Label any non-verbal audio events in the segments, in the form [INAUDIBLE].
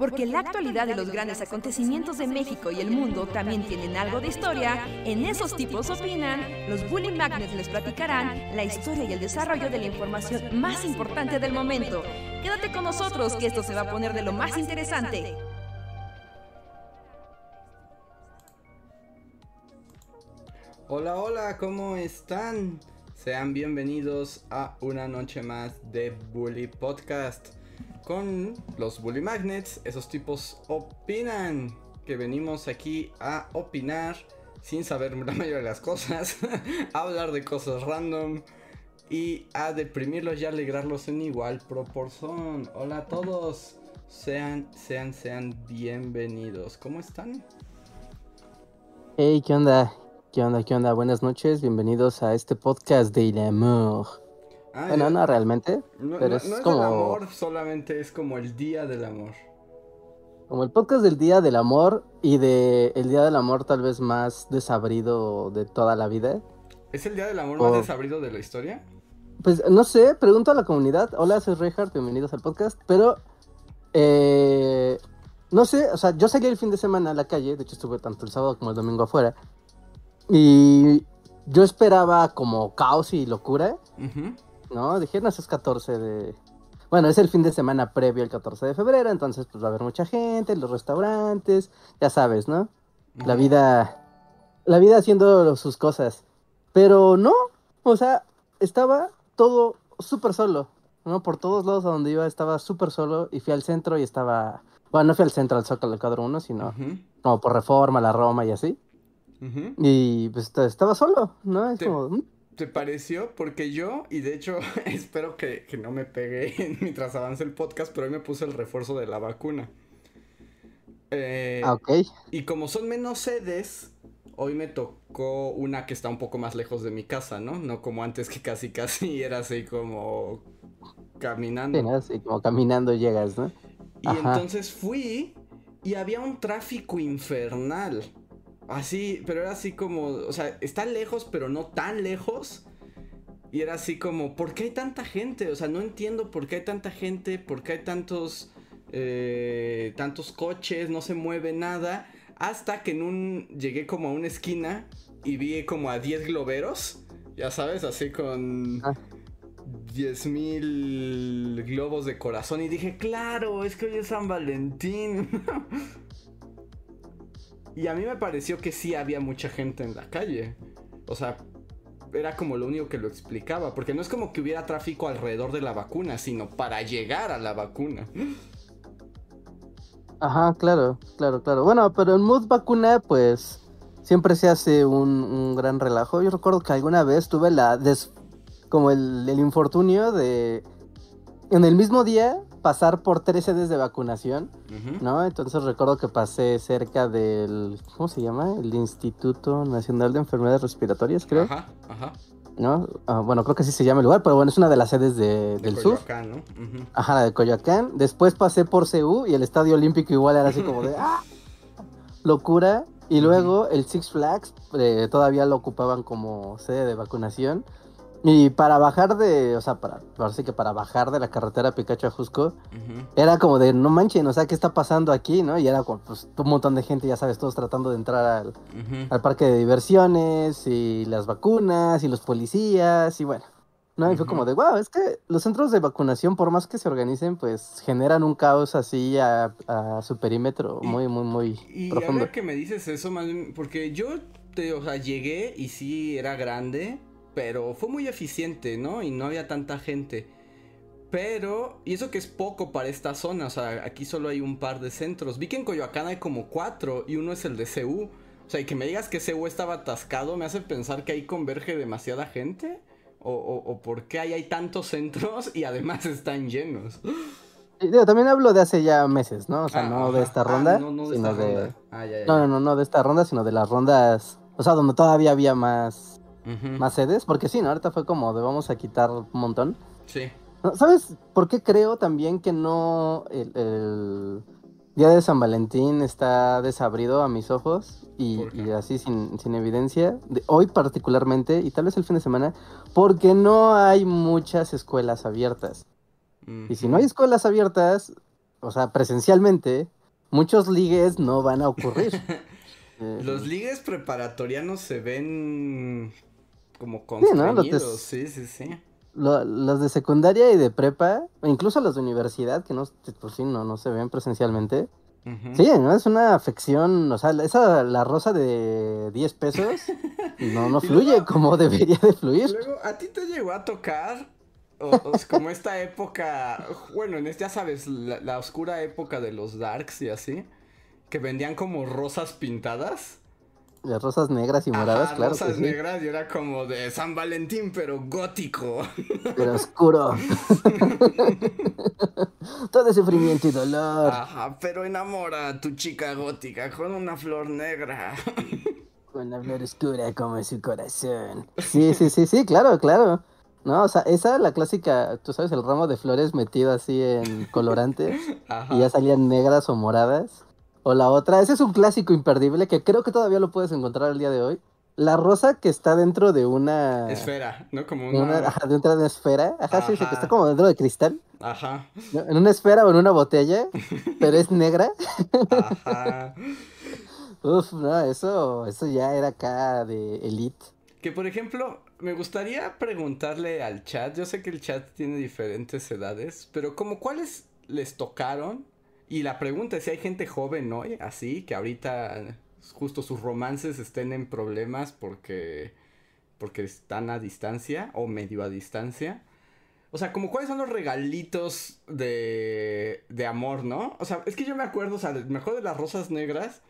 porque la actualidad de los grandes acontecimientos de México y el mundo también tienen algo de historia, en esos tipos opinan, los Bully Magnets les platicarán la historia y el desarrollo de la información más importante del momento. Quédate con nosotros que esto se va a poner de lo más interesante. Hola, hola, ¿cómo están? Sean bienvenidos a una noche más de Bully Podcast con los Bully Magnets. Esos tipos opinan que venimos aquí a opinar sin saber la mayoría de las cosas, [LAUGHS] a hablar de cosas random y a deprimirlos y alegrarlos en igual proporción. Hola a todos, sean, sean, sean bienvenidos. ¿Cómo están? Hey, ¿qué onda? ¿Qué onda? ¿Qué onda? Buenas noches, bienvenidos a este podcast de El Amor. Ah, bueno, ya- no realmente, no, pero no- es no es como, el amor, solamente es como el día del amor. como el podcast del Día del Amor y de el Día del Amor tal vez más desabrido de toda la vida. ¿Es el día del amor más desabrido de la historia? Pues no sé, pregunto a la comunidad. Hola, soy Reinhardt, bienvenidos al podcast. Pero, eh, no sé, o sea, yo salí el fin de semana a la calle, de hecho estuve tanto el sábado como el domingo afuera. Y yo esperaba como caos y locura. ¿no? No, eso es 14 de... Bueno, es el fin de semana previo al 14 de febrero, entonces pues va a haber mucha gente, los restaurantes, ya sabes, ¿no? La vida, la vida haciendo sus cosas. Pero no, o sea, estaba todo súper solo, ¿no? Por todos lados a donde iba estaba súper solo y fui al centro y estaba... Bueno, no fui al centro, al Zócalo, al cuadro 1, sino como por Reforma, la Roma y así. ujú. Y pues est- estaba solo, ¿no? Es Te- como... ¿Te pareció? Porque yo, y de hecho [LAUGHS] espero que, que no me pegue [LAUGHS] mientras avance el podcast, pero hoy me puse el refuerzo de la vacuna. Eh, Ah, ok. Y como son menos sedes, hoy me tocó una que está un poco más lejos de mi casa, ¿no? No como antes que casi casi [LAUGHS] era así como caminando. Sí, ¿no? Así como caminando llegas, ¿no? Y Ajá. entonces fui y había un tráfico infernal. Así, pero era así como, o sea, está lejos, pero no tan lejos. Y era así como, ¿por qué hay tanta gente? O sea, no entiendo por qué hay tanta gente, por qué hay tantos, eh, tantos coches, no se mueve nada. Hasta que en un, llegué como a una esquina y vi como a 10 globeros, ya sabes, así con... Ah. 10.000 globos de corazón y dije, claro, es que hoy es San Valentín. [LAUGHS] y a mí me pareció que sí había mucha gente en la calle. O sea, era como lo único que lo explicaba, porque no es como que hubiera tráfico alrededor de la vacuna, sino para llegar a la vacuna. Ajá, claro, claro, claro. Bueno, pero en Mood Vacuna, pues siempre se hace un, un gran relajo. Yo recuerdo que alguna vez tuve la como el, el infortunio de en el mismo día pasar por tres sedes de vacunación. ¿no? Entonces recuerdo que pasé cerca del ¿cómo se llama? El Instituto Nacional de Enfermedades Respiratorias, creo, Ajá, ajá. ¿no? Ah, bueno, creo que así se llama el lugar, pero bueno, es una de las sedes de- De del sur. Coyoacán, ¿no? Ujú. Ajá, la de Coyoacán. Después pasé por CU y el Estadio Olímpico igual era así como de [LAUGHS] ¡ah! locura. Y luego el Six Flags eh, todavía lo ocupaban como sede de vacunación. Y para bajar de, o sea, para, sí que para bajar de la carretera Picacho a Jusco, era como de, no manchen, o sea, ¿qué está pasando aquí, no? Y era como, pues, un montón de gente, ya sabes, todos tratando de entrar al, parque de diversiones y las vacunas y los policías y bueno. No, y fue como de, wow, es que los centros de vacunación, por más que se organicen, pues generan un caos así a, a su perímetro Y- muy, muy, muy Y profundo. ahora que me dices eso, más porque yo, te, o sea, llegué y sí era grande, pero fue muy eficiente, ¿no? Y no había tanta gente. Pero, y eso que es poco para esta zona, o sea, aquí solo hay un par de centros. Vi que en Coyoacán hay como cuatro y uno es el de CU. O sea, y que me digas que CU estaba atascado me hace pensar que ahí converge demasiada gente. O, o, o por qué ahí hay tantos centros y además están llenos. Y digo, también hablo de hace ya meses, ¿no? O sea, Ah, no de esta Ah, ronda, no, no de sino esta de... ronda. Ah, ya, ya, No, no, no, no de esta ronda, sino de las rondas, o sea, donde todavía había más, Más sedes, porque sí, ¿no? Ahorita fue como de vamos a quitar un montón. Sí. ¿Sabes por qué creo también que no el, el Día de San Valentín está desabrido a mis ojos y así sin, sin evidencia? De hoy particularmente y tal vez el fin de semana, porque no hay muchas escuelas abiertas. Y si no hay escuelas abiertas, o sea, presencialmente, muchos ligues no van a ocurrir. [LAUGHS] Eh, los ligues preparatorianos se ven como constreñidos, sí, sí, sí. los de secundaria y de prepa, incluso los de universidad, que no, pues sí, no, no se ven presencialmente, Sí, ¿no? Es una afección, o sea, esa, la rosa de 10 pesos [LAUGHS] no, no fluye como [LAUGHS] debería de fluir. Luego, ¿a ti te llegó a tocar? O, como esta época, bueno, en este, ya sabes, la, oscura época de los darks y así, que vendían como rosas pintadas. Las rosas negras y moradas, claro. Rosas negras y era como de San Valentín, pero gótico. [LAUGHS] Pero oscuro. [LAUGHS] Todo sufrimiento y dolor. Ajá, pero enamora a tu chica gótica con una flor negra. [LAUGHS] Con una flor oscura como su corazón. Sí, sí, sí, sí, claro, claro. No, o sea, esa la clásica, tú sabes, el ramo de flores metido así en colorante y ya salían negras o moradas. O la otra, ese es un clásico imperdible que creo que todavía lo puedes encontrar el día de hoy. La rosa que está dentro de una... Esfera, ¿no? Como una... ajá, dentro de una esfera. Ajá, sí, sí, que está como dentro de cristal. Ajá. En una esfera o en una botella, [LAUGHS] pero es negra. Ajá. [LAUGHS] Uf, no, eso, eso ya era acá de elite. Que por ejemplo, me gustaría preguntarle al chat, yo sé que el chat tiene diferentes edades, pero como cuáles les tocaron y la pregunta es si hay gente joven hoy, así, que ahorita justo sus romances estén en problemas porque, porque están a distancia o medio a distancia. O sea, como cuáles son los regalitos de, de amor, ¿no? O sea, es que yo me acuerdo, o sea, me acuerdo de las rosas negras.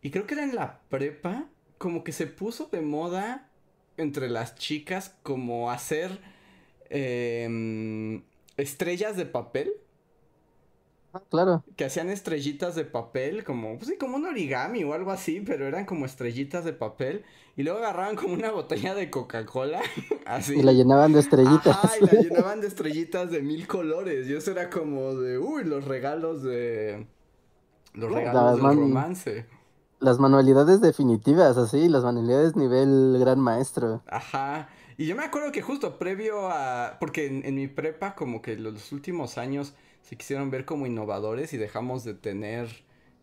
Y creo que era en la prepa, como que se puso de moda entre las chicas como hacer em, estrellas de papel. Ah, claro. Que hacían estrellitas de papel, como, pues sí, como un origami o algo así, pero eran como estrellitas de papel. Y luego agarraban como una botella de Coca-Cola, [LAUGHS] así. Y la llenaban de estrellitas. Ajá, y la [LAUGHS] llenaban de estrellitas de mil colores. Y eso era como de, uy, los regalos de. Los regalos del romance. Las manualidades definitivas, así, las manualidades nivel gran maestro. Ajá. Y yo me acuerdo que justo previo a. Porque en, en mi prepa, como que los últimos años se quisieron ver como innovadores y dejamos de tener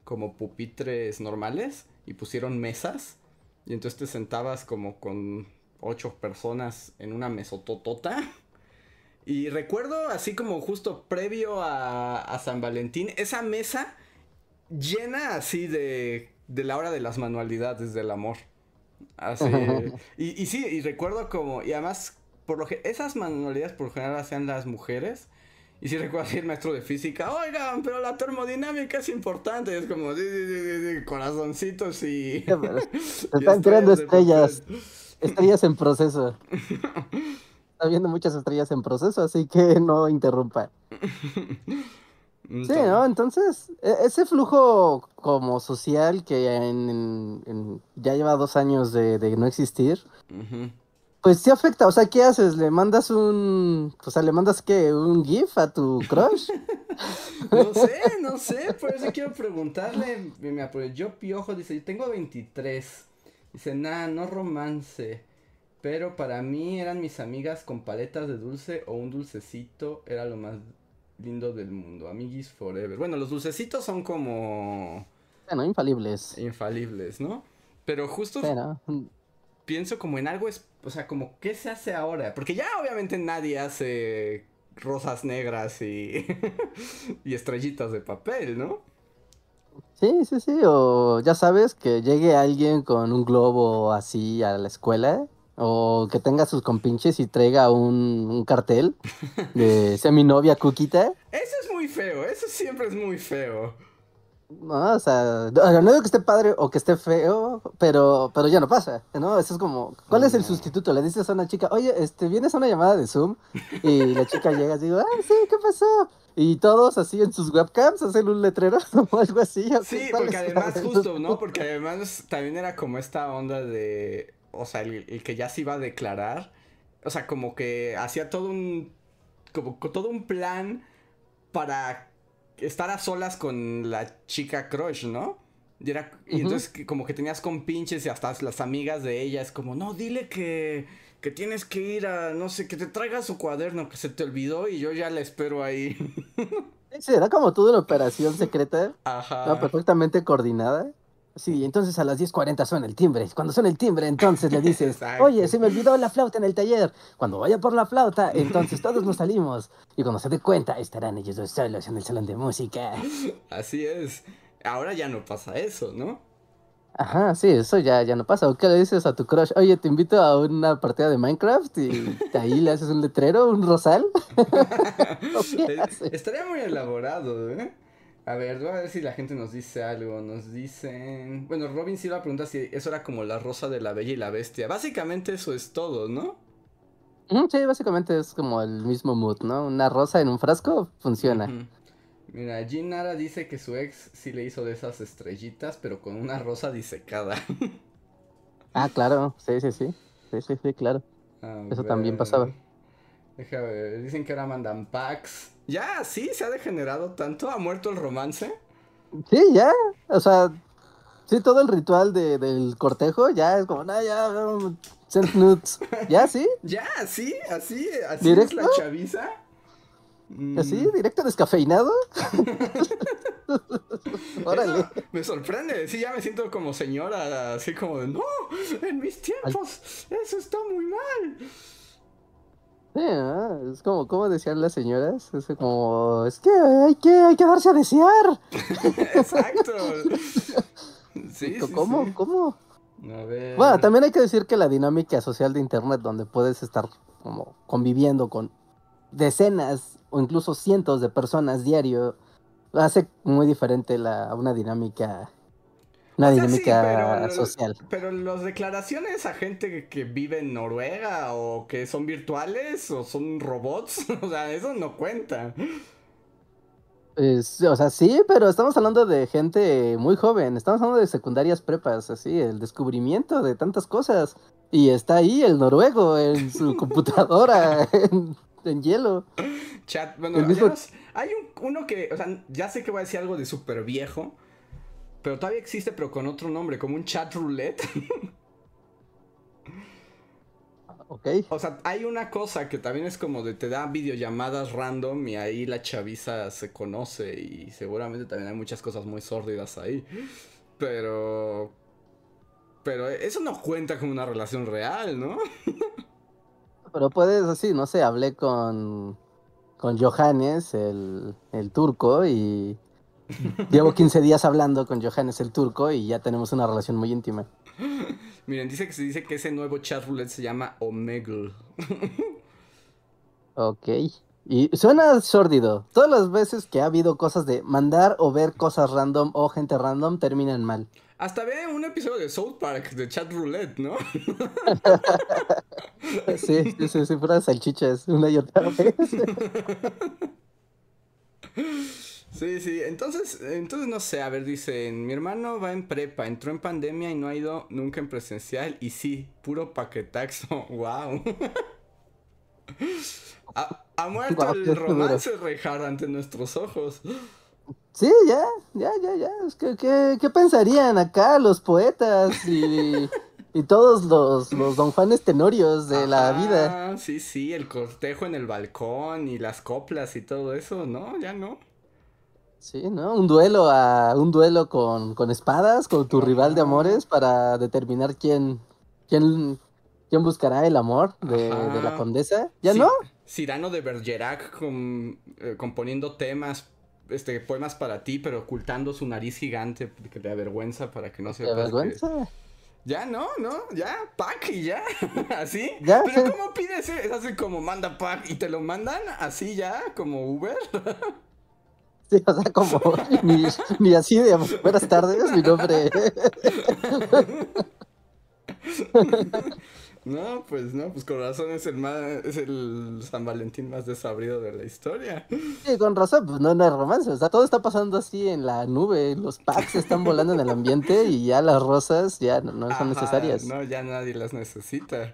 como pupitres normales y pusieron mesas y entonces te sentabas como con ocho personas en una mesototota. Y recuerdo así como justo previo a, a San Valentín, esa mesa llena así de, de la hora de las manualidades del amor. Así. y, y sí, y recuerdo como, y además, por lo que esas manualidades por lo general hacían las mujeres. Y si recuerdo así el maestro de física, oigan, pero la termodinámica es importante. es como, sí, sí, sí, corazoncitos y. [LAUGHS] [LAUGHS] están creando estrellas. Estrellas en proceso. [LAUGHS] Está viendo muchas estrellas en proceso, así que no interrumpa. Sí, ¿no? Entonces, e, ese flujo como social que en, ya lleva dos años de, no existir, pues sí afecta, o sea, ¿qué haces? ¿Le mandas un, o sea, le mandas qué, un GIF a tu crush? [LAUGHS] no sé, no sé, por eso quiero preguntarle, yo Piojo dice, yo tengo 23, dice, nada, no romance, pero para mí eran mis amigas con paletas de dulce o un dulcecito, era lo más lindo del mundo, amiguis forever. Bueno, los dulcecitos son como... Bueno, infalibles. Infalibles, ¿no? Pero justo pienso como en algo, es, o sea, como qué se hace ahora, porque ya obviamente nadie hace rosas negras y, [LAUGHS] y estrellitas de papel, ¿no? Sí, sí, sí, o ya sabes que llegue alguien con un globo así a la escuela, o que tenga sus compinches y traiga un, un cartel de [LAUGHS] sea mi novia Cuquita. Eso es muy feo, eso siempre es muy feo. No, o sea, no digo que esté padre o que esté feo, pero, pero ya no pasa, ¿no? Eso es como, ¿cuál es el sustituto? Le dices a una chica, oye, este, vienes a una llamada de Zoom y la chica llega y digo, ah, sí, ¿qué pasó? Y todos así en sus webcams hacen un letrero [LAUGHS] o algo así. Sí, porque además justo, ¿no? Porque además también era como esta onda de, o sea, el, el que ya se iba a declarar, o sea, como que hacía todo un, como todo un plan para estar a solas con la chica crush, ¿no? Y, era, y entonces como que tenías con pinches y hasta las amigas de ella es como, no, dile que, que tienes que ir a, no sé, que te traiga su cuaderno que se te olvidó y yo ya la espero ahí. [LAUGHS] Sí, era como toda una operación secreta, Ajá. ¿no? perfectamente coordinada. Sí, entonces a las 10.40 suena el timbre. Cuando suena el timbre, entonces le dices, [LAUGHS] oye, se me olvidó la flauta en el taller. Cuando vaya por la flauta, entonces todos nos salimos. Y cuando se dé cuenta, estarán ellos dos solos en el salón de música. Así es. Ahora ya no pasa eso, ¿no? Ajá, sí, eso ya, ya no pasa. ¿O qué le dices a tu crush? Oye, te invito a una partida de Minecraft y ahí le haces un letrero, un rosal. [LAUGHS] [LAUGHS] Estaría muy elaborado, ¿eh? A ver, voy a ver si la gente nos dice algo. Nos dicen. Bueno, Robin Silva pregunta si eso era como la rosa de la bella y la bestia. Básicamente eso es todo, ¿no? Sí, básicamente es como el mismo mood, ¿no? Una rosa en un frasco funciona. Mira, Jean Nara dice que su ex sí le hizo de esas estrellitas, pero con una rosa disecada. Ah, claro, sí, sí, sí. Sí, sí, sí, claro. [LAUGHS] A Eso también pasaba. Deja ver, dicen que ahora mandan packs. Ya, sí, se ha degenerado tanto. ¿Ha muerto el romance? Sí, ya. O sea, sí, todo el ritual de, del cortejo ya es como, no, ya, um, send nudes. [LAUGHS] Ya, sí, Ya, sí, así, así ¿Directo? es la chaviza. Mm, así, directo descafeinado. [LAUGHS] Órale. eso me sorprende, sí, ya me siento como señora, así como de, no, en mis tiempos, eso está muy mal. Sí, ah, es como, como decían las señoras, es como, es que hay que, hay que darse a desear. [LAUGHS] Exacto. [LAUGHS] Sí, sí, ¿Cómo? sí. ¿Cómo? A ver. Bueno, también hay que decir que la dinámica social de internet donde puedes estar como conviviendo con decenas o incluso cientos de personas diario hace muy diferente la una dinámica una O sea, sí, dinámica pero- social. Pero las declaraciones a gente que, que vive en Noruega o que son virtuales o son robots, [LAUGHS] o sea, eso no cuenta. Es- o sea, sí, pero estamos hablando de gente muy joven, estamos hablando de secundarias prepas, así, el descubrimiento de tantas cosas. Y está ahí el noruego en su [LAUGHS] computadora en, en hielo. Chat, bueno, mismo- hay un- uno que, o sea, ya sé que voy a decir algo de súper viejo, pero todavía existe, pero con otro nombre, como un chat roulette. [LAUGHS] Ok. O sea, hay una cosa que también es como de te da videollamadas random y ahí la chaviza se conoce y seguramente también hay muchas cosas muy sórdidas ahí. Pero... Pero eso no cuenta como una relación real, ¿no? [LAUGHS] Pero puedes, así, no sé, hablé con, con Johannes, el, el turco, y llevo 15 días hablando con Johannes, el turco, y ya tenemos una relación muy íntima. Miren, dice que se dice que ese nuevo chat roulette se llama Omegle. Ok. Y suena sórdido. Todas las veces que ha habido cosas de mandar o ver cosas random o gente random terminan mal. Hasta ve un episodio de South Park de chat roulette, ¿no? [LAUGHS] Sí, sí, sí, sí, puras salchichas, una y otra vez. [LAUGHS] Sí, sí, entonces, entonces no sé, a ver, dicen, mi hermano va en prepa, entró en pandemia y no ha ido nunca en presencial, y sí, puro paquetaxo, [LAUGHS] wow. ha, ha muerto qué el romance, Reinhardt, ante nuestros ojos. Sí, ya, ya, ya, ya. Es que, ¿qué, qué pensarían acá los poetas y, y todos los, los don Juanes Tenorios de la vida? Sí, sí, el cortejo en el balcón y las coplas y todo eso, ¿no? Ya no. Sí, ¿no? Un duelo a un duelo con, con espadas, con tu rival de amores para determinar quién, quién, quién buscará el amor de, de la condesa. ¿Ya Sí, no? Cyrano de Bergerac com- eh, componiendo temas, este, poemas para ti, pero ocultando su nariz gigante que te avergüenza para que no ¿Qué sepas que- vergüenza? Ya, no, no, ya, pack y ya, [LAUGHS] así. Ya. Pero ¿cómo pides? Es así como manda pack y te lo mandan así ya, como Uber. [LAUGHS] Sí, o sea, como ni, ni así de buenas tardes, mi nombre. No, pues no, pues con razón es el más, es el San Valentín más desabrido de la historia. Sí, con razón, pues no, no es romance, o sea, todo está pasando así en la nube, los packs están volando en el ambiente y ya las rosas ya no, no son Ajá, necesarias. No, ya nadie las necesita.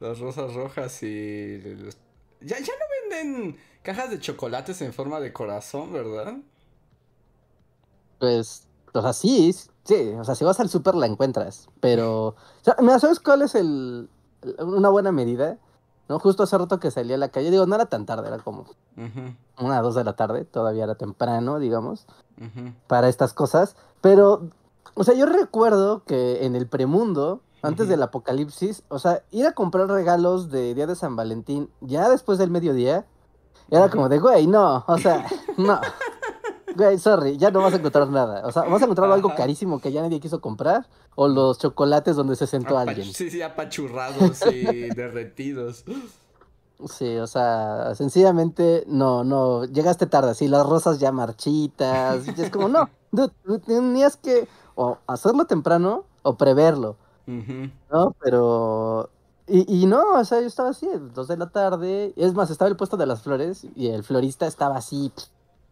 Las rosas rojas y... los- Ya, ya no venden cajas de chocolates en forma de corazón, ¿verdad? Pues, o sea, sí, sí, o sea, si vas al súper la encuentras, pero, o sea, mira, ¿sabes cuál es el, una buena medida? ¿no? Justo hace rato que salí a la calle, digo, no era tan tarde, era como Ujú, una, dos de la tarde, todavía era temprano, digamos, para estas cosas, pero, o sea, yo recuerdo que en el premundo, antes del apocalipsis, o sea, ir a comprar regalos de Día de San Valentín, ya después del mediodía, era Ujú. como de, güey, no, o sea, no. Güey, sorry, ya no vas a encontrar nada. O sea, vas a encontrar algo carísimo que ya nadie quiso comprar, o los chocolates donde se sentó alguien. Sí, [LAUGHS] sí, apachurrados y derretidos. Sí, o sea, sencillamente no, no, llegaste tarde, así las rosas ya marchitas, y es como, no, dude, tú tenías que o hacerlo temprano o preverlo, Ujú. ¿no? Pero, y, y no, o sea, yo estaba así, dos de la tarde, es más, estaba el puesto de las flores y el florista estaba así,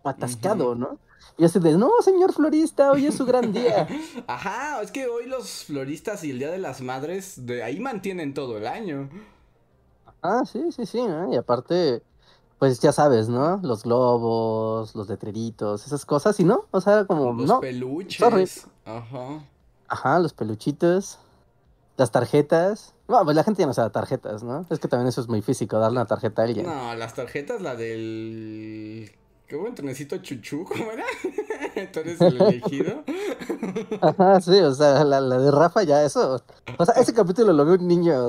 atascado. ¿no? Y así de, no, señor florista, hoy es su gran día. [LAUGHS] Ajá, es que hoy los floristas y el Día de las Madres de ahí mantienen todo el año. Ah, sí, sí, sí, ¿no? Y aparte, pues ya sabes, ¿no? Los globos, los letreritos, esas cosas, y no, o sea, como, Los no, peluches. sorry. Ajá. ajá, los peluchitos, las tarjetas. No, pues la gente ya no sabe tarjetas, ¿no? Es que también eso es muy físico, darle una tarjeta a alguien. No, las tarjetas, la del. ¿Qué buen trenecito chuchú? ¿Cómo era? [LAUGHS] ¿Tú eres el [LAUGHS] elegido? Ajá, sí, o sea, la, la de Rafa ya, eso. O sea, ese capítulo lo ve un niño,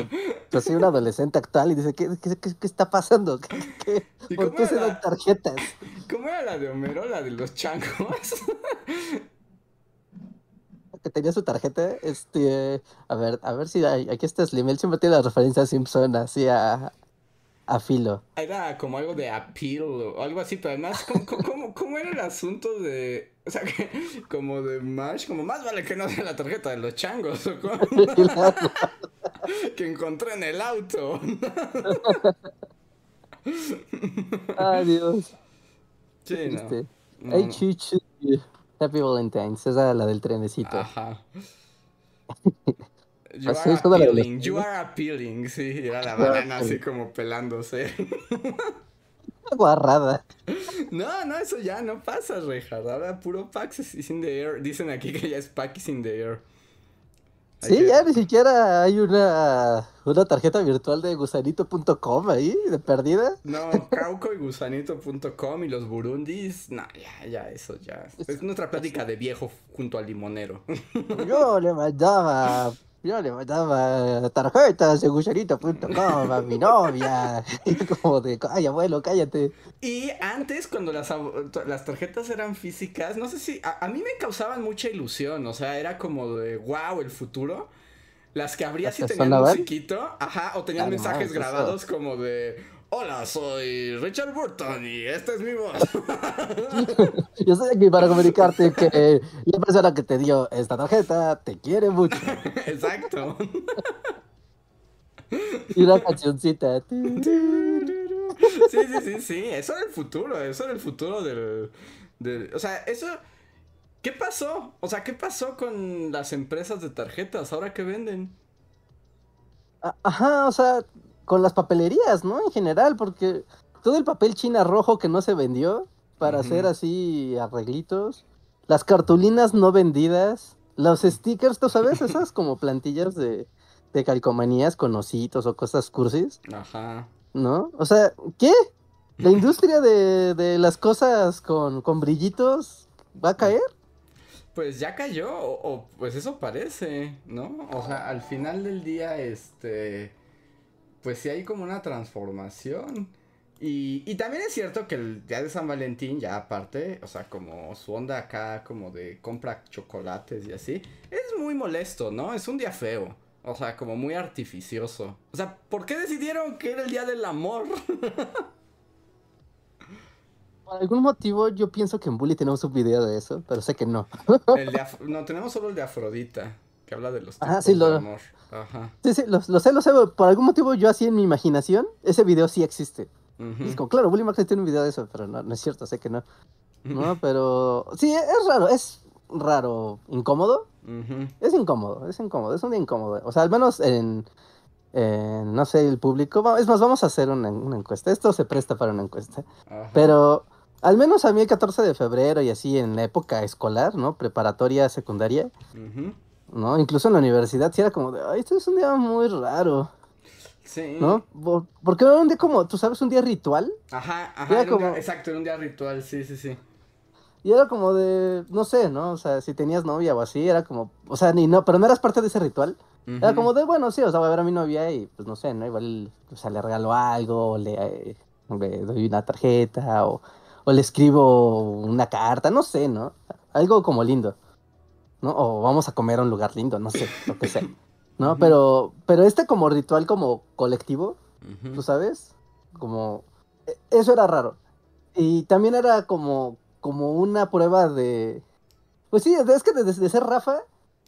pues sí, un adolescente actual, y dice, ¿qué, qué, qué- qué está pasando? ¿Qué, qué- ¿Y ¿Por qué se dan tarjetas? ¿Cómo era la de Homero? La de los changos. Que tenía su tarjeta, este, a ver, a ver si hay, aquí está Slim, él siempre tiene la referencia a Simpson, así a, a filo. Era como algo de appeal o algo así, pero además, ¿cómo, cómo- cómo, era el asunto de. O sea, que, como de Marsh, como más vale que no sea la tarjeta de los changos, o cómo? [LAUGHS] que encontré en el auto. Ay, Dios. Sí, no. Este, no, no. Chuchu. Happy Valentine's, esa es la del trenecito. Ajá. [LAUGHS] You are appealing, you are appealing, sí, era la [LAUGHS] banana así como pelándose. [LAUGHS] Guarrada. No, no, eso ya no pasa. Ahora puro Pax is in the air. Dicen aquí que ya es Pax is in the air. Sí, que- ya ni siquiera hay una, una tarjeta virtual de gusanito.com ahí, de perdida. No, cauco y gusanito.com y los burundis. No, ya, ya, eso ya. Es nuestra plática de viejo junto al limonero. Yo le mandaba, yo le mandaba tarjetas gusanito.com a mi novia. [LAUGHS] Y como de, ay, abuelo, cállate. Y antes, cuando las, las tarjetas eran físicas, no sé si. A, a mí me causaban mucha ilusión. O sea, era como de wow, el futuro. Las que ¿Las que tenían musiquito. Ajá, o tenían Ah, mensajes grabados como de. Hola, soy Richard Burton y esta es mi voz. [LAUGHS] Yo estoy aquí para comunicarte que la persona que te dio esta tarjeta te quiere mucho. [LAUGHS] Exacto. Y una cancioncita. [LAUGHS] Sí, sí, sí, sí. Eso era el futuro. Eso era el futuro del. del- o sea, eso. ¿Qué pasó? O sea, ¿qué pasó con las empresas de tarjetas ahora que venden? A- Ajá, o sea, con las papelerías, ¿no? En general, porque todo el papel china rojo que no se vendió para hacer así arreglitos, las cartulinas no vendidas, los stickers, ¿tú sabes? Esas como [LAUGHS] plantillas de, de calcomanías con ositos o cosas cursis, Ajá. ¿no? O sea, ¿qué? ¿La [LAUGHS] industria de, de las cosas con, con brillitos va a caer? Pues ya cayó, o, o, pues eso parece, ¿no? O sea, al final del día, este, pues sí hay como una transformación. Y, y también es cierto que el día de San Valentín, ya aparte, o sea, como su onda acá, como de compra chocolates y así, es muy molesto, ¿no? Es un día feo. O sea, como muy artificioso. O sea, ¿por qué decidieron que era el día del amor? [LAUGHS] Por algún motivo yo pienso que en Bully tenemos un video de eso, pero sé que no. El de Af- no, tenemos solo el de Afrodita, que habla de los tipos Ajá, sí, lo- de amor. Ajá. Sí, sí, lo, lo sé, lo sé, por algún motivo yo así en mi imaginación, ese video sí existe. Es como, claro, Bully Max tiene un video de eso, pero no, no es cierto, sé que no. No, pero sí, es raro, es raro, incómodo. Es incómodo, es incómodo, es un día incómodo. O sea, al menos en, en, no sé, el público. Es más, vamos a hacer una, una encuesta. Esto se presta para una encuesta. Ajá. Pero al menos a mí el 14 de febrero y así en la época escolar, ¿no? Preparatoria, secundaria, Ujú. ¿No? Incluso en la universidad sí era como de, ay, este es un día muy raro. Sí. ¿no? Por- Porque era un día como, tú sabes, un día ritual. Ajá, ajá. Era era un día- como- exacto, era un día ritual, sí, sí, sí. Y era como de, no sé, ¿no? O sea, si tenías novia o así, era como, o sea, ni no, pero no eras parte de ese ritual. Era como de, bueno, sí, o sea, voy a ver a mi novia y, pues, no sé, ¿no? Igual, o sea, le regalo algo, o le, eh, le doy una tarjeta, o, o le escribo una carta, no sé, ¿no? Algo como lindo, ¿no? O vamos a comer a un lugar lindo, no sé, lo que sea, [LAUGHS] ¿no? Pero, pero este como ritual como colectivo. ¿tú sabes? Como, e- eso era raro. Y también era como, como una prueba de, pues sí, es que de, de ser Rafa,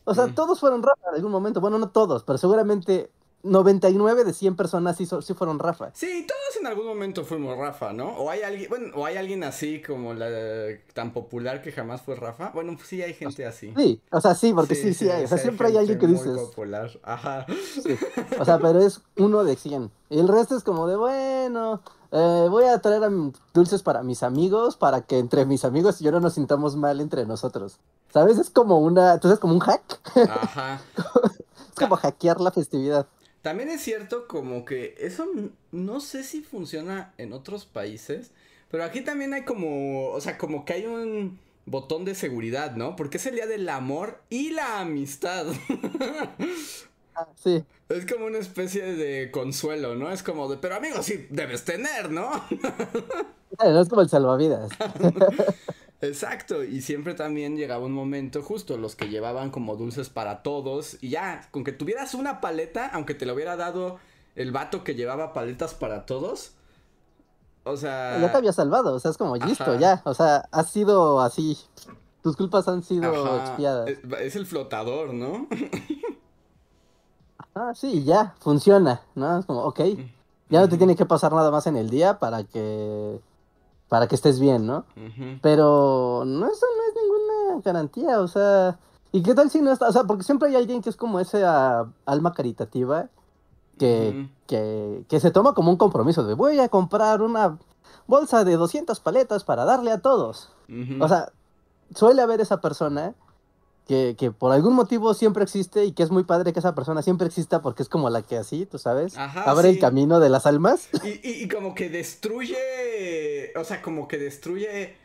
o sea, todos fueron Rafa en algún momento, bueno, no todos, pero seguramente 99 de 100 personas sí, sí fueron Rafa. Sí, todos en algún momento fuimos Rafa, ¿no? O hay alguien, bueno, o hay alguien así como la tan popular que jamás fue Rafa. Bueno, pues sí hay gente así. Sí, o sea, sí, porque sí, sí, hay, o sea, siempre hay alguien que gente dices, Muy popular, ajá. sí. o sea, pero es uno de 100. Y el resto es como de, bueno, eh, voy a traer a dulces para mis amigos, para que entre mis amigos y yo no nos sintamos mal entre nosotros. ¿Sabes? Es como una, entonces como un hack, Ajá. [LAUGHS] es como hackear la festividad. También es cierto como que eso no sé si funciona en otros países, pero aquí también hay como, o sea, como que hay un botón de seguridad, ¿no? Porque es el día del amor y la amistad. [LAUGHS] Ah, sí. Es como una especie de consuelo, ¿no? Es como de, pero amigos sí debes tener, ¿no? [LAUGHS] Eh, No es como el salvavidas. [LAUGHS] Exacto, y siempre también llegaba un momento justo los que llevaban como dulces para todos y ya, con que tuvieras una paleta, aunque te lo hubiera dado el vato que llevaba paletas para todos, o sea... Ya te había salvado, o sea, es como listo, ya. O sea, has sido así. Tus culpas han sido ajá, expiadas. es, es el flotador, ¿no? [LAUGHS] Ah, sí, ya, funciona, ¿no? Es como, ok. Ya no te tiene que pasar nada más en el día para que. Para que estés bien, ¿no? Pero no, eso no es ninguna garantía, o sea. ¿Y qué tal si no está? O sea, porque siempre hay alguien que es como esa alma caritativa que, que, que se toma como un compromiso de voy a comprar una bolsa de 200 paletas para darle a todos. O sea, suele haber esa persona que, que por algún motivo siempre existe y que es muy padre que esa persona siempre exista porque es como la que así, tú sabes, Ajá, abre sí. el camino de las almas. [LAUGHS] Y, y- y como que destruye, o sea, como que destruye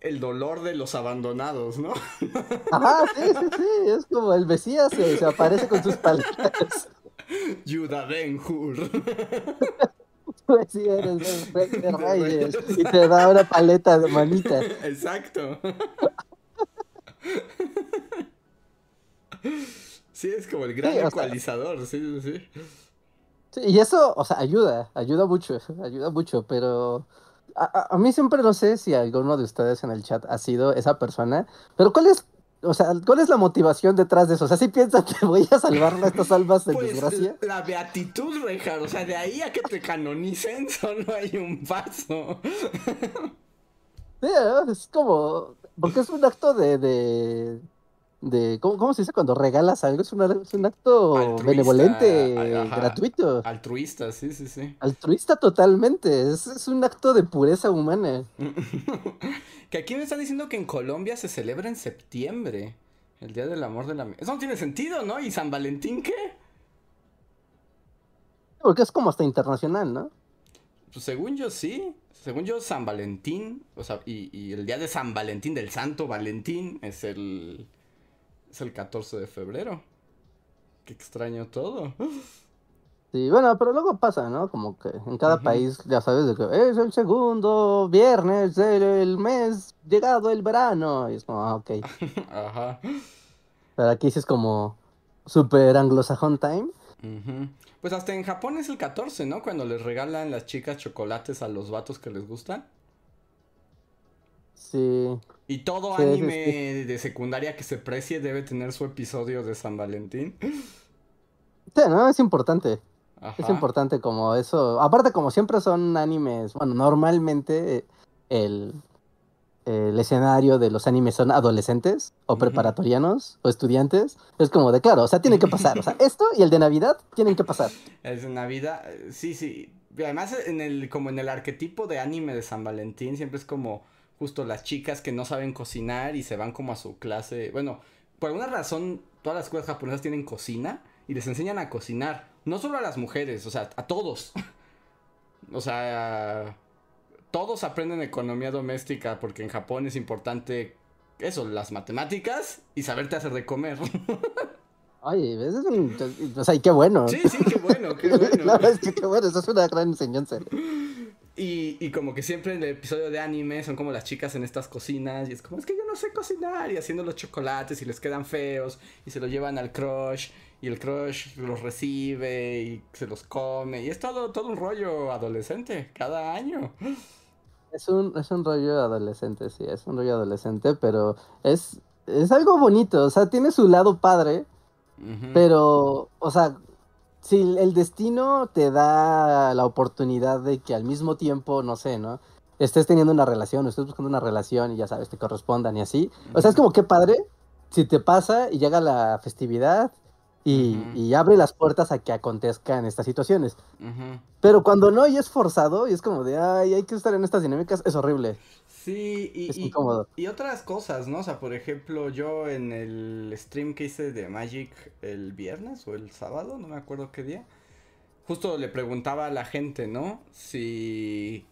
el dolor de los abandonados, ¿no? [LAUGHS] Ajá, sí, sí, sí, es como el Mesías se, se aparece con sus paletas. [LAUGHS] Yuda Ben-Hur. Pues sí, eres el rey de reyes y te da una paleta de manita. Exacto. Sí, es como el gran Sí, o sea- ecualizador, sí, sí, sí. Sí, y eso, o sea, ayuda, ayuda mucho, [LAUGHS] ayuda mucho, pero a, a- a mí siempre no sé si alguno de ustedes en el chat ha sido esa persona, pero ¿cuál es, o sea, cuál es la motivación detrás de eso? O sea, si piensan que voy a salvar a estas almas de Pues desgracia. la beatitud, Rejar, o sea, de ahí a que te canonicen [LAUGHS] solo hay un paso. Sí, es como, porque es un acto de, de, de ¿cómo, cómo se dice cuando regalas algo? Es, una- es un acto Altruista, benevolente, ajá. gratuito, Altruista, sí, sí, sí. altruista totalmente, es, es un acto de pureza humana. [LAUGHS] que aquí me están diciendo que en Colombia se celebra en septiembre. El Día del Amor de la... Eso no tiene sentido, ¿no? ¿Y San Valentín qué? Porque es como hasta internacional, ¿no? Pues según yo sí. Según yo, San Valentín, o sea, y, y el día de San Valentín, del Santo Valentín, es el. Es el 14 de febrero. Qué extraño todo. Sí, bueno, pero luego pasa, ¿no? Como que en cada país ya sabes de que es el segundo viernes del mes llegado el verano. Y es como, ah, ok. [LAUGHS] Ajá. Pero aquí sí es como super anglosajón time. Pues hasta en Japón es el 14, ¿no? Cuando les regalan las chicas chocolates a los vatos que les gustan. Sí. Y todo Sí, sí, anime de secundaria que se precie debe tener su episodio de San Valentín. Sí, ¿no? Es importante. Ajá. Es importante como eso. Aparte, como siempre son animes, bueno, normalmente el, el escenario de los animes son adolescentes o preparatorianos o estudiantes. Es como de claro, o sea, tienen que pasar. O sea, [LAUGHS] esto y el de Navidad tienen que pasar. Es de Navidad, eh, sí, sí. Además, en el, como en el arquetipo de anime de San Valentín, siempre es como justo las chicas que no saben cocinar y se van como a su clase. Bueno, por alguna razón, todas las escuelas japonesas tienen cocina y les enseñan a cocinar. No solo a las mujeres, o sea, a todos. o sea, todos aprenden economía doméstica porque en Japón es importante eso, las matemáticas y saberte hacer de comer. [LAUGHS] Ay, es un... O sea, y qué bueno. Sí, sí, qué bueno, qué [LAUGHS] bueno. La verdad es que qué bueno, eso es una gran enseñanza. Y, y como que siempre en el episodio de anime son como las chicas en estas cocinas y es como, es que yo no sé cocinar y haciendo los chocolates y les quedan feos y se los llevan al crush y el crush los recibe y se los come y es todo, todo un rollo adolescente cada año. Es un, es un rollo adolescente, sí, es un rollo adolescente, pero es, es algo bonito, o sea, tiene su lado padre, pero, o sea, si el destino te da la oportunidad de que al mismo tiempo, no sé, ¿no? Estés teniendo una relación, o estés buscando una relación y ya sabes, te correspondan y así. O sea, es como que padre si te pasa y llega la festividad y, abre las puertas a que acontezcan estas situaciones. Pero cuando no y es forzado y es como de, ay, hay que estar en estas dinámicas, es horrible. Sí, y, Es y- incómodo. y otras cosas, ¿no? O sea, por ejemplo, yo en el stream que hice de Magic el viernes o el sábado, no me acuerdo qué día, justo le preguntaba a la gente, ¿no? Si...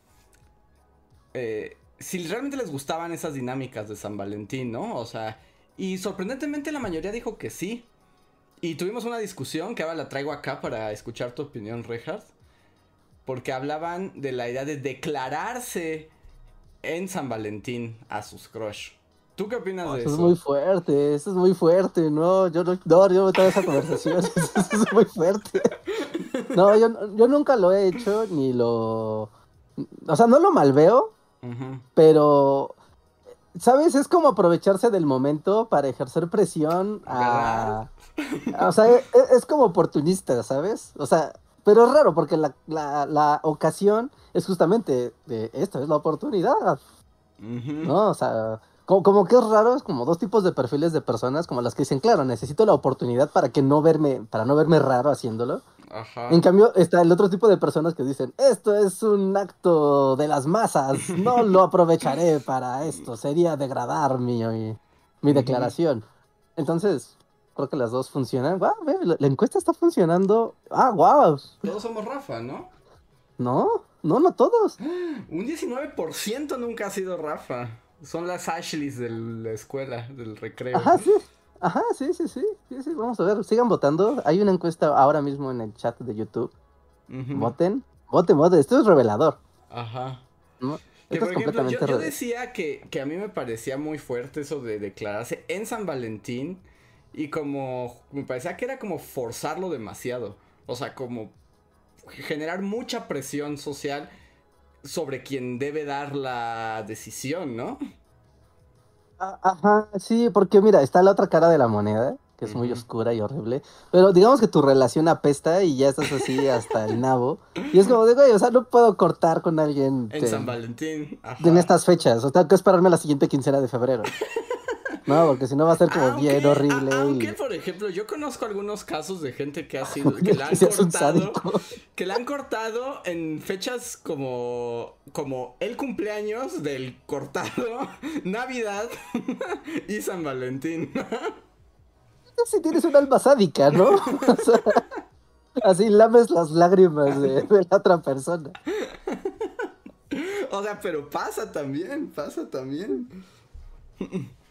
eh, si realmente les gustaban esas dinámicas de San Valentín, ¿no? O sea, y sorprendentemente la mayoría dijo que sí. Y tuvimos una discusión que ahora la traigo acá para escuchar tu opinión, Reinhardt. Porque hablaban de la idea de declararse en San Valentín a sus crush. ¿Tú qué opinas de Eso eso? es muy fuerte, eso es muy fuerte, no, yo no, no, yo no esa conversación, [LAUGHS] eso es muy fuerte. No, yo, yo nunca lo he hecho, ni lo... O sea, no lo malveo, Ujú. pero... ¿Sabes? Es como aprovecharse del momento para ejercer presión a... a- o sea, es, es como oportunista, ¿sabes? O sea, pero es raro porque la, la, la ocasión es justamente de esto, es la oportunidad. ¿no? O sea, como, como que es raro, es como dos tipos de perfiles de personas, como las que dicen, claro, necesito la oportunidad para que no verme, para no verme raro haciéndolo. Ajá. En cambio, está el otro tipo de personas que dicen, esto es un acto de las masas, no lo [LAUGHS] aprovecharé para esto, sería degradar mi, mi, mi declaración. Entonces, creo que las dos funcionan. La encuesta está funcionando. Ah, wow. Todos somos Rafa, ¿no? No, no, no todos. [GASPS] Un 19% nunca ha sido Rafa. Son las Ashleys de la escuela, del recreo. Ajá, sí. Ajá, sí, sí, sí, sí, sí. Vamos a ver, sigan votando. Hay una encuesta ahora mismo en el chat de YouTube. Voten, voten, voten. Esto es revelador. Ajá. ¿no? Que Esto por ejemplo, yo, yo decía que, que a mí me parecía muy fuerte eso de declararse en San Valentín y como me parecía que era como forzarlo demasiado. O sea, como generar mucha presión social sobre quien debe dar la decisión, ¿no? Ah, Ajá, sí, porque mira, está la otra cara de la moneda, que es muy oscura y horrible. Pero digamos que tu relación apesta y ya estás así hasta el nabo. Y es como de, güey, o sea, no puedo cortar con alguien En de- San Valentín. Ajá. en estas fechas. O sea, tengo que esperarme la siguiente quincena de febrero. [LAUGHS] No, porque si no va a ser como Aunque- bien horrible. a- Aunque, y... por ejemplo, yo conozco algunos casos de gente que ha sido, que la han cortado, que la han cortado en fechas como, como el cumpleaños del cortado, [LAUGHS] Navidad y San Valentín. Si tienes un alma sádica, ¿no? [LAUGHS] O sea, así lames las lágrimas de, de la otra persona. O sea, pero pasa también, pasa también.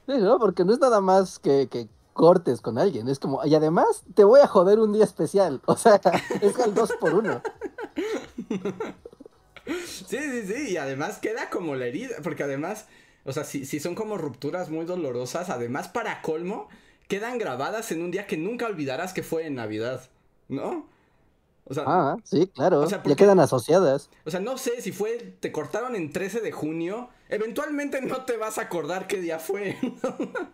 Sí, ¿no? Porque no es nada más que, que cortes con alguien. Es como, y además te voy a joder un día especial. [LAUGHS] O sea, es el dos por uno. Sí, sí, sí, y además queda como la herida, porque además, o sea, si, si son como rupturas muy dolorosas, además para colmo, quedan grabadas en un día que nunca olvidarás que fue en Navidad, ¿no? O sea, Ah, sí, claro. O sea, ya quedan asociadas. o sea, no sé si fue, te cortaron en 13 de junio, eventualmente no te vas a acordar qué día fue.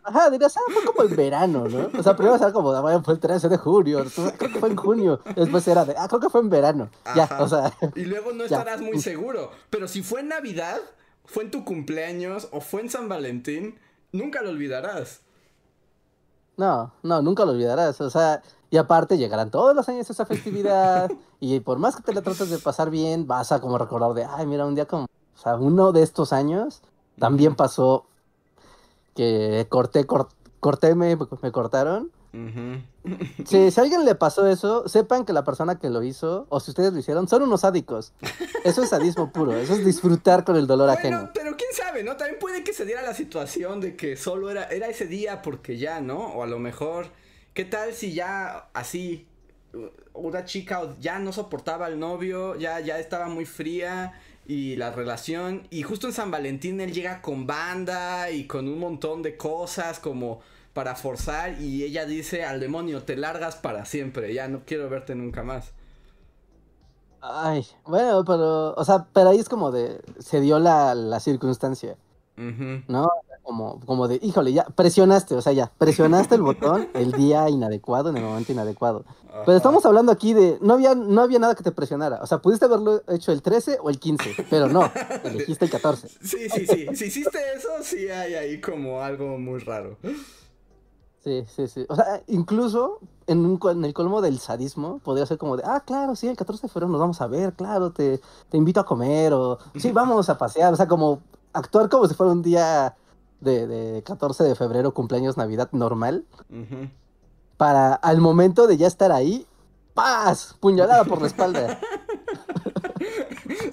Ajá, dirás, ah, fue como en verano, ¿no? O sea, primero era como, bueno, fue el 13 de junio. creo que fue en junio. Después era de, ah, creo que fue en verano. Ya, o sea. Y luego no Ya. estarás muy seguro, pero si fue en Navidad, fue en tu cumpleaños o fue en San Valentín, nunca lo olvidarás. No, no, nunca lo olvidarás. O sea, y aparte llegarán todos los años esa festividad. [LAUGHS] y por más que te la trates de pasar bien, vas a como recordar de, ay, mira, un día como, o sea, uno de estos años también pasó que corté, cor- corté, me, me cortaron. Sí, si a alguien le pasó eso, sepan que la persona que lo hizo, o si ustedes lo hicieron, son unos sádicos. Eso es sadismo puro, eso es disfrutar con el dolor Bueno, ajeno. pero quién sabe, ¿no? También puede que se diera la situación de que solo era, era ese día porque ya, ¿no? O a lo mejor, ¿qué tal si ya así una chica ya no soportaba al novio, ya, ya estaba muy fría y la relación, y justo en San Valentín él llega con banda y con un montón de cosas como para forzar y ella dice al demonio, te largas para siempre, ya no quiero verte nunca más. Ay, bueno, pero, o sea, pero ahí es como de, se dio la, la circunstancia. ¿no? Como, como de, híjole, ya presionaste, o sea, ya, presionaste el botón el día inadecuado, en el momento inadecuado. Pero estamos hablando aquí de, no había, no había nada que te presionara, o sea, pudiste haberlo hecho el 13 o el 15, pero no, [LAUGHS] elegiste el 14. Sí, sí, sí. Si hiciste eso, sí hay ahí como algo muy raro. Sí, sí, sí. O sea, incluso en, un, co- en el colmo del sadismo, podría ser como de, ah, claro, sí, el 14 de febrero nos vamos a ver, claro, te, te invito a comer, o sí, [LAUGHS] vamos a pasear. O sea, como actuar como si fuera un día de, de 14 de febrero, cumpleaños, Navidad normal, para al momento de ya estar ahí, ¡paz! Puñalada por la espalda. [LAUGHS]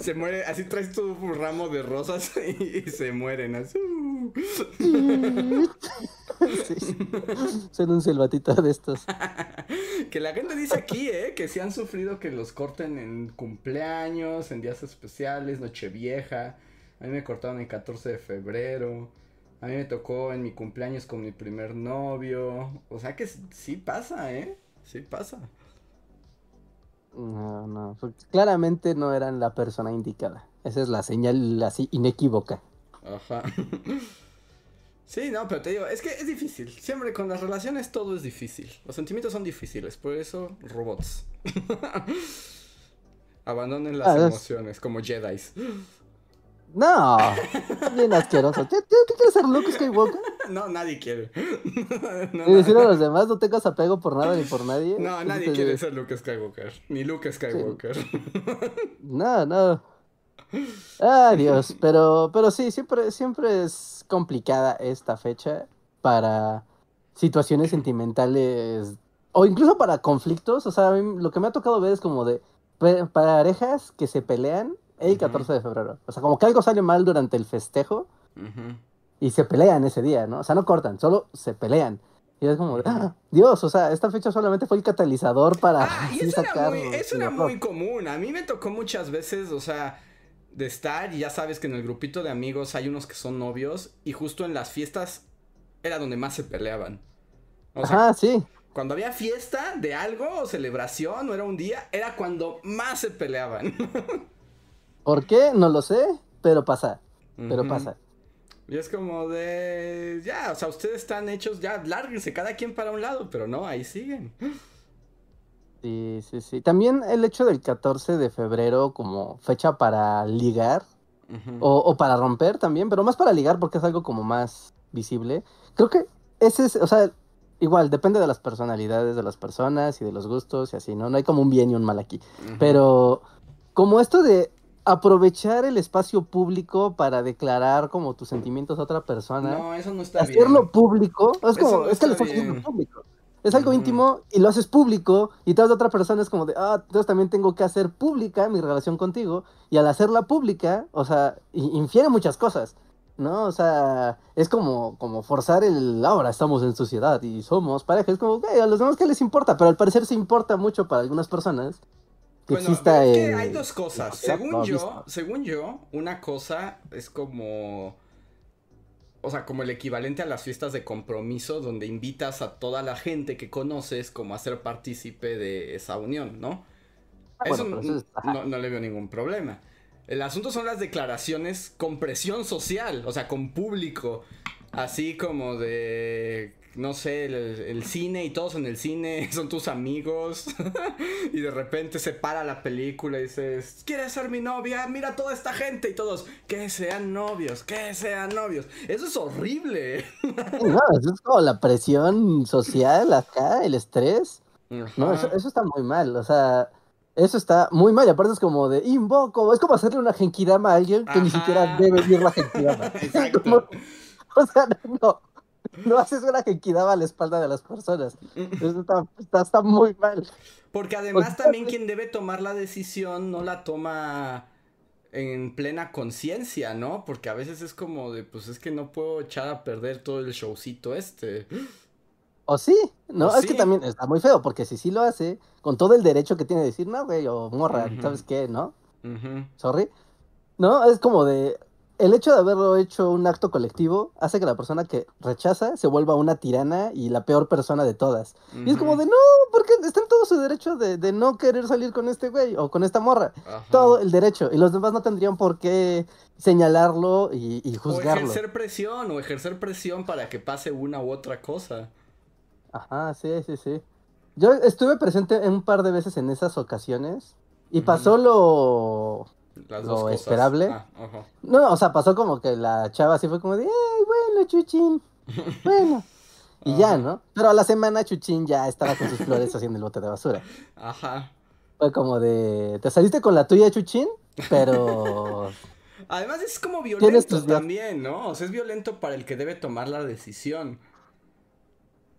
Se muere, así traes tu ramo de rosas [LAUGHS] y, se mueren así. [LAUGHS] Sí, sí. Son un silbatito de estos. Que la gente dice aquí, ¿eh? Que si han sufrido que los corten en cumpleaños, en días especiales, Nochevieja. A mí me cortaron el 14 de febrero. A mí me tocó en mi cumpleaños con mi primer novio. O sea que sí pasa, ¿eh? Sí pasa. No, no, claramente no eran la persona indicada. Esa es la señal así inequívoca. Ajá. [LAUGHS] Sí, no, pero te digo, es que es difícil. Siempre con las relaciones todo es difícil. Los sentimientos son difíciles, por eso robots. [LAUGHS] Abandonen las Ah, es- emociones como Jedi's. No, bien asqueroso. ¿Qué, qué, quieres ser Luke Skywalker? No, nadie quiere. [LAUGHS] No, Y decirle a los demás, no tengas apego por nada ni por nadie. no, nadie quiere ser Luke Skywalker. Ni Luke Skywalker. No, no. Ah, Dios, [LAUGHS] pero, pero sí, siempre, siempre es complicada esta fecha para situaciones sentimentales o incluso para conflictos. O sea, a mí lo que me ha tocado ver es como de parejas que se pelean el Ujú. 14 de febrero. O sea, como que algo sale mal durante el festejo y se pelean ese día, ¿no? O sea, no cortan, solo se pelean. Y es como "Ah, Dios, o sea, esta fecha solamente fue el catalizador para Ah, y eso era, muy, eso era horror". muy común. A mí me tocó muchas veces, o sea, de estar, y ya sabes que en el grupito de amigos hay unos que son novios, y justo en las fiestas era donde más se peleaban. O sea, Ajá, sí. cuando había fiesta de algo, o celebración, o era un día, era cuando más se peleaban. [LAUGHS] ¿Por qué? No lo sé, pero pasa. Pero pasa. Y es como de, ya, o sea, ustedes están hechos, ya, lárguense, cada quien para un lado, pero no, ahí siguen. Sí, sí, sí. También el hecho del 14 de febrero como fecha para ligar o, o para romper también, pero más para ligar porque es algo como más visible. Creo que ese es, o sea, igual, depende de las personalidades de las personas y de los gustos y así, ¿no? No hay como un bien y un mal aquí. Pero como esto de aprovechar el espacio público para declarar como tus sentimientos a otra persona. No, eso no está hacerlo bien. público, es como, no es que lo está estás haciendo público. Es algo Ujú. íntimo y lo haces público y toda otra persona es como de, ah, entonces también tengo que hacer pública mi relación contigo y al hacerla pública, o sea, infiere muchas cosas, ¿no? O sea, es como, como forzar el, ahora estamos en sociedad y somos pareja, es como, güey, a los demás qué les importa, pero al parecer se importa mucho para algunas personas que Bueno, exista es que el- hay dos cosas. Según yo, visto. según yo, una cosa es como. O sea, como el equivalente a las fiestas de compromiso, donde invitas a toda la gente que conoces como a ser partícipe de esa unión, ¿no? Ah, Eso bueno, pero eso es- ajá. no, no le veo ningún problema. El asunto son las declaraciones con presión social, o sea, con público. Así como de, no sé, el, el cine y todos en el cine [LAUGHS] son tus amigos. [LAUGHS] y de repente se para la película y dices, ¿quieres ser mi novia? Mira toda esta gente y todos, que sean novios, que sean novios. Eso es horrible. [LAUGHS] No, eso es como la presión social acá, el estrés. No, eso, está muy mal, o sea, eso está muy mal, y aparte es como de invoco, es como hacerle una genkidama a alguien que ni siquiera debe ir la genkidama. Exacto. Como- o sea, no, [LAUGHS] no haces una genkidama a la espalda de las personas. Eso está, está, está muy mal. Porque además también quien debe tomar la decisión no la toma en plena conciencia, ¿no? Porque a veces es como de, pues es que no puedo echar a perder todo el showcito este. [GASPS] O sí, ¿no? O es sí. que también está muy feo, porque si sí lo hace, con todo el derecho que tiene de decir, no, güey, o morra. ¿sabes qué? ¿No? Sorry. No, es como de. El hecho de haberlo hecho un acto colectivo hace que la persona que rechaza se vuelva una tirana y la peor persona de todas. Y es como de, no, porque está en todo su derecho de, de no querer salir con este güey o con esta morra. Ajá. Todo el derecho. Y los demás no tendrían por qué señalarlo y, y O juzgarlo. ejercer presión, o ejercer presión para que pase una u otra cosa. Ajá, sí, sí, sí. Yo estuve presente en un par de veces en esas ocasiones y pasó lo... Las Lo dos esperable. Ah. No, o sea, pasó como que la chava así fue como de, ay, bueno, Chuchín, bueno. [LAUGHS] Y ya. ¿no? Pero a la semana Chuchín ya estaba con sus flores haciendo el bote de basura. Ajá. Fue como de, te saliste con la tuya, Chuchín, pero... [LAUGHS] Además es como violento también, ¿no? O sea, es violento para el que debe tomar la decisión.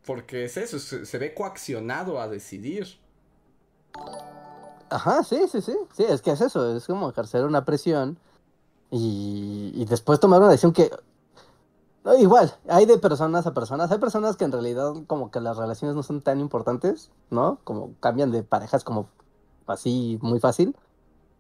Porque es eso, se, se ve coaccionado a decidir. Ajá, sí, sí, sí. Sí, es que es eso, es como ejercer una presión y, después tomar una decisión que... no, igual, hay de personas a personas, hay personas que en realidad como que las relaciones no son tan importantes, ¿no? Como cambian de parejas como así muy fácil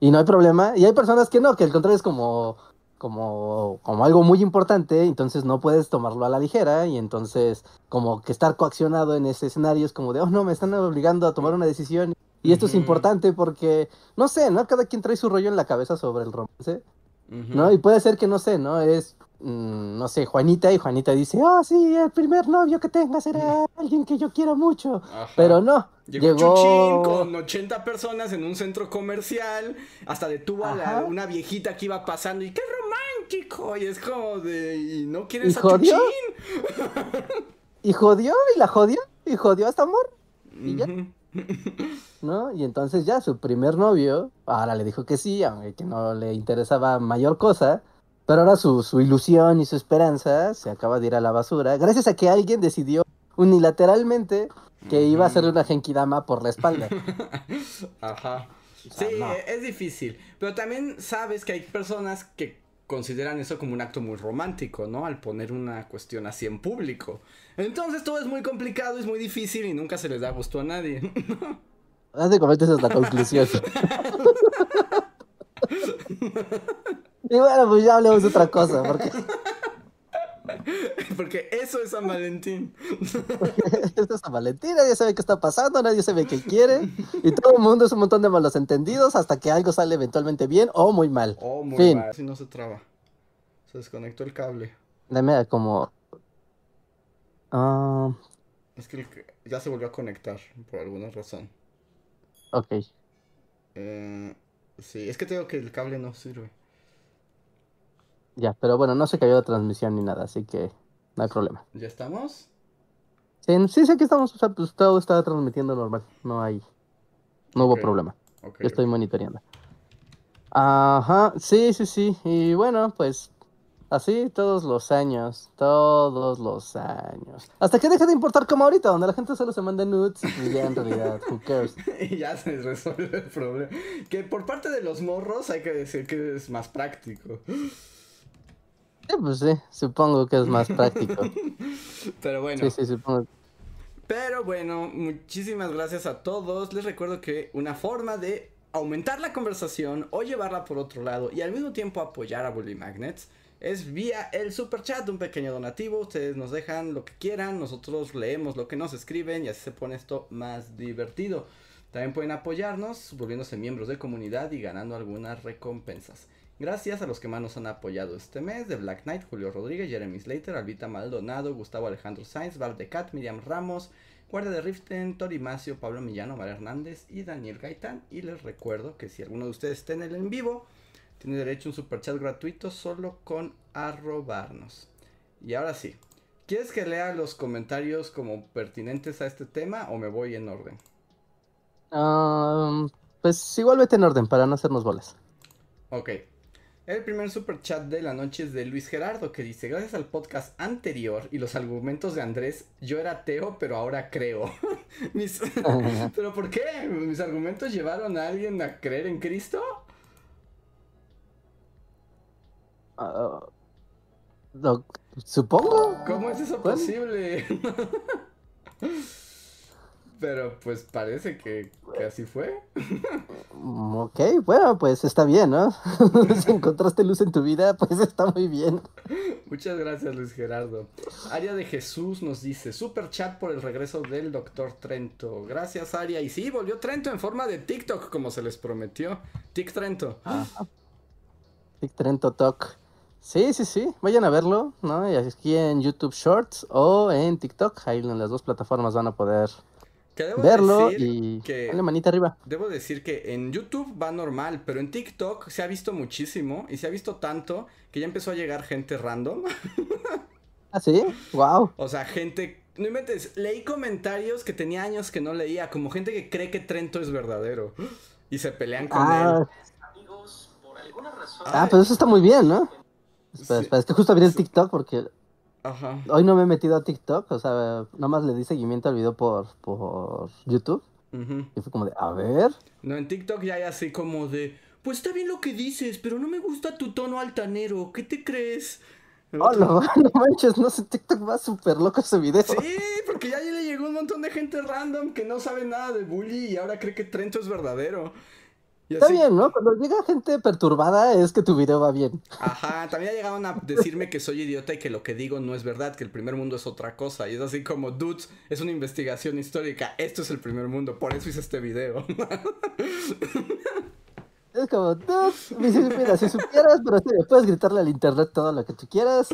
y no hay problema. Y hay personas que no, que al contrario es como, como, como algo muy importante, entonces no puedes tomarlo a la ligera y entonces como que estar coaccionado en ese escenario es como de, oh no, me están obligando a tomar una decisión. Y esto es importante porque, no sé, ¿no? Cada quien trae su rollo en la cabeza sobre el romance. ¿no? Y puede ser que, no sé, ¿no? Es, mm, no sé, Juanita y Juanita dice, oh, sí, el primer novio que tenga será [LAUGHS] alguien que yo quiero mucho. Ajá. Pero no, Llegó, llegó... Chuchín con 80 personas en un centro comercial. Hasta detuvo a la- una viejita que iba pasando y ¡qué romántico! Y es como de. ¿Y no quieres ¿Y a jodió? Chuchín? [LAUGHS] Y jodió, y la jodió, y jodió hasta amor, Y ya. ¿No? Y entonces ya su primer novio, ahora le dijo que sí, aunque que no le interesaba mayor cosa, pero ahora su, su ilusión y su esperanza se acaba de ir a la basura, gracias a que alguien decidió unilateralmente que iba a hacerle una genkidama por la espalda. [LAUGHS] Ajá. O sea, Sí, no. es difícil. Pero también sabes que hay personas que consideran eso como un acto muy romántico, ¿no? Al poner una cuestión así en público. Entonces todo es muy complicado, es muy difícil y nunca se les da gusto a nadie. Básicamente esa es la conclusión. [LAUGHS] y bueno, pues ya hablemos de otra cosa, porque [LAUGHS] Porque eso es San Valentín. [LAUGHS] esto es San Valentín, nadie sabe qué está pasando, nadie sabe qué quiere, y todo el mundo es un montón de malos entendidos hasta que algo sale eventualmente bien o muy mal. Oh, muy Fin. mal. Si no se traba. Se desconectó el cable. Dame como... Ah, Es que- ya se volvió a conectar por alguna razón. ok. Eh, sí, es que tengo que el cable no sirve. Ya, pero bueno, no se cayó la transmisión ni nada, así que no hay problema. ¿Ya estamos? Sí, sí sé que estamos, o sea, pues todo está transmitiendo normal, no hay, no hubo problema. Ok. Yo estoy monitoreando. Ajá, sí, sí, sí. Y bueno, pues así todos los años, todos los años. Hasta que deje de importar como ahorita, donde la gente solo se manda nudes y ya en realidad, who cares. [LAUGHS] Y ya se resuelve el problema. Que por parte de los morros hay que decir que es más práctico. Sí, pues sí, supongo que es más práctico. [LAUGHS] Pero bueno. Sí, sí, supongo. Pero bueno, muchísimas gracias a todos. Les recuerdo que una forma de aumentar la conversación o llevarla por otro lado y al mismo tiempo apoyar a Bully Magnets es vía el super chat, un pequeño donativo. Ustedes nos dejan lo que quieran, nosotros leemos lo que nos escriben y así se pone esto más divertido. También pueden apoyarnos volviéndose miembros de comunidad y ganando algunas recompensas. Gracias a los que más nos han apoyado este mes, de Black Knight, Julio Rodríguez, Jeremy Slater, Albita Maldonado, Gustavo Alejandro Sainz, Valdecat, Miriam Ramos, Guardia de Riften, Tori Macio, Pablo Millano, María Hernández y Daniel Gaitán. Y les recuerdo que si alguno de ustedes está en el en vivo, tiene derecho a un superchat gratuito solo con arrobarnos. Y ahora sí, ¿quieres que lea los comentarios como pertinentes a este tema o me voy en orden? Ah, pues igual vete en orden para no hacernos bolas. Ok. El primer super chat de la noche es de Luis Gerardo que dice, gracias al podcast anterior y los argumentos de Andrés, yo era ateo pero ahora creo. [LAUGHS] Mis... [LAUGHS] ¿Pero por qué? ¿Mis argumentos llevaron a alguien a creer en Cristo? Ah, lo- supongo. ¿Cómo es eso posible? [LAUGHS] pero pues parece que, que así fue. Mm, Ok, bueno, pues está bien, ¿no? [LAUGHS] si encontraste luz en tu vida, pues está muy bien. Muchas gracias Luis Gerardo. Aria de Jesús nos dice, super chat por el regreso del doctor Trento. Gracias Aria. Y sí, volvió Trento en forma de TikTok como se les prometió. Tic Trento. Big Trento Talk. Sí, sí, sí, vayan a verlo, ¿no? Y aquí en YouTube Shorts o en TikTok, ahí en las dos plataformas van a poder Que debo verlo decir y que- dale manita arriba. Debo decir que en YouTube va normal, pero en TikTok se ha visto muchísimo y se ha visto tanto que ya empezó a llegar gente random. [LAUGHS] Ah, sí, wow. O sea, gente... No inventes, leí comentarios que tenía años que no leía, como gente que cree que Trento es verdadero. Y se pelean con él. Ah, ah, Ay. pues eso está muy bien, ¿no? Espera, Sí. espera, es que justo abrí el TikTok porque Ajá. hoy no me he metido a TikTok, o sea, nomás le di seguimiento al video por, por YouTube Ujú. y fue como de, a ver, No, en TikTok ya hay así como de, pues está bien lo que dices, pero no me gusta tu tono altanero, ¿qué te crees? oh, no, [LAUGHS] no manches, no sé, TikTok va súper loco ese video. Sí, porque ya le llegó un montón de gente random que no sabe nada de bully y ahora cree que Trento es verdadero. Está bien, ¿no? Cuando llega gente perturbada es que tu video va bien. Ajá, también llegaron a decirme que soy idiota y que lo que digo no es verdad, que el primer mundo es otra cosa. Y es así como, dudes, es una investigación histórica, esto es el primer mundo, por eso hice este video. [LAUGHS] Es como, "Dude, dices, mira, si supieras, pero sí, puedes gritarle al internet todo lo que tú quieras.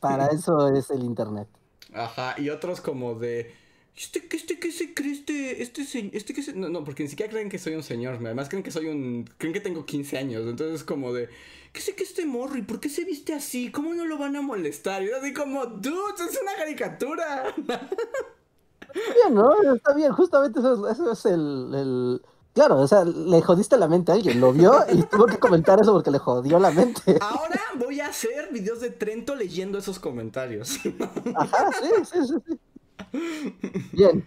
Para [LAUGHS] eso es el internet. Ajá, y otros como de. Este, este, que se cree este, este, este que se... No, no, porque ni siquiera creen que soy un señor, además creen que soy un... Creen que tengo 15 años, entonces es como de... ¿Qué sé que este morro? ¿Y por qué se viste así? ¿Cómo no lo van a molestar? Y yo así como, dude, es una caricatura. [LAUGHS] Bien, ¿no? Está bien, justamente eso es, eso es el, el- Claro, o sea, le jodiste la mente a alguien, lo vio y tuvo que comentar eso porque le jodió la mente. [LAUGHS] Ahora voy a hacer videos de Trento leyendo esos comentarios. Ajá, sí, sí, sí, sí. Bien.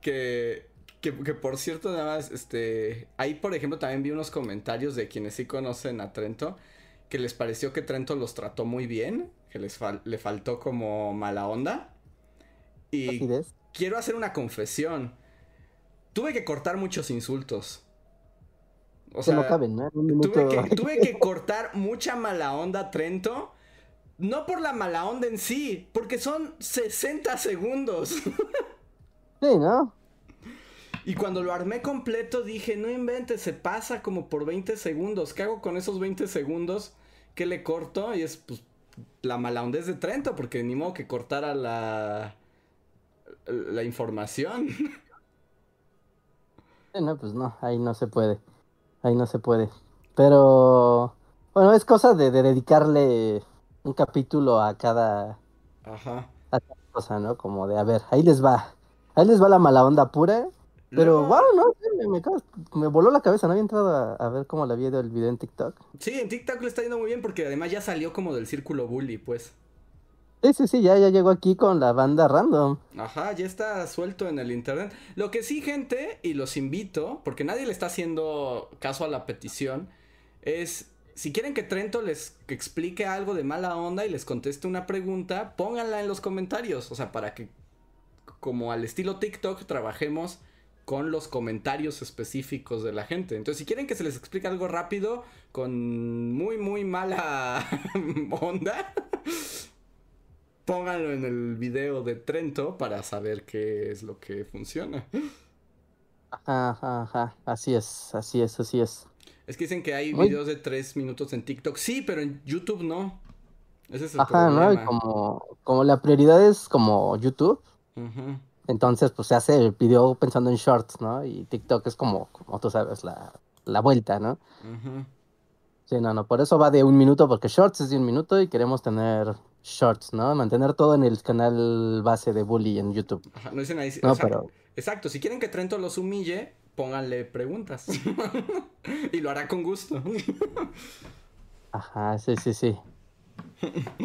que, que, que por cierto, nada más, este, ahí por ejemplo también vi unos comentarios de quienes sí conocen a Trento, que les pareció que Trento los trató muy bien, que les fal- le faltó como mala onda. Y quiero hacer una confesión. Tuve que cortar muchos insultos. O no caben, ¿no? Tuve que, tuve que [LAUGHS] cortar mucha mala onda a Trento. No por la mala onda en sí, porque son 60 segundos. [LAUGHS] Sí, ¿no? Y cuando lo armé completo dije, no inventes, se pasa como por 20 segundos. ¿Qué hago con esos 20 segundos? ¿Qué le corto? Y es pues la mala onda es de Trento, porque ni modo que cortara la, la información. [LAUGHS] No, pues no, ahí no se puede. Ahí no se puede. Pero, bueno, es cosa de, de dedicarle un capítulo a cada, Ajá. a cada cosa, ¿no? Como de, a ver, ahí les va. Ahí les va la mala onda pura. Pero, wow, no, me, me voló la cabeza. No había entrado a, a ver cómo le había ido el video en TikTok. Sí, en TikTok le está yendo muy bien porque además ya salió como del círculo bully, pues. Sí, sí, sí, ya, ya llegó aquí con la banda random. Ajá, ya está suelto en el internet. Lo que sí, gente, y los invito, porque nadie le está haciendo caso a la petición, es si quieren que Trento les explique algo de mala onda y les conteste una pregunta, pónganla en los comentarios. O sea, para que, como al estilo TikTok, trabajemos con los comentarios específicos de la gente. Entonces, si quieren que se les explique algo rápido, con muy, muy mala [LAUGHS] onda, pónganlo en el video de Trento para saber qué es lo que funciona. Ajá, ajá. Así es, así es, así es. Es que dicen que hay Muy- videos de tres minutos en TikTok. Sí, pero en YouTube no. Ese es el Ajá, ¿no? Y problema. como, como la prioridad es como YouTube, entonces pues se hace el video pensando en shorts, ¿no? Y TikTok es como, como tú sabes, la, la vuelta, ¿no? Sí, no, no, por eso va de un minuto, porque shorts es de un minuto y queremos tener shorts, ¿no? Mantener todo en el canal base de Bully en YouTube. Ajá, no dicen ahí. No, exacto, pero exacto, si quieren que Trento los humille, pónganle preguntas. [LAUGHS] y lo hará con gusto. Ajá, sí, sí, sí.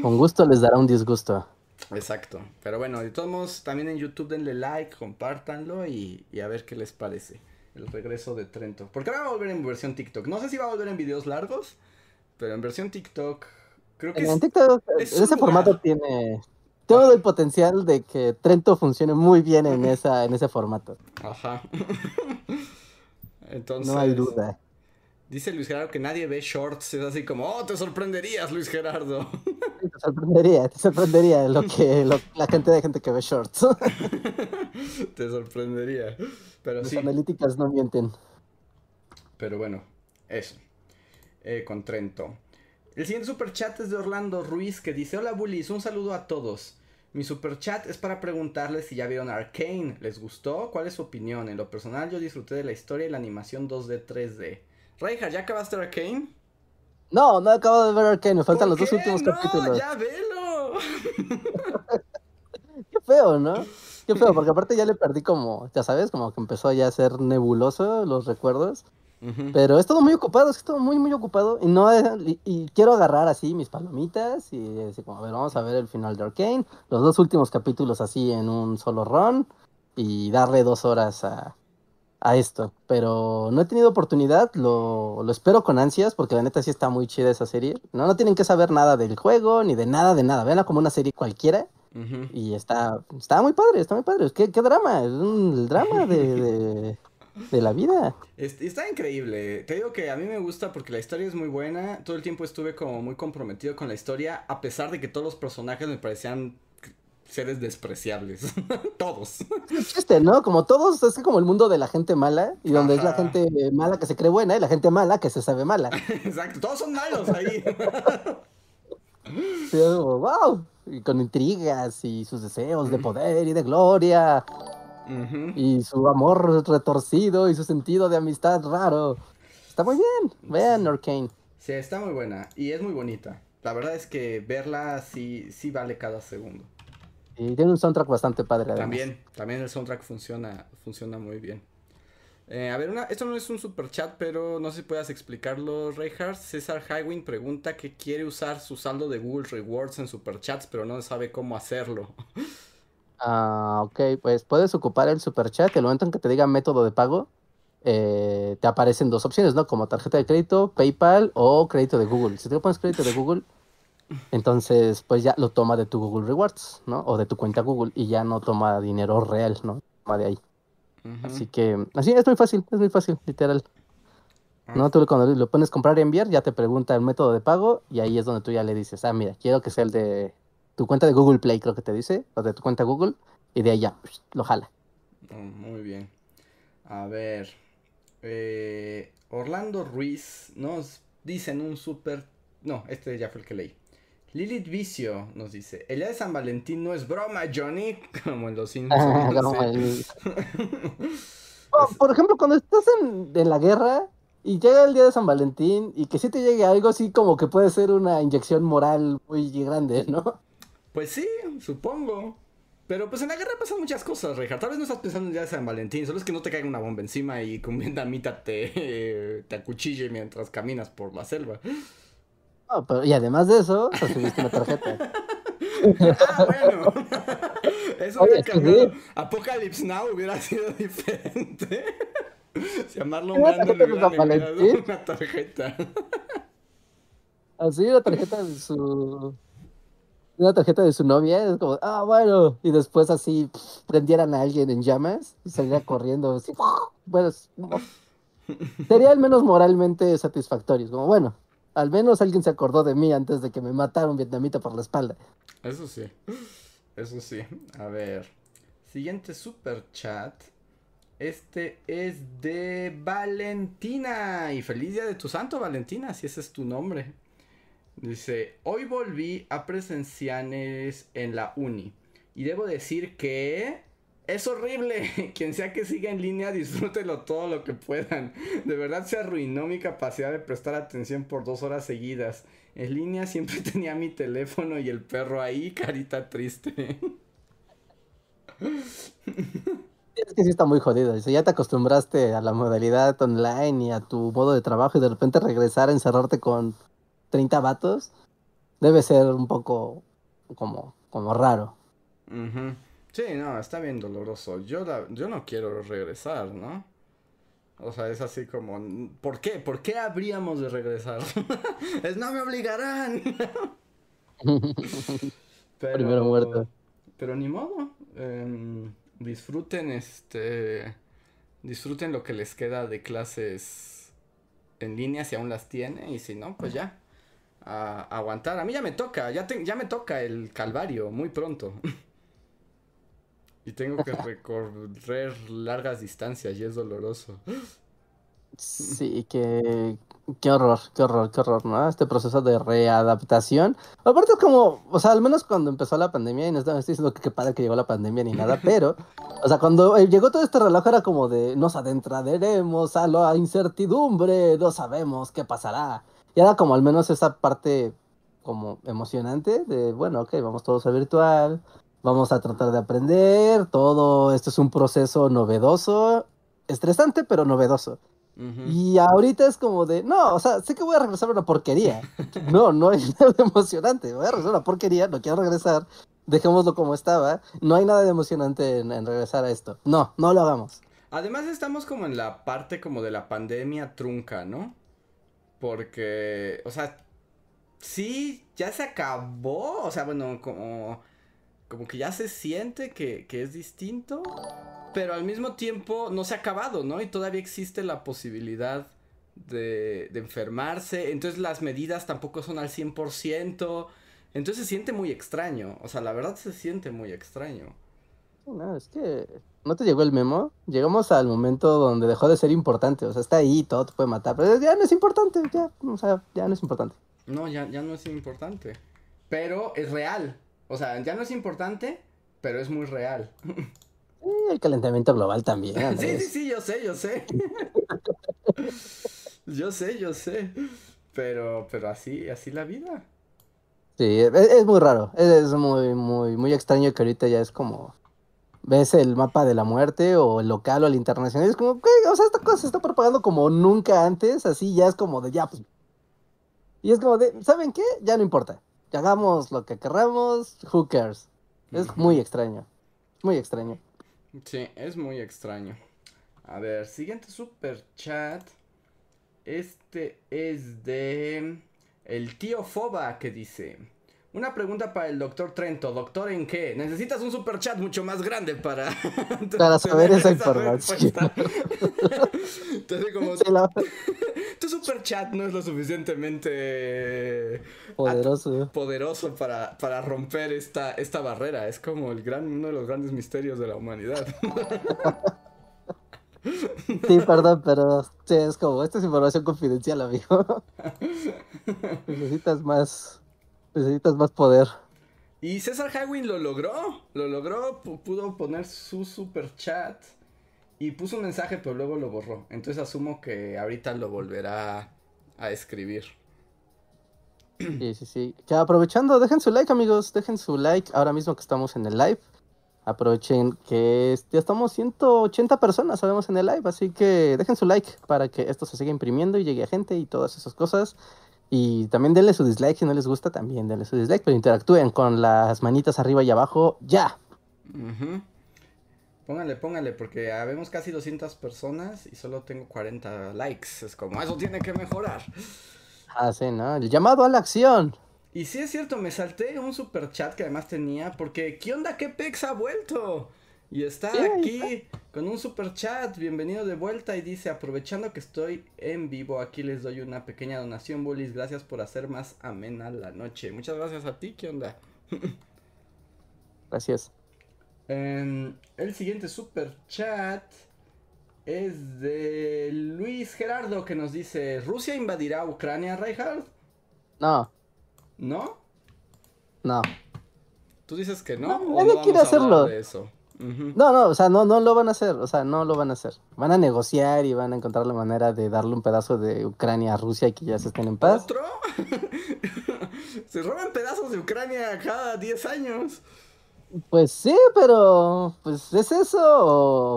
Con gusto les dará un disgusto. Exacto. Pero bueno, de todos modos, también en YouTube denle like, compártanlo y, y a ver qué les parece. El regreso de Trento. Porque ahora va a volver en versión TikTok. No sé si va a volver en videos largos, pero en versión TikTok creo que En es- TikTok, es ese lugar. formato tiene todo el potencial de que Trento funcione muy bien en esa, en ese formato. Ajá. [LAUGHS] Entonces, No hay duda. Dice Luis Gerardo que nadie ve shorts. Es así como, oh, te sorprenderías, Luis Gerardo. Te sorprendería, te sorprendería lo que lo- la cantidad de gente que ve shorts. [LAUGHS] te sorprendería. Pero Las sí. analíticas no mienten. Pero bueno, eso. Eh, con Trento. El siguiente superchat es de Orlando Ruiz que dice: Hola bullies, un saludo a todos. Mi superchat es para preguntarles si ya vieron Arcane. ¿Les gustó? ¿Cuál es su opinión? En lo personal, yo disfruté de la historia y la animación 2D, 3D. Reinhard, ¿ya acabaste Arcane? No, no acabo de ver Arcane, me faltan ¿Por los dos últimos No, capítulos. ¡Ya velo! [LAUGHS] Qué feo, ¿no? Qué feo, porque aparte ya le perdí como, ya sabes, como que empezó ya a ser nebuloso los recuerdos. Pero he estado muy ocupado, he estado muy, muy ocupado. Y no y, y quiero agarrar así mis palomitas y así como, a ver, vamos a ver el final de Arcane, los dos últimos capítulos así en un solo run y darle dos horas a, a esto. Pero no he tenido oportunidad, lo, lo espero con ansias porque la neta sí está muy chida esa serie. No, no tienen que saber nada del juego ni de nada, de nada. Veanla como una serie cualquiera. Y está, está muy padre, está muy padre. ¿Qué, qué drama? Es un drama de, de, [LAUGHS] de la vida. Es- Está increíble. Te digo que a mí me gusta porque la historia es muy buena. Todo el tiempo estuve como muy comprometido con la historia, a pesar de que todos los personajes me parecían seres despreciables. [LAUGHS] todos. Es chiste, ¿no? Como todos, es como el mundo de la gente mala, y donde es la gente mala que se cree buena y la gente mala que se sabe mala. [LAUGHS] Exacto, todos son malos ahí. [LAUGHS] Sí, es como, wow. Y con intrigas y sus deseos de poder y de gloria Ujú. y su amor retorcido y su sentido de amistad raro. Está muy bien. Vean Arcane. Sí, está muy buena y es muy bonita. La verdad es que verla sí, sí vale cada segundo. Y tiene un soundtrack bastante padre además. También, también el soundtrack funciona, funciona muy bien. Eh, a ver, una, esto no es un super chat, pero no sé si puedas explicarlo, Reinhardt. César Highwin pregunta que quiere usar su saldo de Google Rewards en super chats, pero no sabe cómo hacerlo. [LAUGHS] Ah, ok, pues puedes ocupar el super chat. El momento en que te diga método de pago, eh, te aparecen dos opciones, ¿no? Como tarjeta de crédito, PayPal o crédito de Google. Si te pones crédito de Google, entonces pues ya lo toma de tu Google Rewards, ¿no? O de tu cuenta Google y ya no toma dinero real, ¿no? Toma de ahí. Así que, así es muy fácil, es muy fácil, literal. ¿No? Tú cuando lo pones comprar y enviar, ya te pregunta el método de pago y ahí es donde tú ya le dices, ah, mira, quiero que sea el de tu cuenta de Google Play, creo que te dice, o de tu cuenta Google, y de ya, lo jala. Oh, muy bien. A ver. eh, Orlando Ruiz nos dice en un super. No, este ya fue el que leí. Lilith Vicio nos dice: El día de San Valentín no es broma, Johnny. [LAUGHS] Como en los [LAUGHS] Simpsons. El- [LAUGHS] por ejemplo, cuando estás en, en la guerra y llega el día de San Valentín y que sí te llegue algo así como que puede ser una inyección moral muy grande, ¿no? Pues sí, supongo. Pero pues en la guerra pasan muchas cosas, Reja. Tal vez no estás pensando en el día de San Valentín, solo es que no te caiga una bomba encima y con vietnamita te, [LAUGHS] te acuchille mientras caminas por la selva. No, pero- y además de eso, recibiste una tarjeta. [LAUGHS] Ah, bueno. [LAUGHS] Eso Oye, hubiera cambiado. sí. Apocalypse Now hubiera sido diferente. Si a Marlon Brando le enviado Valentín. una tarjeta. Así la tarjeta de su una tarjeta de su novia, es como, ah, bueno, y después así prendieran a alguien en llamas y saliera corriendo así, bueno, sería al menos moralmente satisfactorio, es como, bueno, al menos alguien se acordó de mí antes de que me matara un vietnamita por la espalda. Eso sí. Eso sí. A ver. Siguiente super chat. Este es de Valentina. Y feliz día de tu santo, Valentina, si ese es tu nombre. Dice, hoy volví a presenciales en la uni. Y debo decir que es horrible. [LAUGHS] Quien sea que siga en línea, disfrútelo todo lo que puedan. De verdad se arruinó mi capacidad de prestar atención por dos horas seguidas. En línea siempre [LAUGHS] tenía mi teléfono y el perro ahí, carita triste. Es que sí está muy jodido, dice, ya te acostumbraste a la modalidad online y a tu modo de trabajo y de repente regresar a encerrarte con 30 vatos, debe ser un poco como, como raro. Sí, no, está bien doloroso. Yo, la- yo no quiero regresar, ¿no? O sea, es así como, ¿por qué? ¿Por qué habríamos de regresar? [LAUGHS] es no me obligarán. [LAUGHS] pero, Primero muerto. Pero ni modo. em, disfruten este. Disfruten lo que les queda de clases en línea si aún las tiene. Y si no, pues ya. A, aguantar. A mí ya me toca. Ya, te- ya me toca el calvario muy pronto. [LAUGHS] y tengo que [LAUGHS] recorrer largas distancias y es doloroso. Sí, qué, qué horror, qué horror, qué horror, ¿no? Este proceso de readaptación. Aparte es como, o sea, al menos cuando empezó la pandemia, y no estoy diciendo que qué padre que llegó la pandemia ni nada, [LAUGHS] pero, o sea, cuando eh, llegó todo este reloj era como de, nos adentraremos a la incertidumbre, no sabemos qué pasará. Y era como al menos esa parte como emocionante de, bueno, ok, vamos todos a virtual, vamos a tratar de aprender, todo esto es un proceso novedoso, estresante, pero novedoso. Y ahorita es como de, no, o sea, sé que voy a regresar a una porquería. [LAUGHS] No, no hay nada de emocionante. Voy a regresar a una porquería, no quiero regresar. Dejémoslo como estaba. No hay nada de emocionante en, en regresar a esto. No, no lo hagamos. Además estamos como en la parte como de la pandemia trunca, ¿no? Porque, o sea, sí, ya se acabó, o sea, bueno, como, como que ya se siente que, que es distinto, pero al mismo tiempo no se ha acabado, ¿no? Y todavía existe la posibilidad de, de enfermarse, entonces las medidas tampoco son al 100%, entonces se siente muy extraño, o sea, la verdad se siente muy extraño. No, es que no te llegó el memo. Llegamos al momento donde dejó de ser importante. O sea, está ahí, todo te puede matar. Pero ya no es importante, ya, o sea, ya no es importante. No, ya, ya no es importante. Pero es real. O sea, ya no es importante, pero es muy real. [LAUGHS] Y el calentamiento global también. [LAUGHS] Sí, sí, sí, yo sé, yo sé. [LAUGHS] yo sé, yo sé. Pero, pero así, así la vida. Sí, es, es muy raro. Es, es muy, muy, muy extraño que ahorita ya es como. Ves el mapa de la muerte o el local o el internacional. y Es como, ¿qué? O sea, esta cosa se está propagando como nunca antes. Así ya es como de ya, pues. Y es como de, ¿saben qué? Ya no importa. Hagamos lo que querramos. Who cares? Es muy extraño. Muy extraño. Sí, es muy extraño. A ver, siguiente super chat. Este es de el tío Foba que dice. Una pregunta para el doctor Trento. ¿Doctor en qué? Necesitas un super chat mucho más grande para... [LAUGHS] Para saber esa información. Entonces [LAUGHS] como Sí, la- [LAUGHS] tu super chat no es lo suficientemente poderoso. poderoso para, para romper esta, esta barrera. Es como el gran, uno de los grandes misterios de la humanidad. Sí, perdón, pero sí, es como, esta es información confidencial, amigo. Necesitas más. Necesitas más poder. Y César Hawin lo logró, lo logró, pu- pudo poner su super chat y puso un mensaje, pero luego lo borró. Entonces asumo que ahorita lo volverá a escribir. Sí, sí, sí. Que aprovechando, dejen su like, amigos. Dejen su like ahora mismo que estamos en el live. Aprovechen que ya estamos 180 personas, sabemos, en el live. Así que dejen su like para que esto se siga imprimiendo y llegue a gente y todas esas cosas. Y también denle su dislike si no les gusta, también denle su dislike, pero interactúen con las manitas arriba y abajo. ¡Ya! Ujú. Póngale, póngale, porque habemos casi 200 personas y solo tengo 40 likes. Es como, eso tiene que mejorar. Ah, sí, ¿no? El llamado a la acción. Y sí es cierto, me salté un super chat que además tenía, porque ¿qué onda? ¿Qué pex ha vuelto? Y está Sí, aquí con un super chat, bienvenido de vuelta y dice, aprovechando que estoy en vivo, aquí les doy una pequeña donación, bullies, gracias por hacer más amena la noche. Muchas gracias a ti, ¿qué onda? [LAUGHS] Gracias. Em, el siguiente super chat es de Luis Gerardo que nos dice, ¿Rusia invadirá Ucrania, Reinhardt? No, ¿No? no. Tú dices que no. No, ¿O nadie vamos quiere hacerlo. de eso? No, no, o sea, no, no lo van a hacer, o sea, no lo van a hacer. Van a negociar y van a encontrar la manera de darle un pedazo de Ucrania a Rusia y que ya se estén en paz. ¿Otro? [LAUGHS] Se roban pedazos de Ucrania cada 10 años. Pues sí, pero pues es eso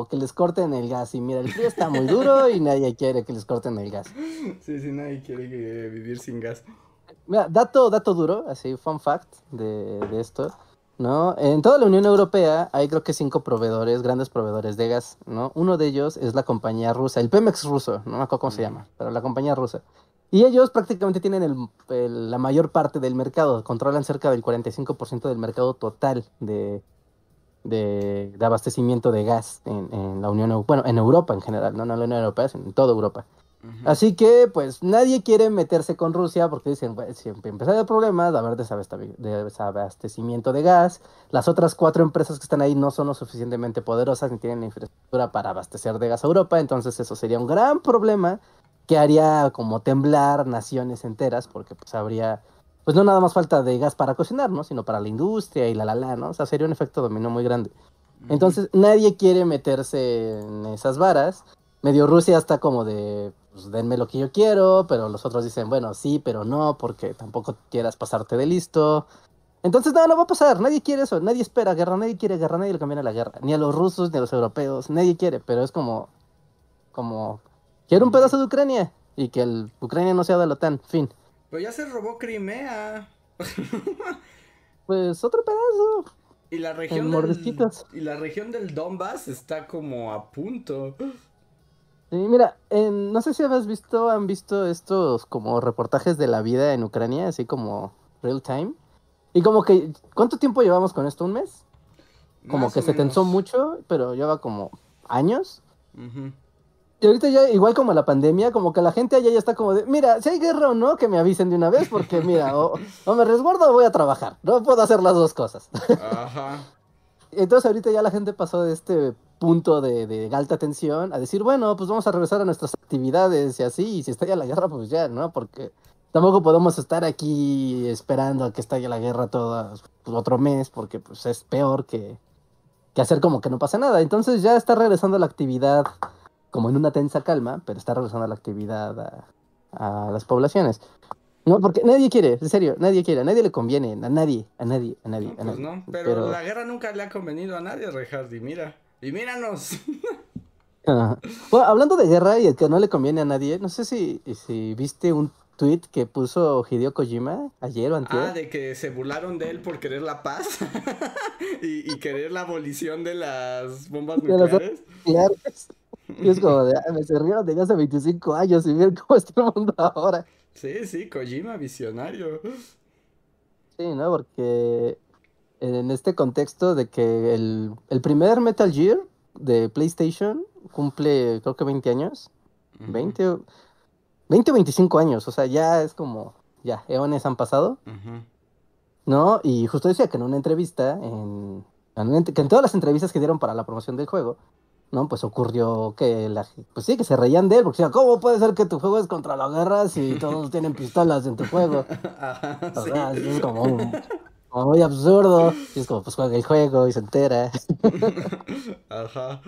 o que les corten el gas. Y mira, el frío está muy duro y nadie quiere que les corten el gas. Sí, sí, nadie quiere que- vivir sin gas. Mira, dato, dato duro, así, fun fact de, de esto, ¿no? En toda la Unión Europea hay creo que cinco proveedores, grandes proveedores de gas, ¿no? Uno de ellos es la compañía rusa, el Pemex ruso, no me acuerdo cómo se llama, pero la compañía rusa. Y ellos prácticamente tienen el- el- la mayor parte del mercado, controlan cerca del 45% del mercado total de, de, de abastecimiento de gas en, en la Unión Europea, bueno, en Europa en general, no, no en la Unión Europea, sino en toda Europa. Así que, pues, nadie quiere meterse con Rusia porque dicen, bueno, si empieza a haber problemas, va a haber desabastecimiento de gas. Las otras cuatro empresas que están ahí no son lo suficientemente poderosas ni tienen la infraestructura para abastecer de gas a Europa. Entonces, eso sería un gran problema que haría como temblar naciones enteras porque, pues, habría, pues, no nada más falta de gas para cocinar, ¿no? Sino para la industria y la la la, ¿no? O sea, sería un efecto dominó muy grande. Entonces, nadie quiere meterse en esas varas. Medio Rusia está como de, pues denme lo que yo quiero, pero los otros dicen, bueno, sí, pero no, porque tampoco quieras pasarte de listo. Entonces, nada, no va a pasar. Nadie quiere eso. Nadie espera guerra. Nadie quiere guerra. Nadie le conviene la guerra. Ni a los rusos, ni a los europeos. Nadie quiere. Pero es como, como, quiero un pedazo de Ucrania. Y que el Ucrania no sea de la OTAN. Fin. Pero ya se robó Crimea. [LAUGHS] Pues otro pedazo. Y la región del, y la región del Donbass está como a punto. Mira, en- no sé si habéis visto, han visto estos como reportajes de la vida en Ucrania, así como real time. Y como que, ¿cuánto tiempo llevamos con esto? ¿Un mes? Como Más que se tensó mucho, pero lleva como años. Ujú. Y ahorita ya, igual como la pandemia, como que la gente allá ya está como de, mira, si hay guerra o no, que me avisen de una vez, porque mira, o, o me resguardo o voy a trabajar. No puedo hacer las dos cosas. Ajá. [LAUGHS] Entonces ahorita ya la gente pasó de este punto de, de alta tensión a decir, bueno, pues vamos a regresar a nuestras actividades y así, y si estalla la guerra, pues ya, ¿no? Porque tampoco podemos estar aquí esperando a que estalle la guerra todo pues, otro mes, porque pues es peor que, que hacer como que no pasa nada. Entonces ya está regresando la actividad como en una tensa calma, pero está regresando la actividad a, a las poblaciones. No, porque nadie quiere, en serio, nadie quiere, a nadie le conviene, a nadie, a nadie, a nadie, No, a pues nadie. no. Pero, la guerra nunca le ha convenido a nadie, Rejardi. Mira. Y míranos. [LAUGHS] Bueno, hablando de guerra y el que no le conviene a nadie, no sé si, si viste un tweet que puso Hideo Kojima ayer o antier. Ah, de que se burlaron de él por querer la paz [LAUGHS] y, y querer la abolición de las bombas De nucleares. [LAUGHS] Y es como de, ah, me se rieron de hace 25 años y miren cómo está el mundo ahora. Sí, sí, Kojima, visionario. Sí, ¿no? Porque en este contexto de que el, el primer Metal Gear de PlayStation cumple, creo que 20 años. 20 o, 20 o 25 años, o sea, ya es como, ya, eones han pasado. ¿no? Y justo decía que en una entrevista, en, en una ent- que en todas las entrevistas que dieron para la promoción del juego, ¿no? Pues ocurrió que la, pues sí, que se reían de él, porque decían, ¿cómo puede ser que tu juego es contra la guerra si todos [LAUGHS] tienen pistolas en tu juego? Ajá, O sí. sea, es como, un- como muy absurdo. Y es como, pues juega el juego y se entera. Ajá.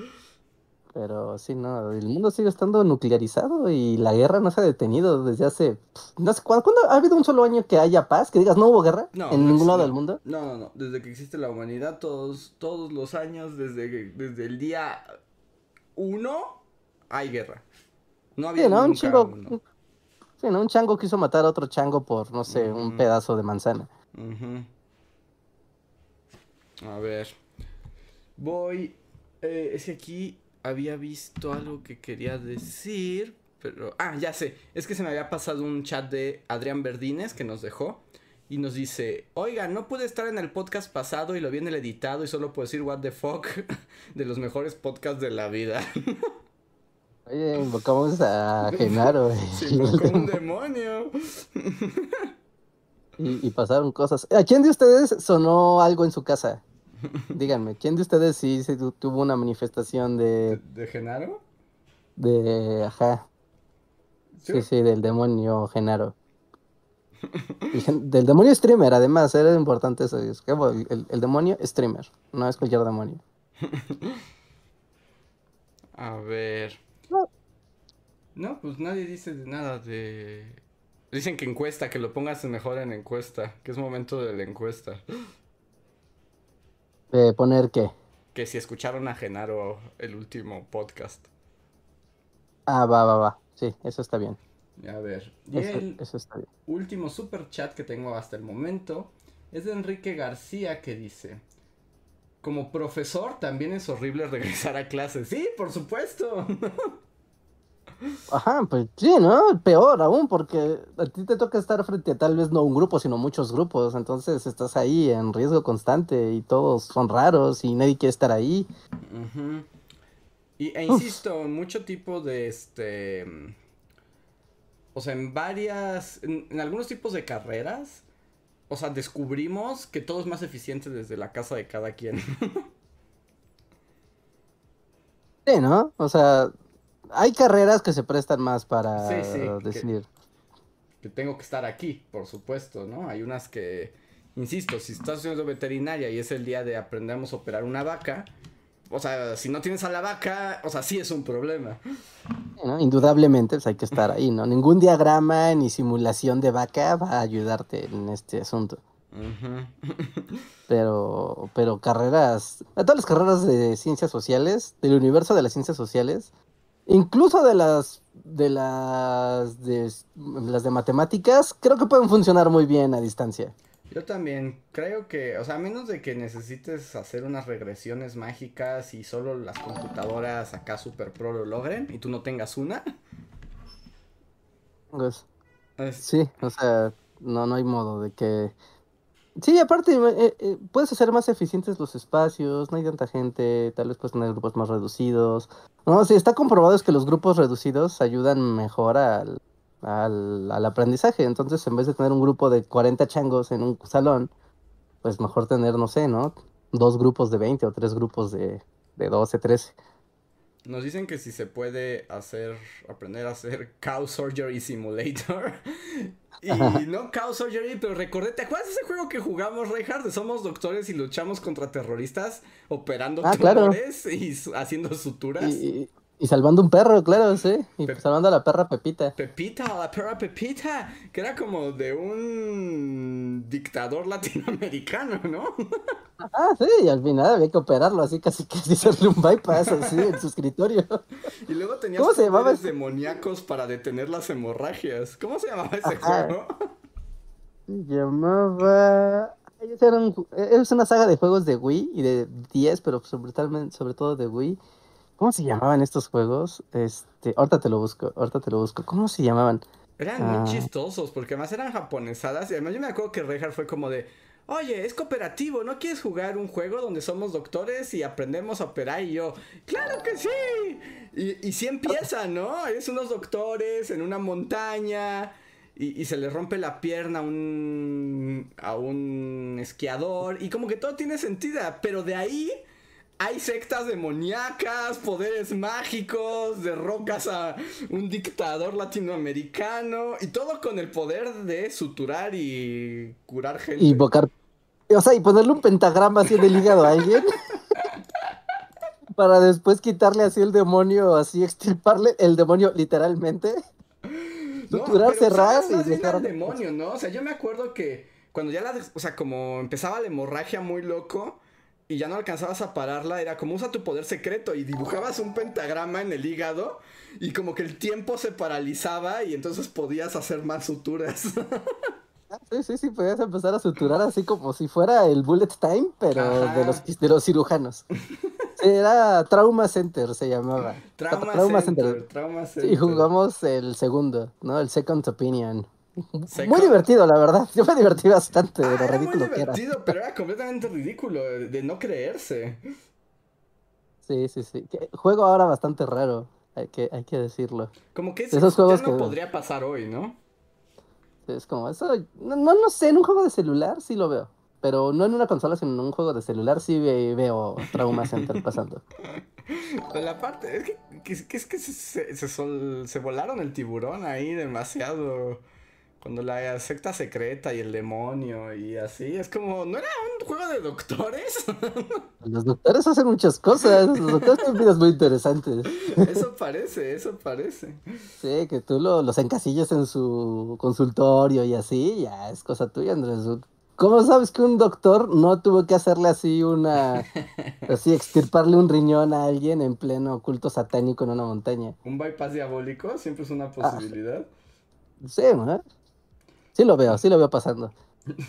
Pero sí, no, el mundo sigue estando nuclearizado y la guerra no se ha detenido desde hace, no sé, ¿cuándo, ha habido un solo año que haya paz? Que digas, no hubo guerra No, en no ningún lado no. del mundo. No, no, no. Desde que existe la humanidad, todos, todos los años, desde, desde el día uno, hay guerra. No había Sí, ¿no? Un chingo. uno. Sí, ¿no? Un chango quiso matar a otro chango por, no sé, un pedazo de manzana. Ujú. A ver. Voy. eh, es que aquí había visto algo que quería decir. Pero. Ah, ya sé. Es que se me había pasado un chat de Adrián Verdines que nos dejó. Y nos dice: Oiga, no pude estar en el podcast pasado y lo vi en el editado y solo puedo decir what the fuck [LAUGHS] de los mejores podcasts de la vida. [LAUGHS] Oye, invocamos a Genaro [LAUGHS] Se invocó un demonio. y, y pasaron cosas. ¿A quién de ustedes sonó algo en su casa? Díganme, ¿quién de ustedes sí, tu- tuvo una manifestación ¿De, de, de Genaro? de, ajá, sí, sí, del demonio Genaro? El gen- del demonio streamer, además, era importante eso. es que, bueno, el, el demonio streamer, no es cualquier demonio. [LAUGHS] A ver. No. No, pues nadie dice nada de. Dicen que encuesta, que lo pongas mejor en encuesta, que es momento de la encuesta. De poner qué. Que si escucharon a Genaro el último podcast. Ah, va, va, va. Sí, eso está bien. A ver, y Eso, el eso está bien. último super chat que tengo hasta el momento es de Enrique García que dice, como profesor también es horrible regresar a clases. Sí, por supuesto. [LAUGHS] Ajá, pues sí, ¿no? Peor aún, porque a ti te toca estar frente a tal vez no un grupo, sino muchos grupos. Entonces estás ahí en riesgo constante y todos son raros y nadie quiere estar ahí. Ujú. Y, e insisto, en mucho tipo de este. O sea, en varias. En, en algunos tipos de carreras. O sea, descubrimos que todo es más eficiente desde la casa de cada quien. Sí, ¿no? O sea, hay carreras que se prestan más para Sí, sí, que- tengo que estar aquí, por supuesto, ¿no? Hay unas que. Insisto, si estás haciendo veterinaria y es el día de aprendamos a operar una vaca. O sea, si no tienes a la vaca, o sea, sí es un problema. ¿no? Indudablemente pues hay que estar ahí, ¿no? Ningún diagrama ni simulación de vaca va a ayudarte en este asunto. [LAUGHS] Pero, pero carreras, a todas las carreras de ciencias sociales, del universo de las ciencias sociales, incluso de las de las de las de matemáticas, creo que pueden funcionar muy bien a distancia. Yo también creo que, o sea, a menos de que necesites hacer unas regresiones mágicas y solo las computadoras acá super pro lo logren y tú no tengas una. Pues, es- sí, o sea, no, no hay modo de que... Sí, aparte, eh, eh, puedes hacer más eficientes los espacios, no hay tanta gente, tal vez puedes tener grupos más reducidos. No, sí, está comprobado es que los grupos reducidos ayudan mejor al, al, al aprendizaje. Entonces, en vez de tener un grupo de 40 changos en un salón, pues mejor tener, no sé, ¿no? Dos grupos de 20 o tres grupos de, de 12, 13. Nos dicen que si se puede hacer, aprender a hacer [LAUGHS] Cow Surgery Simulator. [LAUGHS] Y no Cow Surgery, pero recordé, ¿te acuerdas de ese juego que jugamos, Reinhardt? Somos doctores y luchamos contra terroristas operando Ah, claro. y haciendo suturas. Y, y- salvando un perro, claro, sí. Y Pe- salvando a la perra Pepita. Pepita, la perra Pepita, que era como de un dictador latinoamericano, ¿no? [LAUGHS] Ah, sí, y al final había que operarlo, así casi que hacerle un bypass así en su escritorio. Y luego tenías ¿Cómo se llamaba ese? demoníacos para detener las hemorragias. ¿Cómo se llamaba ese Ajá. juego? Se llamaba. Era un Es una saga de juegos de Wii y de 10, pero sobre todo de Wii. ¿Cómo se llamaban estos juegos? Este, ahorita te lo busco, ahorita te lo busco. ¿Cómo se llamaban? Eran Ah. muy chistosos, porque además eran japonesadas. Y además yo me acuerdo que Reinhardt fue como de, oye, es cooperativo, ¿no quieres jugar un juego donde somos doctores y aprendemos a operar? Y yo, claro que sí. Y, y sí empieza, ¿no? Es unos doctores en una montaña y, y se le rompe la pierna a un, a un esquiador. Y como que todo tiene sentido, pero de ahí... Hay sectas demoníacas, poderes mágicos, derrocas a un dictador latinoamericano y todo con el poder de suturar y curar gente. Invocar. O sea, y ponerle un pentagrama así en el hígado a alguien. [LAUGHS] Para después quitarle así el demonio, así extirparle el demonio literalmente. No, suturar, pero cerrar y dejar- al demonio, ¿no? O sea, yo me acuerdo que cuando ya la, o sea, como empezaba la hemorragia muy loco y ya no alcanzabas a pararla, era como usa tu poder secreto y dibujabas un pentagrama en el hígado y como que el tiempo se paralizaba y entonces podías hacer más suturas. [LAUGHS] Ah, Sí, sí, sí, podías empezar a suturar así como si fuera el bullet time, pero Ajá. de los, de los cirujanos. Era Trauma Center, se llamaba. Trauma, Center, Trauma Center. Y jugamos el segundo, ¿no? El Second Opinion. Muy divertido, la verdad. [LAUGHS] Yo me divertí bastante de Ah, lo era muy ridículo que era. divertido, pero era completamente ridículo, de no creerse. Sí, sí, sí. Juego ahora bastante raro, hay que, hay que decirlo. Como que Esos eso juegos ya no que- podría pasar hoy, ¿no? Es como eso. No, no, sé, en un juego de celular sí lo veo. Pero no en una consola, sino en un juego de celular sí ve- veo Trauma Center pasando. [LAUGHS] La parte, es que, es que se, se, se sol- se volaron el tiburón ahí demasiado. Cuando la secta secreta y el demonio y así, es como, ¿no era un juego de doctores? [LAUGHS] Los doctores hacen muchas cosas. Los doctores tienen vidas muy interesantes. eso parece, eso parece. Sí, que tú lo, los encasillas en su consultorio y así, ya es cosa tuya, Andrés. ¿Cómo sabes que un doctor no tuvo que hacerle así una. [LAUGHS] así, extirparle un riñón a alguien en pleno culto satánico en una montaña? Un bypass diabólico siempre es Ah. una posibilidad. Sí, ¿no? Sí lo veo, sí lo veo pasando.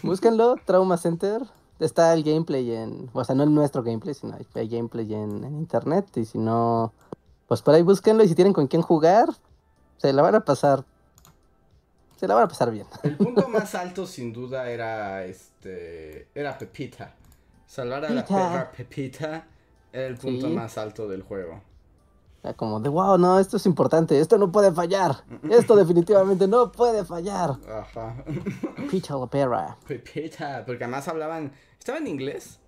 Búsquenlo, Trauma Center. Está el gameplay en. O sea, no el nuestro gameplay, sino hay, gameplay en, en internet. Y si no, pues por ahí búsquenlo. Y si tienen con quién jugar, se la van a pasar. Se la van a pasar bien. El punto [LAUGHS] más alto, sin duda, era este. Era Pepita. Salvar a la perra Pepita era el punto Sí. más alto del juego. Era como de wow, no, esto es importante, esto no puede fallar. Esto definitivamente no puede fallar. Ajá. Picha la perra. Pepita. Porque además hablaban. ¿Estaba en inglés?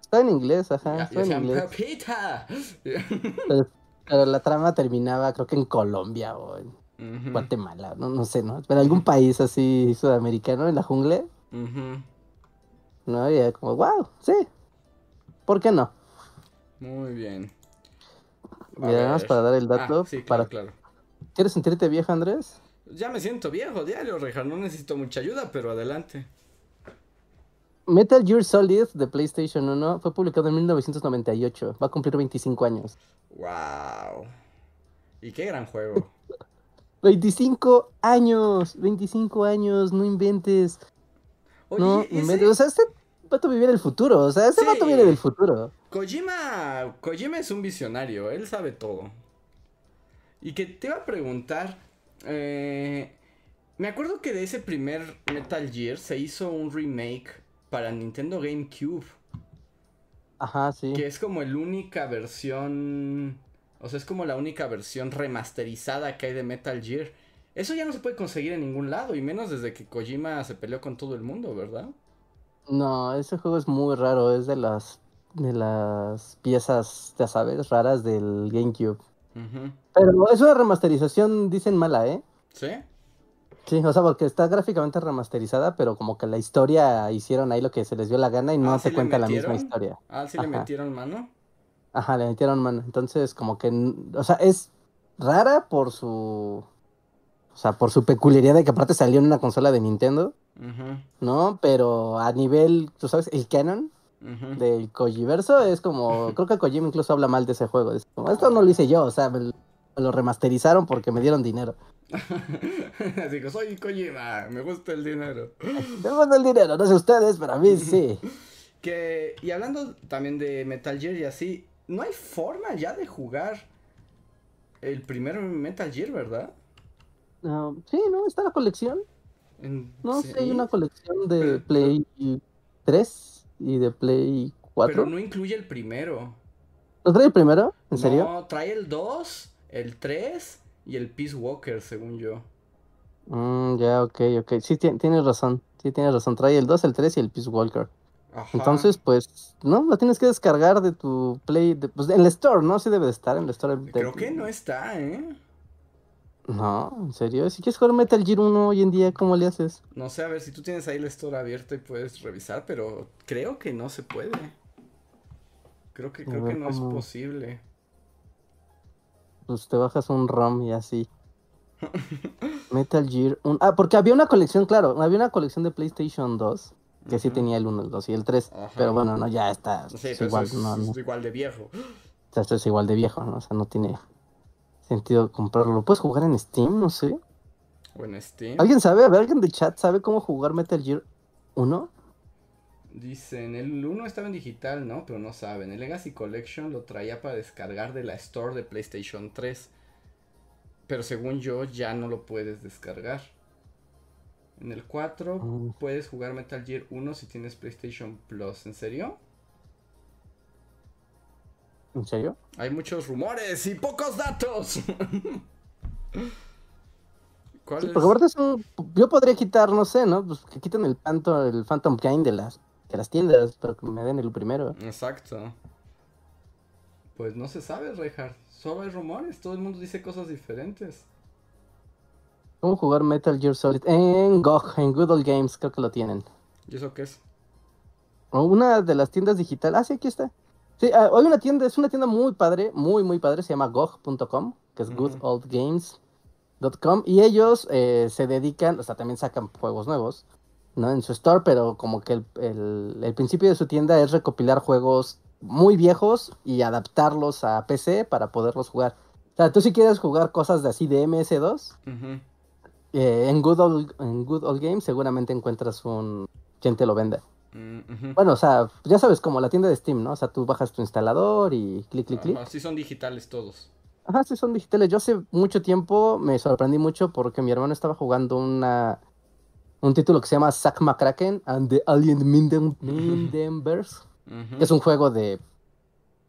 Está en inglés, ajá, Ya- está en inglés. Pepita. Pero, pero la trama terminaba, creo que en Colombia o en Guatemala, no, no sé, ¿no? Pero algún país así sudamericano en la jungla. ¿no? Y era como, wow, sí. ¿Por qué no? Muy bien. A Y además ver. para dar el Ah, dato, sí, claro, para... claro. ¿quieres sentirte viejo, Andrés? Ya me siento viejo diario, Rejar. No necesito mucha ayuda, pero adelante. Metal Gear Solid de PlayStation 1 fue publicado en 1998. Va a cumplir 25 años. Wow. Y qué gran juego. [LAUGHS] 25 años, 25 años, no inventes. Oye, no ¿y ese inventes. O sea, este vato vive en el futuro. O sea, este Sí. vato viene del futuro. Kojima, Kojima es un visionario, él sabe todo. Y que te iba a preguntar, eh, me acuerdo que de ese primer Metal Gear se hizo un remake para Nintendo GameCube, Ajá, sí. que es como la única versión, o sea, es como la única versión remasterizada que hay de Metal Gear. Eso ya no se puede conseguir en ningún lado, y menos desde que Kojima se peleó con todo el mundo, ¿verdad? No, ese juego es muy raro. Es de las de las piezas, ya sabes, raras del GameCube. Pero es una remasterización, dicen mala, ¿eh? ¿Sí? Sí, o sea, porque está gráficamente remasterizada, pero como que la historia hicieron ahí lo que se les dio la gana y no Ah, se ¿sí le cuenta la misma historia. Ah, sí le metieron mano. Ajá, le metieron mano. Entonces, como que, o sea, es rara por su, o sea, por su peculiaridad de que aparte salió en una consola de Nintendo, ¿no? Pero a nivel, tú sabes, el canon del Kojiverso es como, [LAUGHS] creo que Kojima incluso habla mal de ese juego. Es como, esto no lo hice yo, o sea, me, lo remasterizaron porque me dieron dinero. [LAUGHS] Así que soy Kojima, me gusta el dinero. [LAUGHS] Me gusta el dinero, no sé ustedes, pero a mí sí. Que, y hablando también de Metal Gear y así, no hay forma ya de jugar el primer Metal Gear, ¿verdad? No, sí, ¿no? Está la colección. No sí, sé, hay una colección de Play 3 y de Play 4. Pero no incluye el primero. ¿Lo trae el primero? ¿En serio? No, trae el 2, el 3 y el Peace Walker, según yo. Mm, ya, ok, ok. Sí, ti- tienes razón. Sí, tienes razón. Trae el 2, el 3 y el Peace Walker. Ajá. Entonces, pues, no, lo tienes que descargar de tu Play. de- pues en la Store, ¿no? Sí debe de estar en la Store. de- Creo que no está, ¿eh? No, en serio. Si quieres jugar Metal Gear 1 hoy en día, ¿cómo le haces? No sé, a ver si tú tienes ahí el store abierto y puedes revisar, pero creo que no se puede. Creo que, creo que no es posible. Pues te bajas un ROM y así. [LAUGHS] Metal Gear 1. Ah, porque había una colección, claro. Había una colección de PlayStation 2 que sí tenía el 1, el 2 y el 3. Ajá. Pero bueno, no, ya está. Sí, es igual, eso es, no, no. es igual de viejo. O sea, esto es igual de viejo, ¿no? O sea, no tiene sentido comprarlo. ¿Lo puedes jugar en Steam? No sé. O en Steam. ¿Alguien sabe? A ver, ¿alguien de chat sabe cómo jugar Metal Gear 1? Dicen, el 1 estaba en digital, ¿no? Pero no saben. El Legacy Collection lo traía para descargar de la store de PlayStation 3. Pero según yo, ya no lo puedes descargar. En el 4 Mm. puedes jugar Metal Gear 1 si tienes PlayStation Plus. ¿En serio? ¿En serio? Hay muchos rumores y pocos datos. [LAUGHS] ¿Cuál Sí, es? porque aparte es un... Yo podría quitar, no sé, ¿no? Pues que quiten el, Phantom, el Phantom Game de las, de las tiendas, pero que me den el primero. Exacto. Pues no se sabe, Reinhardt. Solo hay rumores. Todo el mundo dice cosas diferentes. ¿Cómo jugar Metal Gear Solid? En GOG, en Good Old Games, creo que lo tienen. ¿Y eso qué es? O una de las tiendas digitales. Ah, sí, aquí está. Sí, ah, hay una tienda, es una tienda muy padre, muy, muy padre, se llama GOG.com, que es goodoldgames.com, y ellos eh, se dedican, o sea, también sacan juegos nuevos, ¿no? En su store, pero como que el, el- el principio de su tienda es recopilar juegos muy viejos y adaptarlos a PC para poderlos jugar. O sea, tú si quieres jugar cosas de así de MS2, Ujú. eh, en, Good Old, en Good Old Games seguramente encuentras un... quien te lo venda. Mm. Bueno, o sea, ya sabes, como la tienda de Steam, ¿no? O sea, tú bajas tu instalador y clic, clic, clic. Sí son digitales todos. Ajá, sí, son digitales. Yo hace mucho tiempo me sorprendí mucho porque mi hermano estaba jugando una un título que se llama Zack McCracken and the Alien Minden, [LAUGHS] Mindenverse. Que Es un juego de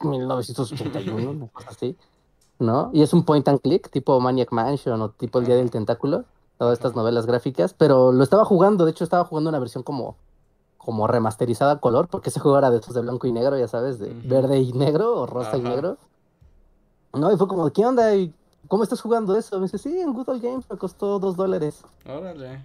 1981, una cosa así, ¿no? Y es un point and click, tipo Maniac Mansion o tipo El Día del Tentáculo, todas estas novelas gráficas, pero lo estaba jugando, de hecho estaba jugando una versión como, como remasterizada a color, porque ese juego era de estos de blanco y negro, ya sabes, de verde y negro o rosa y negro. No, y fue como, ¿qué onda? ¿Y ¿Cómo estás jugando eso? Me dice, sí, en Good Old Games me costó dos dólares. Órale.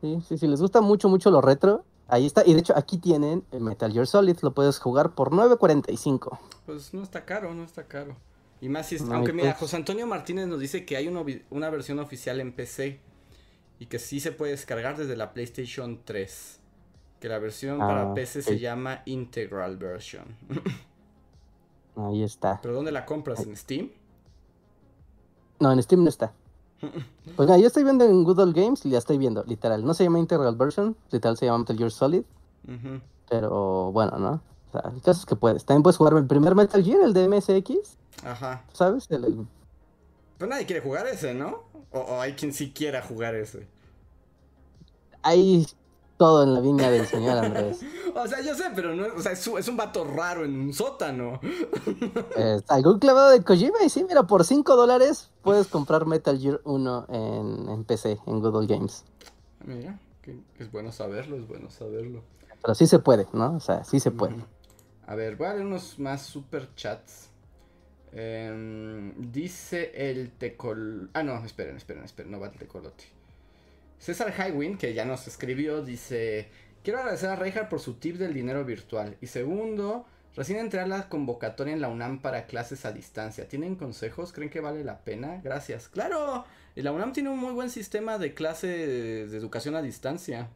Sí, sí, sí, les gusta mucho, mucho lo retro. Ahí está. Y de hecho, aquí tienen el Metal Gear Solid. Lo puedes jugar por 9.45. Pues no está caro, no está caro. Y más si es- No, aunque mira, pues- José Antonio Martínez nos dice que hay una, una versión oficial en PC y que sí se puede descargar desde la PlayStation 3. Que la versión para Ah, PC se llama Integral Version. [LAUGHS] Ahí está. ¿Pero dónde la compras? ¿En Steam? No, en Steam no está. [LAUGHS] Pues nada, yo estoy viendo en Good Old Games. Ya estoy viendo, literal. No se llama Integral Version. Literal se llama Metal Gear Solid. Pero bueno, ¿no? O sea, el caso es que puedes. También puedes jugar el primer Metal Gear, el de MSX. Ajá. ¿Sabes? El- el- Pero nadie quiere jugar ese, ¿no? O, o hay quien sí quiera jugar ese. Hay todo en la viña del señor Andrés. [LAUGHS] O sea, yo sé, pero no, o sea, es, un- es un vato raro en un sótano. [LAUGHS] Eh, algún clavado de Kojima y sí, mira, por 5 dólares puedes comprar Metal Gear 1 en, en PC, en Google Games. Mira, que es bueno saberlo, es bueno saberlo. Pero sí se puede, ¿no? O sea, sí se puede. A ver, voy a leer unos más super chats. Em, dice el tecol... Ah, no, esperen, esperen, esperen, no va el tecolote. César Highwind, que ya nos escribió, dice... Quiero agradecer a Reinhardt por su tip del dinero virtual. Y segundo, recién entré a la convocatoria en la UNAM para clases a distancia. ¿Tienen consejos? ¿Creen que vale la pena? Gracias. ¡Claro! La UNAM tiene un muy buen sistema de clase de, educación a distancia.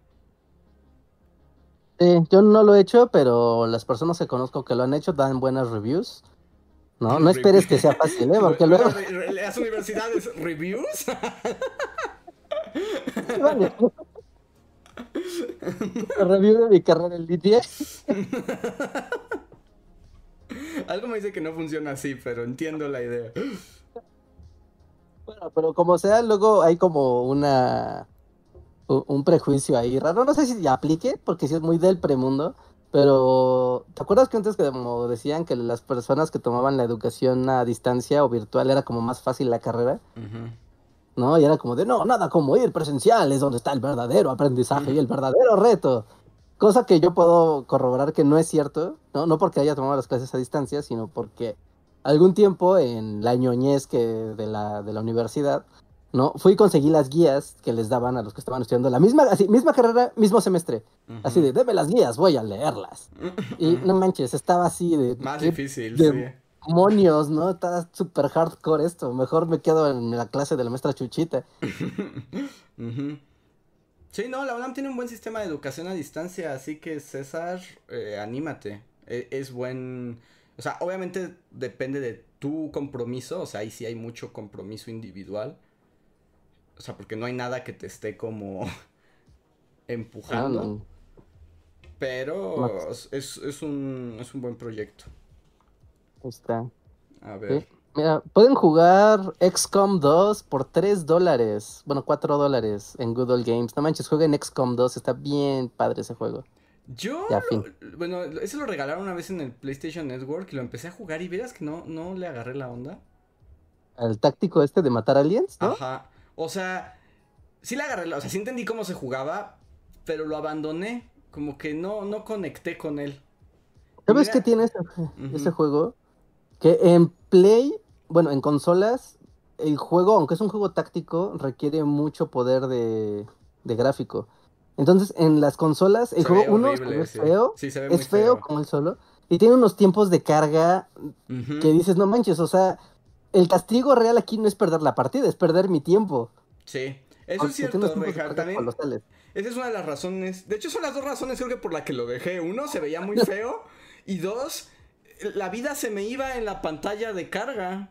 Sí, yo no lo he hecho, pero las personas que conozco que lo han hecho dan buenas reviews. No, no esperes que sea fácil, ¿eh? [LAUGHS] Porque luego... ¿Las universidades reviews? [LAUGHS] Vale. Review de mi carrera en línea. [LAUGHS] Algo me dice que no funciona así, pero entiendo la idea. Bueno, pero como sea, luego hay como una un prejuicio ahí raro. No sé si aplique, porque sí es muy del premundo. Pero, ¿te acuerdas que antes que como decían que las personas que tomaban la educación a distancia o virtual era como más fácil la carrera? ¿No? Y era como de, no, nada como ir presencial, es donde está el verdadero aprendizaje y el verdadero reto. Cosa que yo puedo corroborar que no es cierto, ¿no? No porque haya tomado las clases a distancia, sino porque algún tiempo en la ñoñez que de la, de la universidad, ¿no? Fui y conseguí las guías que les daban a los que estaban estudiando la misma, así, misma carrera, mismo semestre. Así de, deme las guías, voy a leerlas. [LAUGHS] Y no manches, estaba así de... Más ¿qué difícil, de- sí. Demonios, ¿no? Está súper hardcore esto. Mejor me quedo en la clase de la maestra Chuchita. [LAUGHS] Sí, no, la UNAM tiene un buen sistema de educación a distancia, así que César, eh, anímate. E- es buen... O sea, obviamente depende de tu compromiso, o sea, ahí sí hay mucho compromiso individual. O sea, porque no hay nada que te esté como [LAUGHS] empujando. Ah, no. Pero es, es, un, es un buen proyecto. Está. A ver. Sí. Mira, pueden jugar XCOM 2 por 3 dólares. Bueno, 4 dólares en Good Old Games. No manches, jueguen XCOM 2. Está bien padre ese juego. Yo, Ya, lo- fin. bueno, ese lo regalaron una vez en el PlayStation Network y lo empecé a jugar y verás que no, no le agarré la onda. El táctico este de matar aliens, ¿no? Ajá. O sea, sí le agarré la, o sea, sí entendí cómo se jugaba, pero lo abandoné. Como que no, no conecté con él. ¿Sabes qué tiene ese juego? Que en Play, bueno, en consolas, el juego, aunque es un juego táctico, requiere mucho poder de, de gráfico. Entonces, en las consolas, el Se juego uno horrible, sí. feo, Sí, es feo, como el solo, y tiene unos tiempos de carga que dices, no manches, o sea, el castigo real aquí no es perder la partida, es perder mi tiempo. Sí. Eso es cierto, También, colosales. esa es una de las razones. De hecho, son las dos razones, creo que por la que lo dejé. Uno, se veía muy [LAUGHS] feo. y dos, la vida se me iba en la pantalla de carga.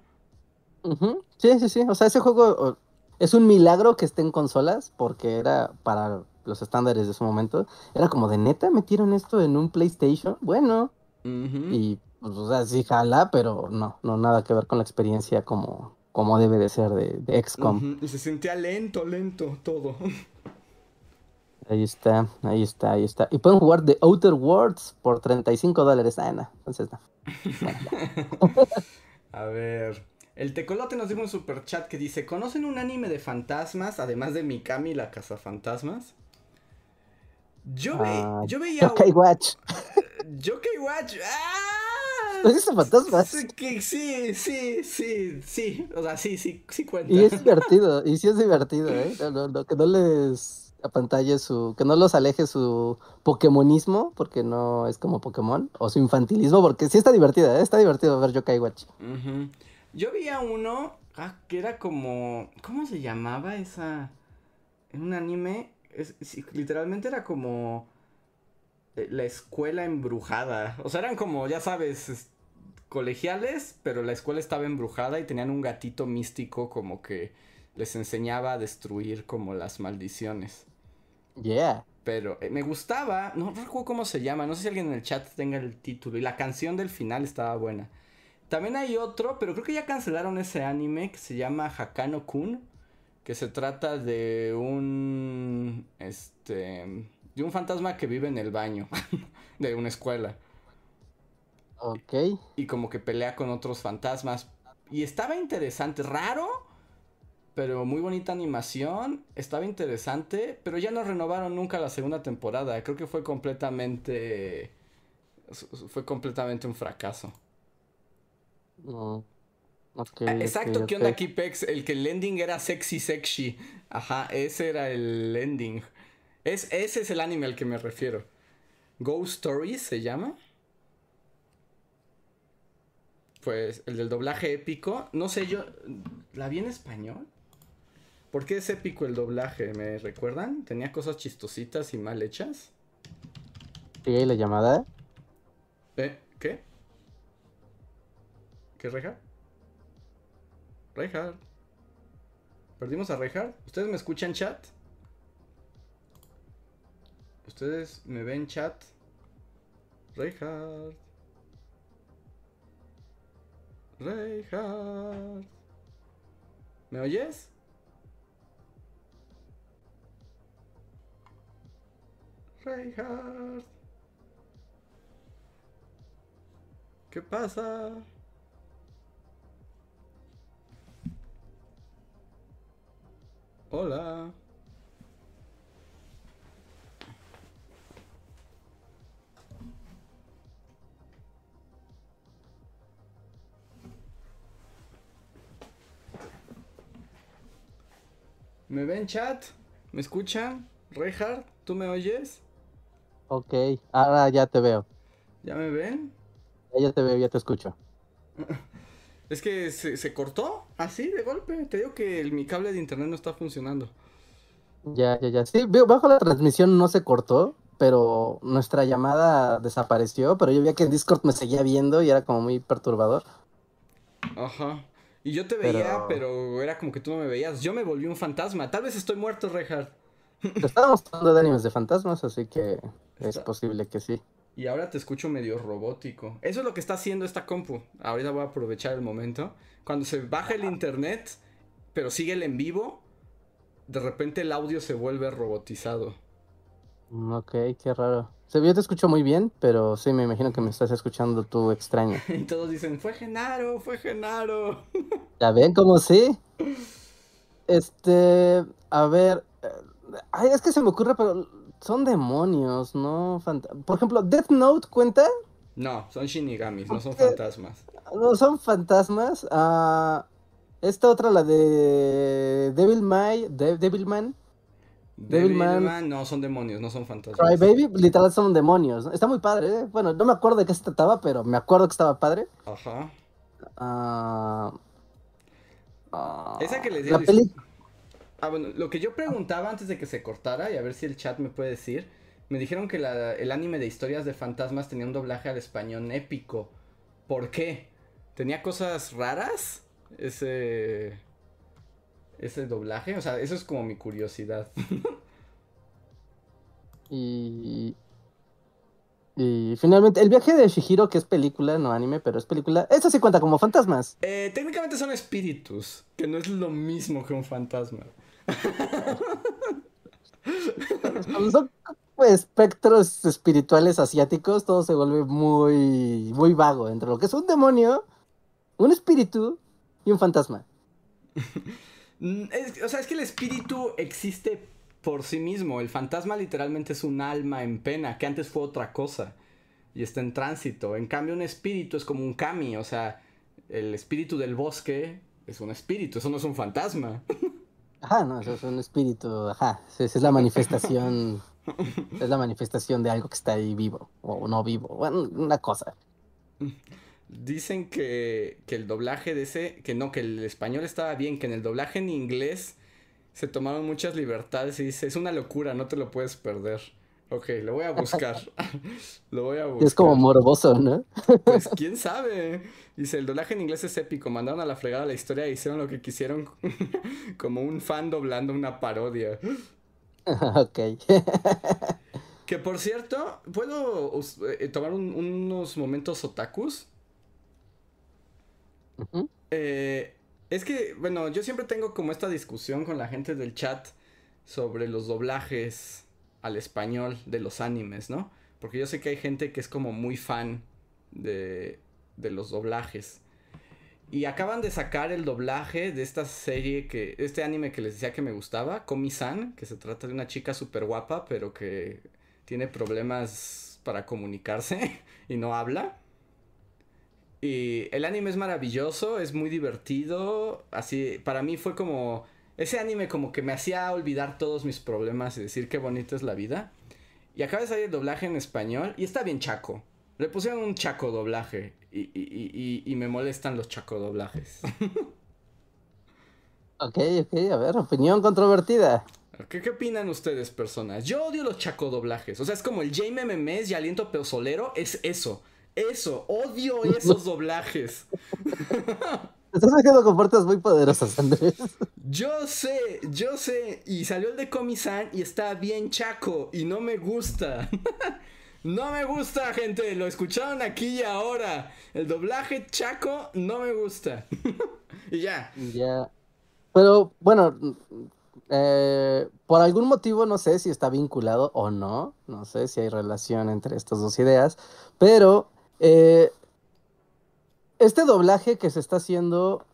Sí, sí, sí. O sea, ese juego es un milagro que esté en consolas, porque era para los estándares de su momento. Era como de neta, metieron esto en un PlayStation. Bueno, y pues, o sea, sí jala, pero no, no nada que ver con la experiencia como, como debe de ser de, de XCOM. Y se sentía lento, lento todo. [LAUGHS] Ahí está, ahí está, ahí está. Y pueden jugar The Outer Worlds por 35 dólares. Ah, no, entonces no. [LAUGHS] A ver. El Tecolote nos dio un super chat que dice: ¿Conocen un anime de fantasmas, además de Mikami la cazafantasmas? Yo, ve- Ah, yo veía. Ok, Watch. [LAUGHS] Yokai Watch. ¡Ah! ¿Has visto fantasmas? Sí, sí, sí, sí. O sea, sí, sí, sí cuenta. Y es divertido, y sí es divertido, ¿eh? [LAUGHS] No, no, no, que no les apantalle su, que no los aleje su Pokémonismo, porque no es como Pokémon, o su infantilismo, porque sí está divertida, ¿eh? Está divertido ver Yokai Watch. Ujú. Yo veía uno ah, que era como. ¿Cómo se llamaba esa? En un anime. Es, literalmente era como. eh, La escuela embrujada. O sea, eran como, ya sabes, es- colegiales, pero la escuela estaba embrujada y tenían un gatito místico como que les enseñaba a destruir como las maldiciones. Yeah. Pero eh, me gustaba, no recuerdo cómo se llama, no sé si alguien en el chat tenga el título. Y la canción del final estaba buena. También hay otro, pero creo que ya cancelaron ese anime que se llama Hakano Kun. Que se trata de un. Este. De un fantasma que vive en el baño [LAUGHS] de una escuela. Ok. Y como que pelea con otros fantasmas. Y estaba interesante, raro, pero muy bonita animación. Estaba interesante, pero ya no renovaron nunca la segunda temporada. Creo que fue completamente. Fue completamente un fracaso. Ok, Ah, Exacto, ok, ¿qué onda aquí, Pex? El que el ending era sexy, sexy. Ajá, ese era el ending. Es, ese es el anime al que me refiero. Ghost Stories se llama. Pues el del doblaje épico. No sé, yo. ¿La vi en español? ¿Por qué es épico el doblaje? ¿Me recuerdan? ¿Tenía cosas chistositas y mal hechas? ¿Sigue ahí la llamada? ¿Eh? ¿Qué? ¿Qué, Reinhardt? Reinhardt. ¿Perdimos a Reinhardt? ¿Ustedes me escuchan chat? ¿Ustedes me ven chat? Reinhardt. Reinhardt. ¿Me oyes? Reinhardt. ¿Qué pasa? Hola. ¿Me ven chat? ¿Me escuchan? Reinhardt, ¿tú me oyes? Ok, ahora ya te veo. ¿Ya me ven? Ya te veo, ya te escucho. [LAUGHS] Es que se, se cortó así de golpe. Te digo que el- mi cable de internet no está funcionando. Ya, ya, ya. Sí, bajo la transmisión no se cortó, pero nuestra llamada desapareció, pero yo veía que en Discord me seguía viendo y era como muy perturbador. Ajá. Y yo te veía, Pero- pero... era como que tú no me veías. Yo me volví un fantasma. Tal vez estoy muerto, Reinhardt. Estábamos hablando de animes de fantasmas, así que es posible que sí. Y ahora te escucho medio robótico. Eso es lo que está haciendo esta compu. Ahorita voy a aprovechar el momento. Cuando se baja el internet, pero sigue el en vivo, de repente el audio se vuelve robotizado. Mm, Ok, qué raro. Yo te escucho muy bien, pero sí me imagino que me estás escuchando tú extraño. [LAUGHS] Y todos dicen, fue Genaro, fue Genaro. [LAUGHS] ¿Ya ven cómo sí? Este, a ver, ay, es que se me ocurre, pero son demonios, ¿no? Fanta- Por ejemplo, Death Note cuenta, No, son shinigamis, no son fantasmas. no son fantasmas. Ah, esta otra, la de Devil May, De- Devilman, Devilman. Devilman, no, son demonios, no son fantasmas. Cry Baby, literal son demonios. Está muy padre, ¿eh? Bueno, no me acuerdo de qué se trataba, pero me acuerdo que estaba padre. Ajá. Ah, Esa que les la peli- Ah, bueno, lo que yo preguntaba antes de que se cortara, y a ver si el chat me puede decir, me dijeron que la- el anime de historias de fantasmas tenía un doblaje al español épico. ¿Por qué? ¿Tenía cosas raras? Ese... ese doblaje. O sea, eso es como mi curiosidad. [LAUGHS] y. Y finalmente, el viaje de Shihiro, que es película, no anime, pero es película, eso sí cuenta como fantasmas. Eh, técnicamente son espíritus, que no es lo mismo que un fantasma. Son espectros espirituales asiáticos, todo se vuelve muy, muy vago entre lo que es un demonio, un espíritu y un fantasma. [LAUGHS] O sea, es que el espíritu existe por sí mismo. El fantasma literalmente es un alma en pena, que antes fue otra cosa. Y está en tránsito. En cambio, un espíritu es como un kami. O sea, el espíritu del bosque es un espíritu, eso no es un fantasma. [LAUGHS] Ajá, no, eso es un espíritu, ajá. Es, la manifestación. [LAUGHS] es la manifestación de algo que está ahí vivo. O no vivo. Bueno, una cosa. Dicen que, el doblaje de ese, que no, que el español estaba bien, que en el doblaje en inglés se tomaron muchas libertades y dice, es una locura, no te lo puedes perder. Ok, lo voy a buscar. [LAUGHS] lo voy a buscar. Es como morboso, ¿no? pues [LAUGHS] quién sabe. Dice, el doblaje en inglés es épico, mandaron a la fregada la historia y hicieron lo que quisieron [LAUGHS] como un fan doblando una parodia. ok. que por cierto, ¿puedo eh, tomar unos momentos otakus? Eh, es que, bueno, yo siempre tengo como esta discusión con la gente del chat sobre los doblajes al español de los animes, ¿no? Porque yo sé que hay gente que es como muy fan de, de los doblajes. Y acaban de sacar el doblaje de esta serie que. Este anime que les decía que me gustaba, Komi-san, que se trata de una chica súper guapa, pero que tiene problemas para comunicarse [LAUGHS] y no habla. Y el anime es maravilloso, es muy divertido. Así, para mí fue como. Ese anime como que me hacía olvidar todos mis problemas y decir qué bonita es la vida. Y acaba de salir el doblaje en español y está bien chaco. Le pusieron un chaco doblaje y, y, y, y me molestan los chaco doblajes. [LAUGHS] ok, ok, a ver, opinión controvertida. ¿Qué, ¿Qué, opinan ustedes, personas? Yo odio los chaco doblajes. O sea, es como el Jaime Memes y Aliento Peosolero, es eso. Eso, odio [LAUGHS] esos doblajes. [LAUGHS] Estás dejando con puertas muy poderosas, Andrés. Yo sé, yo sé. Y salió el de Comisan y está bien chaco. Y no me gusta. [LAUGHS] no me gusta, gente. Lo escucharon aquí y ahora. El doblaje chaco no me gusta. [LAUGHS] y ya. Ya. Pero bueno, eh, por algún motivo no sé si está vinculado o no. No sé si hay relación entre estas dos ideas. Pero eh, este doblaje que se está haciendo,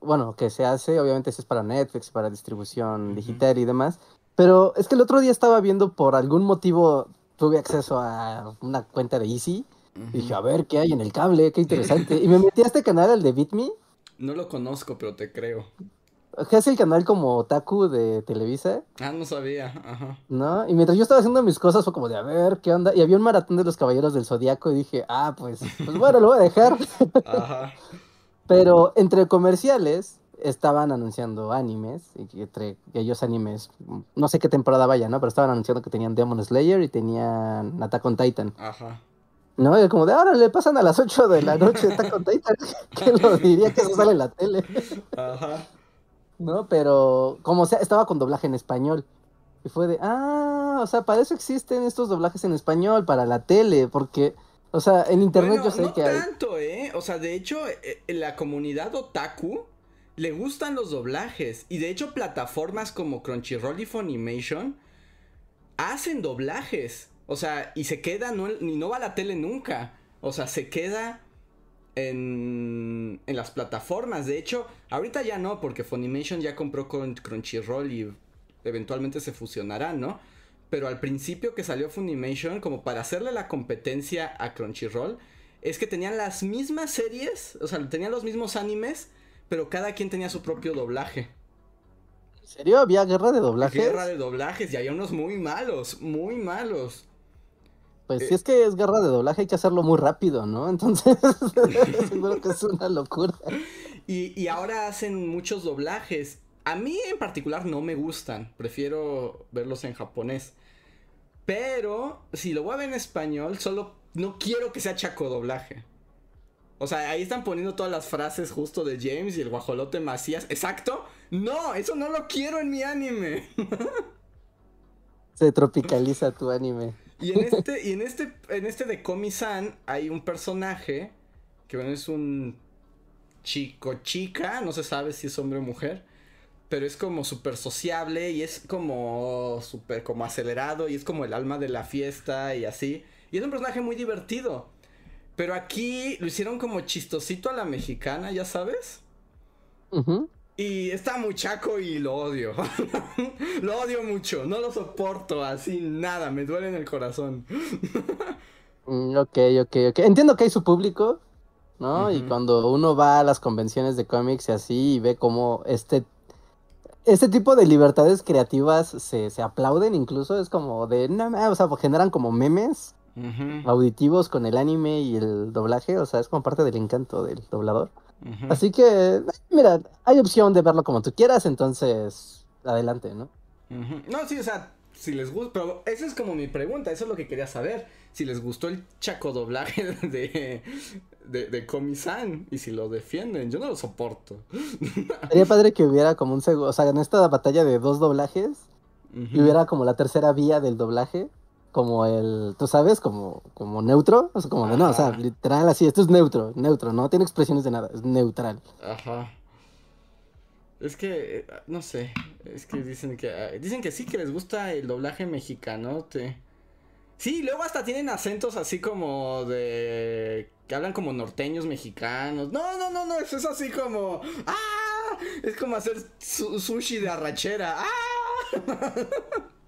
bueno, que se hace, obviamente es para Netflix, para distribución digital y demás, pero es que el otro día estaba viendo por algún motivo, tuve acceso a una cuenta de Easy, y dije, a ver, ¿qué hay en el cable? Qué interesante. y me metí a este canal, el de BitMe. No lo conozco, pero te creo. ¿Qué es el canal como Otaku de Televisa? Ah, no sabía, ajá. ¿No? Y mientras yo estaba haciendo mis cosas fue como de, a ver, ¿qué onda? Y había un maratón de los Caballeros del Zodiaco y dije, ah, pues, pues bueno, lo voy a dejar. [LAUGHS] Ajá. Pero entre comerciales estaban anunciando animes, y entre ellos animes, no sé qué temporada vaya, ¿no? Pero estaban anunciando que tenían Demon Slayer y tenían Attack on Titan. Ajá. ¿No? Y como de ahora le pasan a las 8 de la noche Attack on Titan. [LAUGHS] ¿Quién lo diría que eso sale en la tele? Ajá. ¿No? Pero como sea, estaba con doblaje en español. Y fue de, ah, o sea, para eso existen estos doblajes en español, para la tele, porque, o sea, en internet yo sé no que tanto, ¿eh? O sea, de hecho, eh, en la comunidad otaku le gustan los doblajes. Y de hecho, plataformas como Crunchyroll y Funimation hacen doblajes. O sea, y se queda, no, ni no va a la tele nunca. O sea, se queda en, en las plataformas. De hecho, ahorita ya no, porque Funimation ya compró con Crunchyroll y eventualmente se fusionarán, ¿no? Pero al principio que salió Funimation, como para hacerle la competencia a Crunchyroll, es que tenían las mismas series, o sea, tenían los mismos animes, pero cada quien tenía su propio doblaje. ¿En serio? ¿Había guerra de doblajes? Guerra de doblajes, y había unos muy malos, muy malos. Pues si es que es guerra de doblaje, hay que hacerlo muy rápido, ¿no? [LAUGHS] Entonces, [LAUGHS] seguro que es una locura. Y, y ahora hacen muchos doblajes. A mí en particular no me gustan, prefiero verlos en japonés. Pero si lo voy a ver en español, solo no quiero que sea chaco doblaje. O sea, ahí están poniendo todas las frases justo de James y el guajolote Macías. Exacto. No, eso no lo quiero en mi anime. [LAUGHS] Se tropicaliza tu anime. Y en este, y en este, en este de Komi-san hay un personaje que bueno, es un chico chica, no se sabe si es hombre o mujer, pero es como súper sociable y es como súper como acelerado y es como el alma de la fiesta y así. Y es un personaje muy divertido. Pero aquí lo hicieron como chistosito a la mexicana, ya sabes. Y está muy chaco y lo odio. [LAUGHS] lo odio mucho, no lo soporto así nada, me duele en el corazón. Mm, ok, ok, ok. Entiendo que hay su público, ¿no? Y cuando uno va a las convenciones de cómics y así y ve cómo este, este tipo de libertades creativas se, se aplauden incluso, es como de, no, o sea, generan como memes auditivos con el anime y el doblaje, o sea, es como parte del encanto del doblador. Así que, mira, hay opción de verlo como tú quieras, entonces, adelante, ¿no? No, sí, o sea, si les gusta, pero esa es como mi pregunta, eso es lo que quería saber. Si les gustó el chaco doblaje [LAUGHS] de, de, de y si lo defienden, yo no lo soporto. [LAUGHS] Sería padre que hubiera como un segundo, o sea, en esta batalla de dos doblajes, hubiera como la tercera vía del doblaje como el, tú sabes, como, como neutro, o sea, como de, no, o sea, literal así, esto es neutro, neutro, no tiene expresiones de nada, es neutral. Ajá. Es que, eh, no sé, es que dicen que, ah, dicen que sí, que les gusta el doblaje mexicano, te... Sí, luego hasta tienen acentos así como de... que hablan como norteños mexicanos. No, no, no, no, eso es así como... ¡Ah! Es como hacer sushi de arrachera. ¡Ah! [LAUGHS]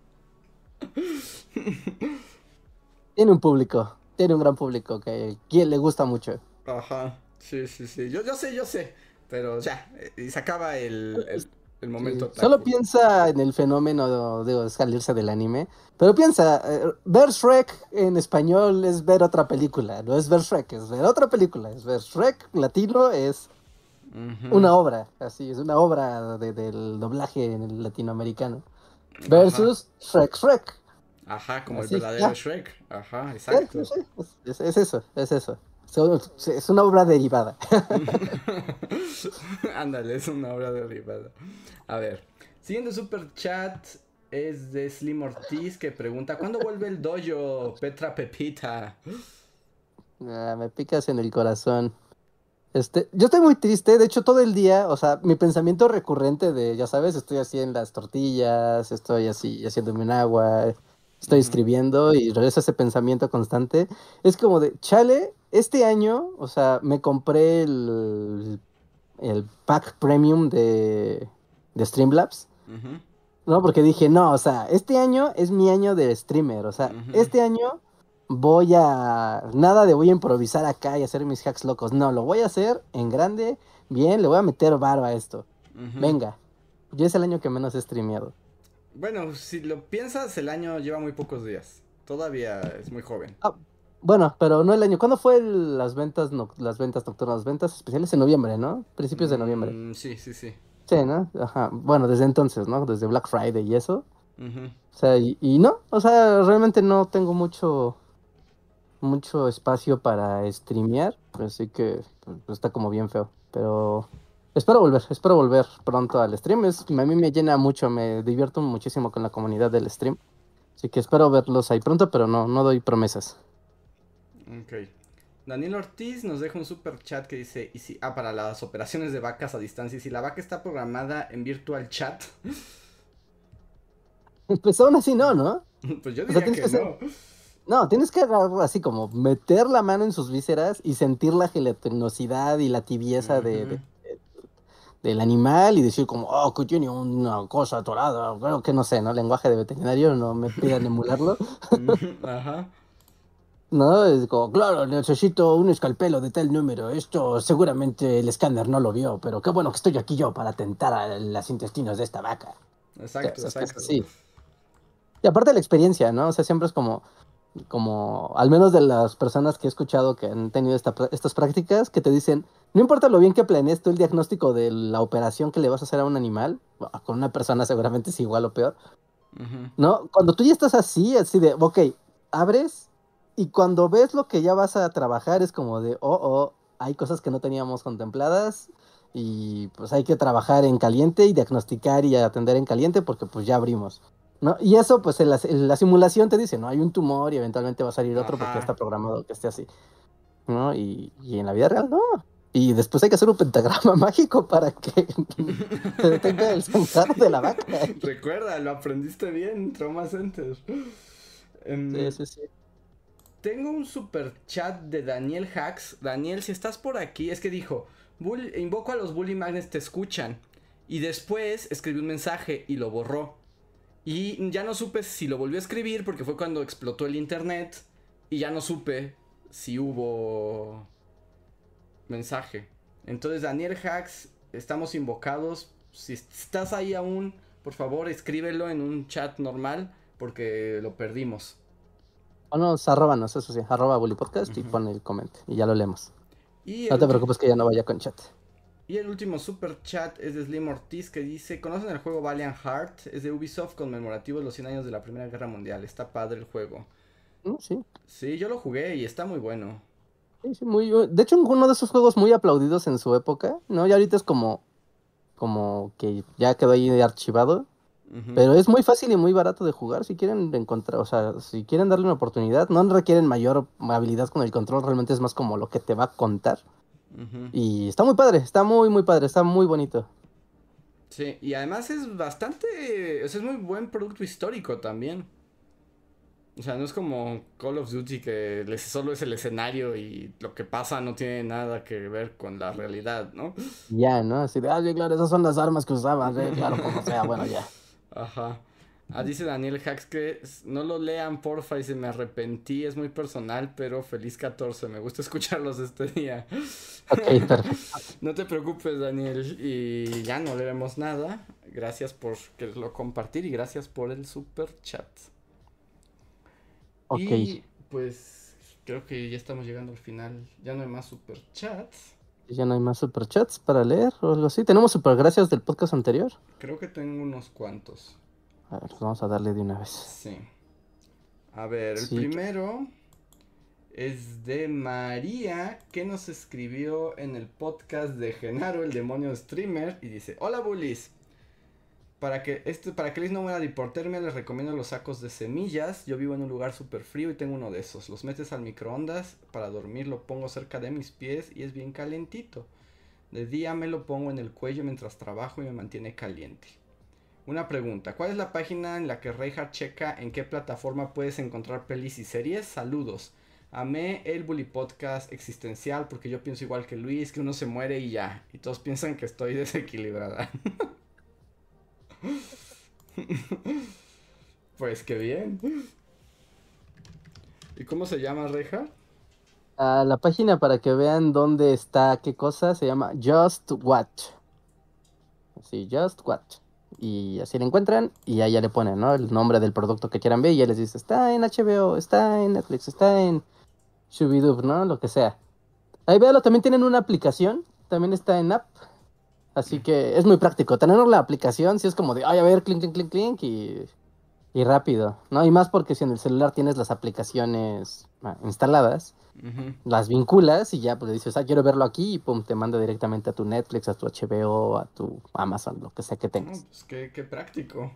[LAUGHS] tiene un público, tiene un gran público que quien le gusta mucho. Ajá, sí, sí, sí. Yo, yo sé, yo sé. Pero ya, y se acaba el, el, momento. Solo piensa en el fenómeno de, salirse del anime. Pero piensa, eh, ver Shrek en español es ver otra película. No es ver Shrek, es ver otra película. Es ver Shrek latino, es una obra. Así, es una obra del doblaje en el latinoamericano. Versus Shrek Shrek. Ajá, como el verdadero Shrek. Ajá, exacto. es, eso, es eso. Es una obra derivada. [LAUGHS] Ándale, es una obra derivada. A ver, siguiente super chat es de Slim Ortiz que pregunta: ¿Cuándo vuelve el dojo, Petra Pepita? Ah, me picas en el corazón. Este, yo estoy muy triste, de hecho todo el día, o sea, mi pensamiento recurrente de, ya sabes, estoy así en las tortillas, estoy así haciéndome un agua, estoy escribiendo y regresa ese pensamiento constante, es como de, chale, este año, o sea, me compré el, el pack premium de, de Streamlabs, ¿no? Porque dije, no, o sea, este año es mi año de streamer, o sea, este año voy a. Nada de voy a improvisar acá y hacer mis hacks locos. No, lo voy a hacer en grande, bien, le voy a meter varo a esto. Venga. Yo es el año que menos he streameado. Bueno, si lo piensas, el año lleva muy pocos días. Todavía es muy joven. Ah, bueno, pero no el año. ¿Cuándo fue las ventas las ventas nocturnas, las ventas especiales en noviembre, ¿no? Principios de noviembre. Mm, sí, sí, sí. Sí, ¿no? Ajá. Bueno, desde entonces, ¿no? Desde Black Friday y eso. O sea, y, no, o sea, realmente no tengo mucho mucho espacio para streamear, así que pues, está como bien feo. Pero espero volver, espero volver pronto al stream. Es, a mí me llena mucho, me divierto muchísimo con la comunidad del stream. Así que espero verlos ahí pronto, pero no, no doy promesas. Ok. Daniel Ortiz nos deja un super chat que dice, y si, ah, para las operaciones de vacas a distancia, y si la vaca está programada en virtual chat. [LAUGHS] Pues aún así no, ¿no? [LAUGHS] pues yo diría que, no. No, tienes que agarrar así como meter la mano en sus vísceras y sentir la gelatinosidad y la tibieza de, del animal y decir como, oh, que tiene una cosa atorada, creo que no sé, ¿no? Lenguaje de veterinario, no me pidan emularlo. Ajá. No, es como, claro, necesito un escalpelo de tal número. Esto seguramente el escáner no lo vio, pero qué bueno que estoy aquí yo para tentar a los intestinos de esta vaca. Exacto, exacto. Sí. Y aparte la experiencia, ¿no? O sea, siempre es como, como al menos de las personas que he escuchado que han tenido estas prácticas, que te dicen, no importa lo bien que planees tú el diagnóstico de la operación que le vas a hacer a un animal, con una persona seguramente es igual o peor, ¿no? Cuando tú ya estás así, así de, ok, abres y cuando ves lo que ya vas a trabajar es como de, oh, oh, hay cosas que no teníamos contempladas y pues hay que trabajar en caliente y diagnosticar y atender en caliente porque pues ya abrimos. ¿No? Y eso pues en la, en la simulación te dice, no, hay un tumor y eventualmente va a salir otro porque Ajá. está programado que esté así. ¿no? Y, y en la vida real no. Y después hay que hacer un pentagrama [LAUGHS] mágico para que [LAUGHS] se detenga el sangrado de la vaca. Recuerda, lo aprendiste bien, Trauma Center. Em, Sí, sí, sí. Tengo un super chat de Daniel Hacks. Daniel, si estás por aquí, es que dijo, "Bull- invoco a los Bully Magnets, te escuchan. Y después escribió un mensaje y lo borró. Y ya no supe si lo volvió a escribir porque fue cuando explotó el internet. Y ya no supe si hubo mensaje. Entonces, Daniel Hacks, estamos invocados. Si estás ahí aún, por favor, escríbelo en un chat normal porque lo perdimos. O no, arróbanos, eso sí, arroba Bully Podcast y pon el comment y ya lo leemos. Y No el te preocupes que ya no vaya con chat. Y el último super chat es de Slim Ortiz que dice, ¿conocen el juego Valiant Heart? Es de Ubisoft conmemorativo de los 100 años de la Primera Guerra Mundial. Está padre el juego. Sí, Sí, yo lo jugué y está muy bueno. sí, sí, muy... De hecho, uno de esos juegos muy aplaudidos en su época, ¿no? Y ahorita es como, como que ya quedó ahí archivado. Pero es muy fácil y muy barato de jugar si quieren encontrar, o sea, si quieren darle una oportunidad, no requieren mayor habilidad con el control, realmente es más como lo que te va a contar. Y está muy padre, está muy, muy padre, está muy bonito. Sí, y además es bastante... o sea, es muy buen producto histórico también. O sea, no es como Call of Duty que les- solo es el escenario y lo que pasa no tiene nada que ver con la realidad, ¿no? Ya, ¿no? Así de, ah, sí, claro, esas son las armas que usaban, eh, claro, como sea, bueno, ya. [LAUGHS] Ajá. Ah, dice Daniel Hacks que no lo lean, porfa, y se me arrepentí, es muy personal, pero feliz 14, me gusta [LAUGHS] escucharlos este día. Ok, perfecto. [LAUGHS] No te preocupes, Daniel, y ya no leeremos nada. Gracias por quererlo compartir y gracias por el super chat. Ok. Y pues creo que ya estamos llegando al final, ya no hay más super chats. Ya no hay más superchats para leer o algo así. Tenemos super gracias del podcast anterior. Creo que tengo unos cuantos. A ver, vamos a darle de una vez. Sí. A ver, el primero es de María que nos escribió en el podcast de Genaro, el demonio streamer, y dice, hola bullies. Para que, este, para que Liz no muera de hipotermia les recomiendo los sacos de semillas. Yo vivo en un lugar súper frío y tengo uno de esos. Los metes al microondas, para dormir lo pongo cerca de mis pies y es bien calentito. De día me lo pongo en el cuello mientras trabajo y me mantiene caliente. Una pregunta, ¿cuál es la página en la que Reinhardt checa en qué plataforma puedes encontrar pelis y series? Saludos. Amé el Bully Podcast existencial porque yo pienso igual que Luis, que uno se muere y ya. Y todos piensan que estoy [LAUGHS] desequilibrada. [LAUGHS] pues qué bien. ¿Y cómo se llama Reinhardt? Ah, la página para que vean dónde está qué cosa se llama Just Watch. Sí, Just Watch. Y así la encuentran y ahí ya le ponen, ¿no? El nombre del producto que quieran ver y ya les dice, está en HBO, está en Netflix, está en Shubidub, ¿no? Lo que sea. Ahí véalo, también tienen una aplicación, también está en app. Así que es muy práctico. Tener la aplicación, si es como de, ay, a ver, clink, clink, clink, clink y, y rápido, ¿no? Y más porque si en el celular tienes las aplicaciones ah, las vinculas y ya pues le dices, ah, quiero verlo aquí y pum, te manda directamente a tu Netflix, a tu HBO, a tu Amazon, lo que sea que tengas. pues qué, qué práctico.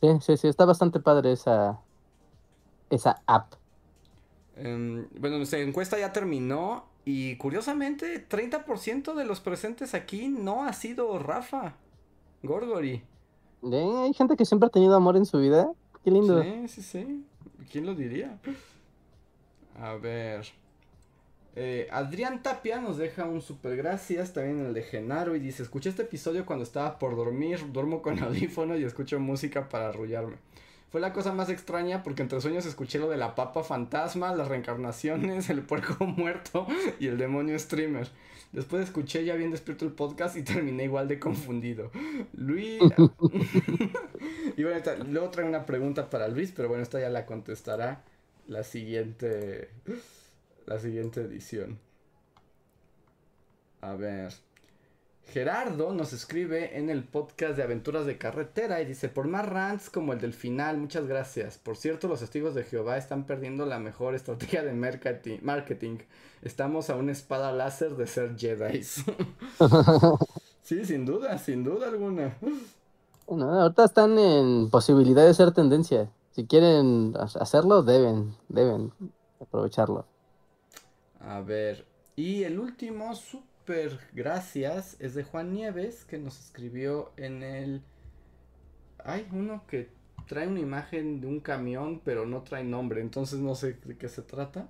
Sí, sí, sí, está bastante padre esa, esa app. Em, bueno, nuestra encuesta ya terminó y curiosamente 30% de los presentes aquí no ha sido Rafa Gorgori. Eh, hay gente que siempre ha tenido amor en su vida. Qué lindo. Sí, sí, sí. ¿Quién lo diría? A ver. Eh, Adrián Tapia nos deja un super gracias también el de Genaro y dice, escuché este episodio cuando estaba por dormir, duermo con [LAUGHS] audífonos y escucho música para arrullarme. Fue la cosa más extraña porque entre sueños escuché lo de la papa fantasma, las reencarnaciones, [LAUGHS] el puerco muerto y el demonio streamer. Después escuché ya bien despierto el podcast y terminé igual de confundido. Luis... [LAUGHS] y bueno, luego traigo una pregunta para Luis, pero bueno, esta ya la contestará la siguiente... La siguiente edición. A ver. Gerardo nos escribe en el podcast de Aventuras de Carretera y dice, por más rants como el del final, muchas gracias. Por cierto, los testigos de Jehová están perdiendo la mejor estrategia de marketing. Estamos a una espada láser de ser Jedi. [LAUGHS] sí, sin duda, sin duda alguna. Bueno, ahorita están en posibilidad de ser tendencia. Si quieren hacerlo, deben, deben aprovecharlo. A ver, y el último, super gracias, es de Juan Nieves, que nos escribió en el... Hay uno que trae una imagen de un camión, pero no trae nombre, entonces no sé de qué se trata.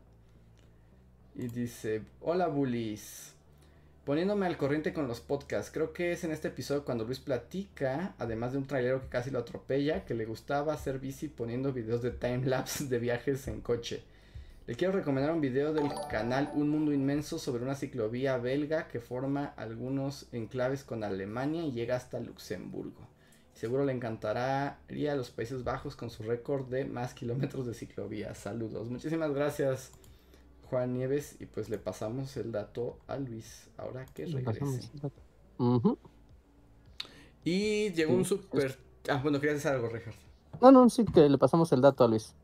Y dice, hola bullies, poniéndome al corriente con los podcasts, creo que es en este episodio cuando Luis platica, además de un trailero que casi lo atropella, que le gustaba hacer bici poniendo videos de timelapse de viajes en coche. Le quiero recomendar un video del canal Un Mundo Inmenso sobre una ciclovía belga que forma algunos enclaves con Alemania y llega hasta Luxemburgo. Seguro le encantará ir a los Países Bajos con su récord de más kilómetros de ciclovía. Saludos. Muchísimas gracias Juan Nieves y pues le pasamos el dato a Luis ahora que regrese. Y llegó un super... Ah, bueno, querías decir algo, Richard. No, no, sí que le pasamos el dato a Luis.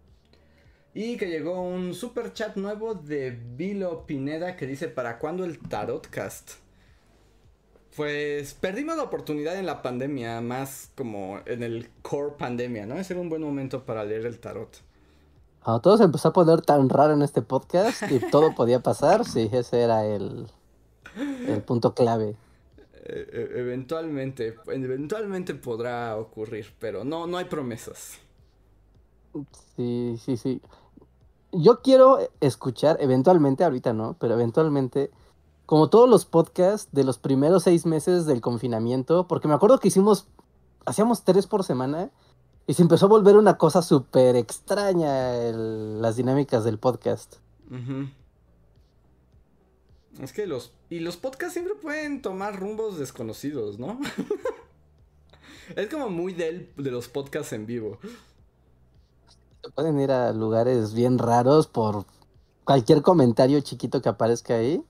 Y que llegó un super chat nuevo de Vilo Pineda que dice, ¿para cuándo el Tarotcast? Pues perdimos la oportunidad en la pandemia, más como en el core pandemia, ¿no? Ese era un buen momento para leer el tarot. Todo se empezó a poner tan raro en este podcast y todo [LAUGHS] podía pasar, sí, ese era el, el punto clave. E, e, eventualmente, eventualmente podrá ocurrir, pero no, no hay promesas. Sí, sí, sí yo quiero escuchar, eventualmente, ahorita no, pero eventualmente, como todos los podcasts de los primeros seis meses del confinamiento, porque me acuerdo que hicimos, hacíamos tres por semana y se empezó a volver una cosa súper extraña las dinámicas del podcast. Es que los... Y los podcasts siempre pueden tomar rumbos desconocidos, ¿no? [LAUGHS] es como muy del, de los podcasts en vivo pueden ir a lugares bien raros por cualquier comentario chiquito que aparezca ahí.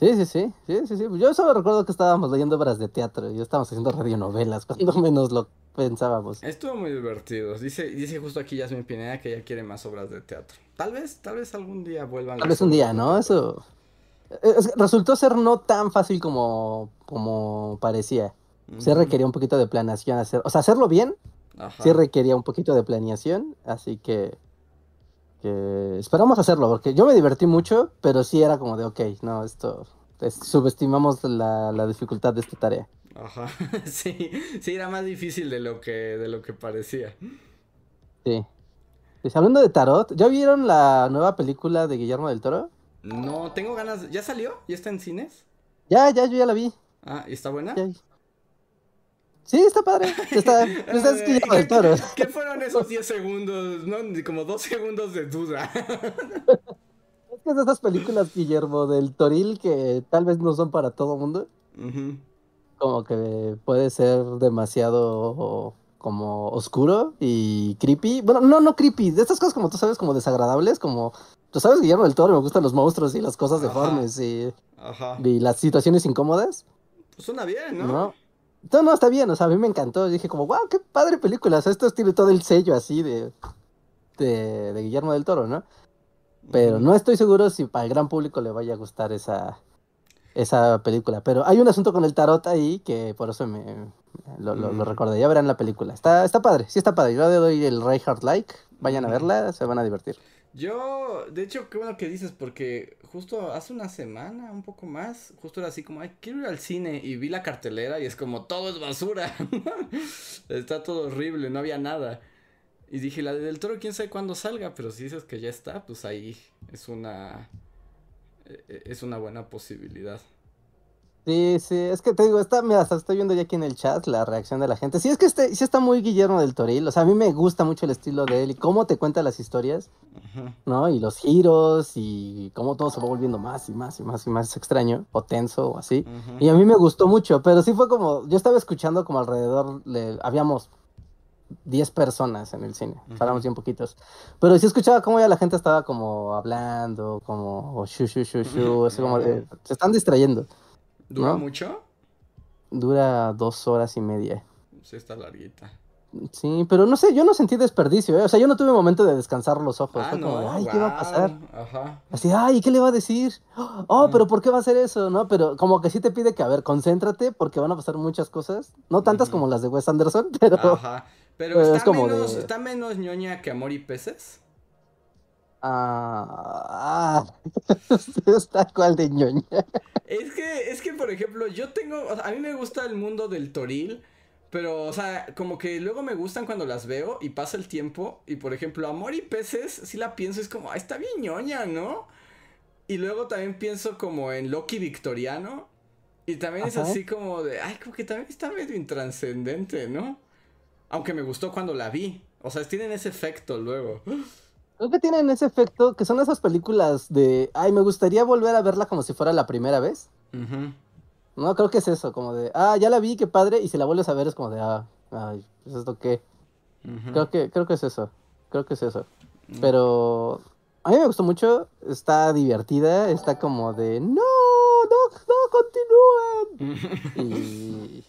sí, sí, sí, sí, sí, sí. Yo solo recuerdo que estábamos leyendo obras de teatro y estábamos haciendo radionovelas, cuando menos lo pensábamos. Estuvo muy divertido. Dice, dice justo aquí Yasmin Pineda que ella quiere más obras de teatro. Tal vez, tal vez algún día vuelvan. Tal vez un día, ¿no? Eso resultó ser no tan fácil como, como parecía. Se requería un poquito de planeación hacer, o sea, hacerlo bien sí requería un poquito de planeación, así que, esperamos hacerlo, porque yo me divertí mucho, pero sí era como de, ok, no, esto, subestimamos la, dificultad de esta tarea. Ajá, [LAUGHS] sí, sí, era más difícil de lo que, de lo que parecía. Sí. Pues, hablando de tarot, ¿ya vieron la nueva película de Guillermo del Toro? No, tengo ganas, ¿ya salió? ¿Ya está en cines? Ya, ya, yo ya la vi. Ah, ¿y está buena? Sí, está padre. Está, [LAUGHS] estás del toro. ¿Qué fueron esos 10 segundos? No, como 2 segundos de duda. [LAUGHS] es que es de esas películas, Guillermo, del Toril que tal vez no son para todo mundo. Como que puede ser demasiado como oscuro y creepy. Bueno, no, no creepy. De estas cosas como tú sabes, como desagradables, como... Tú sabes, Guillermo del Toro, me gustan los monstruos y las cosas deformes y, Ajá. y las situaciones incómodas. Pues suena bien, ¿no? ¿no? No, no, está bien, o sea, a mí me encantó. Dije como, wow, qué padre película. O sea, esto tiene todo el sello así de, de, de Guillermo del Toro, ¿no? Pero no estoy seguro si para el gran público le vaya a gustar esa, esa película. Pero hay un asunto con el tarot ahí que por eso me lo, lo, recordé. Ya verán la película. Está, está padre, sí está padre. Yo le doy el Reinhardt Like. Vayan a verla, se van a divertir. Yo, de hecho, qué bueno que dices, porque justo hace una semana, un poco más, justo era así como, ay, quiero ir al cine y vi la cartelera y es como, todo es basura. [LAUGHS] está todo horrible, no había nada. Y dije, la del toro, quién sabe cuándo salga, pero si dices que ya está, pues ahí es una, es una buena posibilidad. Sí, sí, es que te digo, está, mira, hasta estoy viendo ya aquí en el chat la reacción de la gente. Sí, es que este, sí está muy Guillermo del Toril, o sea, a mí me gusta mucho el estilo de él y cómo te cuenta las historias, ¿no? Y los giros y cómo todo se va volviendo más y más y más y más extraño o tenso o así. Y a mí me gustó mucho, pero sí fue como, yo estaba escuchando como alrededor, le, habíamos 10 personas en el cine, uh bien poquitos. Pero sí escuchaba cómo ya la gente estaba como hablando, como shu, shu, shu, shu, así como de, se están distrayendo. ¿Dura mucho? Dura dos horas y media. Sí, está larguita. Sí, pero no sé, yo no sentí desperdicio, ¿eh? O sea, yo no tuve momento de descansar los ojos. Ah, Fue como, no, ay, ¿qué va a pasar? Ajá. Así, ay, ¿qué le va a decir? Oh, Mm. pero ¿por qué va a hacer eso? ¿No? Pero como que sí te pide que, a ver, concéntrate porque van a pasar muchas cosas. No tantas como las de Wes Anderson, [LAUGHS] pero... Ajá. Pero Pero está, es como menos, de- está menos ñoña que Amor y Peces. Ah, [LAUGHS] está cual de ñoña. Es que, es que, por ejemplo, yo tengo. o sea, a mí me gusta el mundo del toril. Pero, o sea, como que luego me gustan cuando las veo y pasa el tiempo. Y por ejemplo, Amor y Peces, si la pienso, es como, ah, está bien ñoña, ¿no? Y luego también pienso como en Loki Victoriano. Y también es así como de, ay, como que también está medio intranscendente, ¿no? Aunque me gustó cuando la vi. O sea, tienen ese efecto luego. Creo que tienen ese efecto, que son esas películas de, ay, me gustaría volver a verla como si fuera la primera vez. No, creo que es eso, como de, ah, ya la vi, qué padre, y si la vuelves a ver es como de, ah, ay, pues esto qué. Creo que, creo que es eso, creo que es eso. Mm. Pero a mí me gustó mucho, está divertida, está como de, no, no, no continúen. [LAUGHS] Y,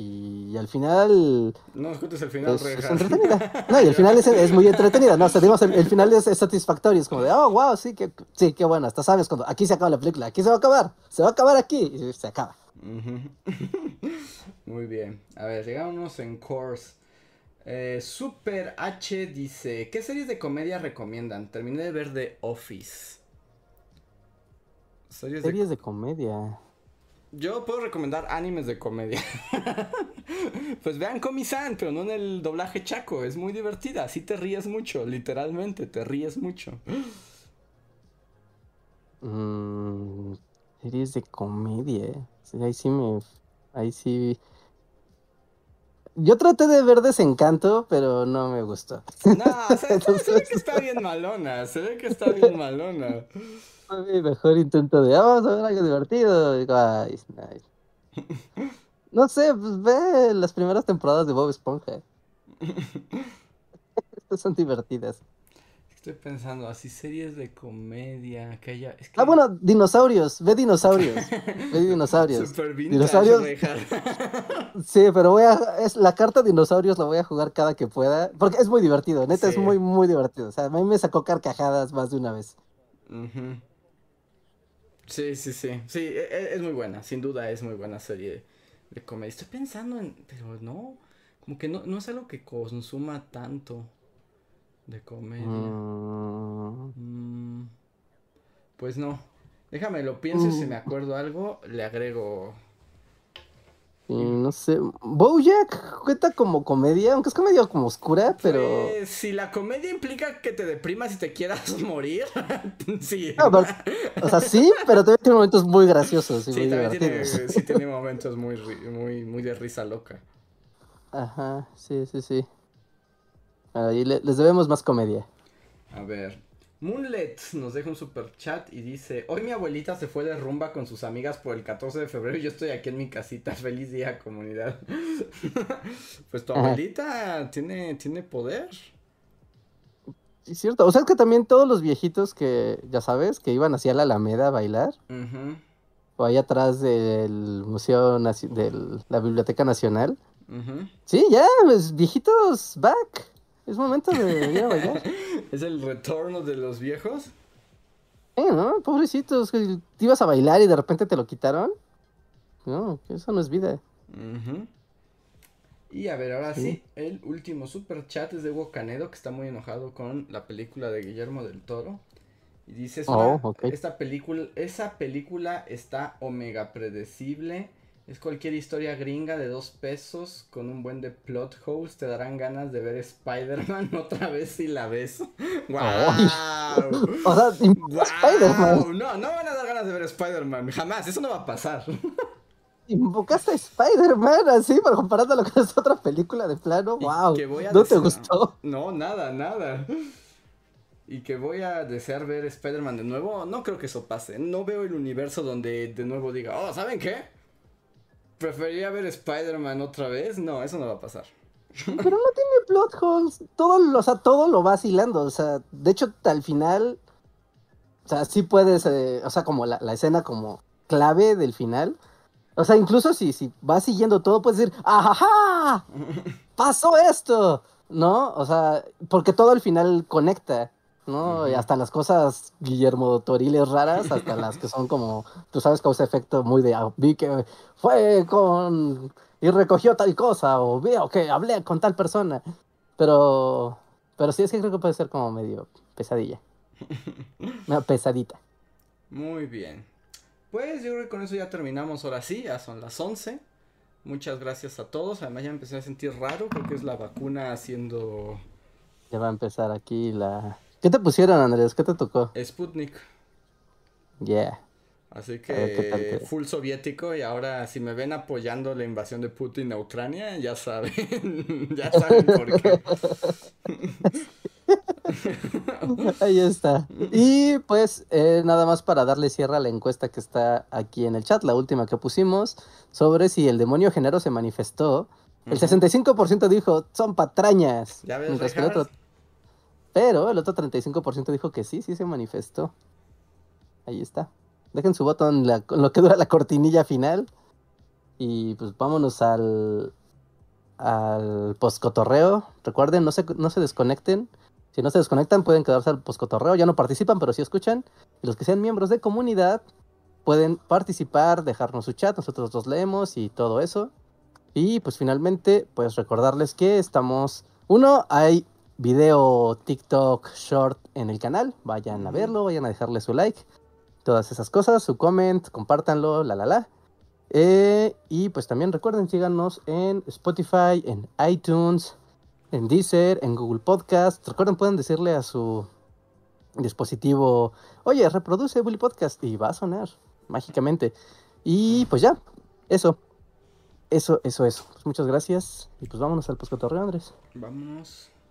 y al final No nos cuentes el final, es, es entretenida. [LAUGHS] No, y el final es, es muy entretenida, no, o sea, digamos, el, el final es, es satisfactorio, es como de, oh, wow, sí, que, sí, qué bueno, hasta sabes cuando aquí se acaba la película, aquí se va a acabar, se va a acabar aquí, y se acaba. [LAUGHS] Muy bien. A ver, llegamos en course. Eh, Super H dice: ¿Qué series de comedia recomiendan? Terminé de ver The Office. Series de- Series de comedia. Yo puedo recomendar animes de comedia. [LAUGHS] pues vean Komi-san, pero no en el doblaje chaco. Es muy divertida. Así te ríes mucho, literalmente, te ríes mucho. Mm, series de comedia. Sí, ahí sí me. Ahí sí. Yo traté de ver Desencanto, pero no me gustó. No, o sea, [LAUGHS] se, se ve que está bien malona. Se ve que está bien malona. Fue mi mejor intento de, "Ah, vamos a ver algo divertido. Y digo, ay. [LAUGHS] No sé, pues ve las primeras temporadas de Bob Esponja. [LAUGHS] Estas son divertidas. Estoy pensando, así series de comedia que haya. Es que Ah, bueno, dinosaurios. Ve dinosaurios. [LAUGHS] Ve dinosaurios. Super vintage, Dinosaurios. Sí, pero voy a. Es, la carta dinosaurios la voy a jugar cada que pueda. Porque es muy divertido, neta, es muy, muy divertido. O sea, a mí me sacó carcajadas más de una vez. Ujú. Sí, sí, sí. Sí, e- e- es, muy buena. Sin duda es muy buena serie de comedia. Estoy pensando en. Pero no. Como que no, no es algo que consuma tanto de comedia. Mm, Mm, pues no. Déjame, lo pienso y si Mm. me acuerdo algo, le agrego. Y no sé. Bojack cuenta como comedia, aunque es comedia como oscura, pero. Pues, si la comedia implica que te deprimas y te quieras [LAUGHS] morir, [LAUGHS] sí. No, pero- o sea, sí, pero también tiene momentos muy graciosos y Sí, muy también tiene, divertidos. sí tiene momentos muy, muy, muy de risa loca. Ajá, sí, sí, sí. Ahí le- les debemos más comedia. A ver. Moonlet nos deja un super chat y dice: Hoy mi abuelita se fue de rumba con sus amigas por el 14 de febrero y yo estoy aquí en mi casita. [LAUGHS] Feliz día, comunidad. [LAUGHS] pues tu Ajá. abuelita tiene, tiene poder. Es cierto. O sea, es que también todos los viejitos que, ya sabes, que iban hacia la Alameda a bailar, o ahí atrás del Museo Naci- de la Biblioteca Nacional. Sí, ya, pues, viejitos, back. Es momento de ir a bailar. [LAUGHS] Es el retorno de los viejos. Eh, ¿no? Pobrecitos, que te ibas a bailar y de repente te lo quitaron. No, eso no es vida. Ujú. Y a ver, ahora sí, Sí. el último super chat es de Hugo Canedo, que está muy enojado con la película de Guillermo del Toro. Y dice, Oh, una- ok. esta película, esa película está omega predecible. Es cualquier historia gringa de dos pesos con un buen de plot holes. Te darán ganas de ver Spider-Man [LAUGHS] otra vez si la ves. [LAUGHS] ¡Wow! O sea, a Spider-Man. No, no van a dar ganas de ver Spider-Man. Jamás, eso no va a pasar. [LAUGHS] Invocaste a Spider-Man así para comparándolo con esta otra película de plano. Wow. que voy a ¿No te gustó? No, nada, nada. Y que voy a desear ver Spider-Man de nuevo. No creo que eso pase. No veo el universo donde de nuevo diga, oh, ¿saben qué? Preferiría ver Spider-Man otra vez. No, eso no va a pasar. [LAUGHS] Pero no tiene plot holes. Todo, o sea, todo lo va hilando. O sea, de hecho, al final. O sea, sí puedes. eh, o sea, como la, la escena como clave del final. O sea, incluso si, si vas siguiendo todo, puedes decir, ¡ajá! [LAUGHS] ¡Pasó esto! ¿No? O sea, porque todo al final conecta, ¿no? Y hasta las cosas Guillermo Toriles raras, hasta las que son como, tú sabes, causa efecto muy de, ah, vi que fue con, y recogió tal cosa, o veo que hablé con tal persona. Pero, pero sí es que creo que puede ser como medio pesadilla. [LAUGHS] Una pesadita. Muy bien. Pues yo creo que con eso ya terminamos ahora sí, ya son las 11. Muchas gracias a todos. Además ya me empecé a sentir raro porque es la vacuna haciendo Ya va a empezar aquí la... ¿Qué te pusieron, Andrés? ¿Qué te tocó? Sputnik. Yeah. Así que full soviético y ahora si me ven apoyando la invasión de Putin a Ucrania, ya saben, [LAUGHS] ya saben por qué. [LAUGHS] Ahí está. Y pues eh, nada más para darle cierre a la encuesta que está aquí en el chat, la última que pusimos, sobre si el demonio género se manifestó. El Ujú. 65% dijo, son patrañas. ¿Ya ves, mientras que el otro... Pero el otro 35% dijo que sí, sí se manifestó. Ahí está. Dejen su voto en, lo que dura la cortinilla final. Y pues vámonos al, al poscotorreo. Recuerden, no se, no se desconecten. Si no se desconectan, pueden quedarse al poscotorreo. Ya no participan, pero sí escuchan. Y los que sean miembros de comunidad pueden participar, dejarnos su chat. Nosotros los leemos y todo eso. Y pues finalmente, pues recordarles que estamos. Uno, hay video TikTok short en el canal. Vayan a verlo, vayan a dejarle su like. Todas esas cosas, su comment, compártanlo, la la la. Eh, y pues también recuerden, síganos en Spotify, en iTunes, en Deezer, en Google Podcast. Recuerden, pueden decirle a su dispositivo, oye, reproduce Bully Podcast y va a sonar mágicamente. Y pues ya, eso. Eso, eso, eso. Pues muchas gracias. Y pues vámonos al poscotorreo, Andrés. Vámonos.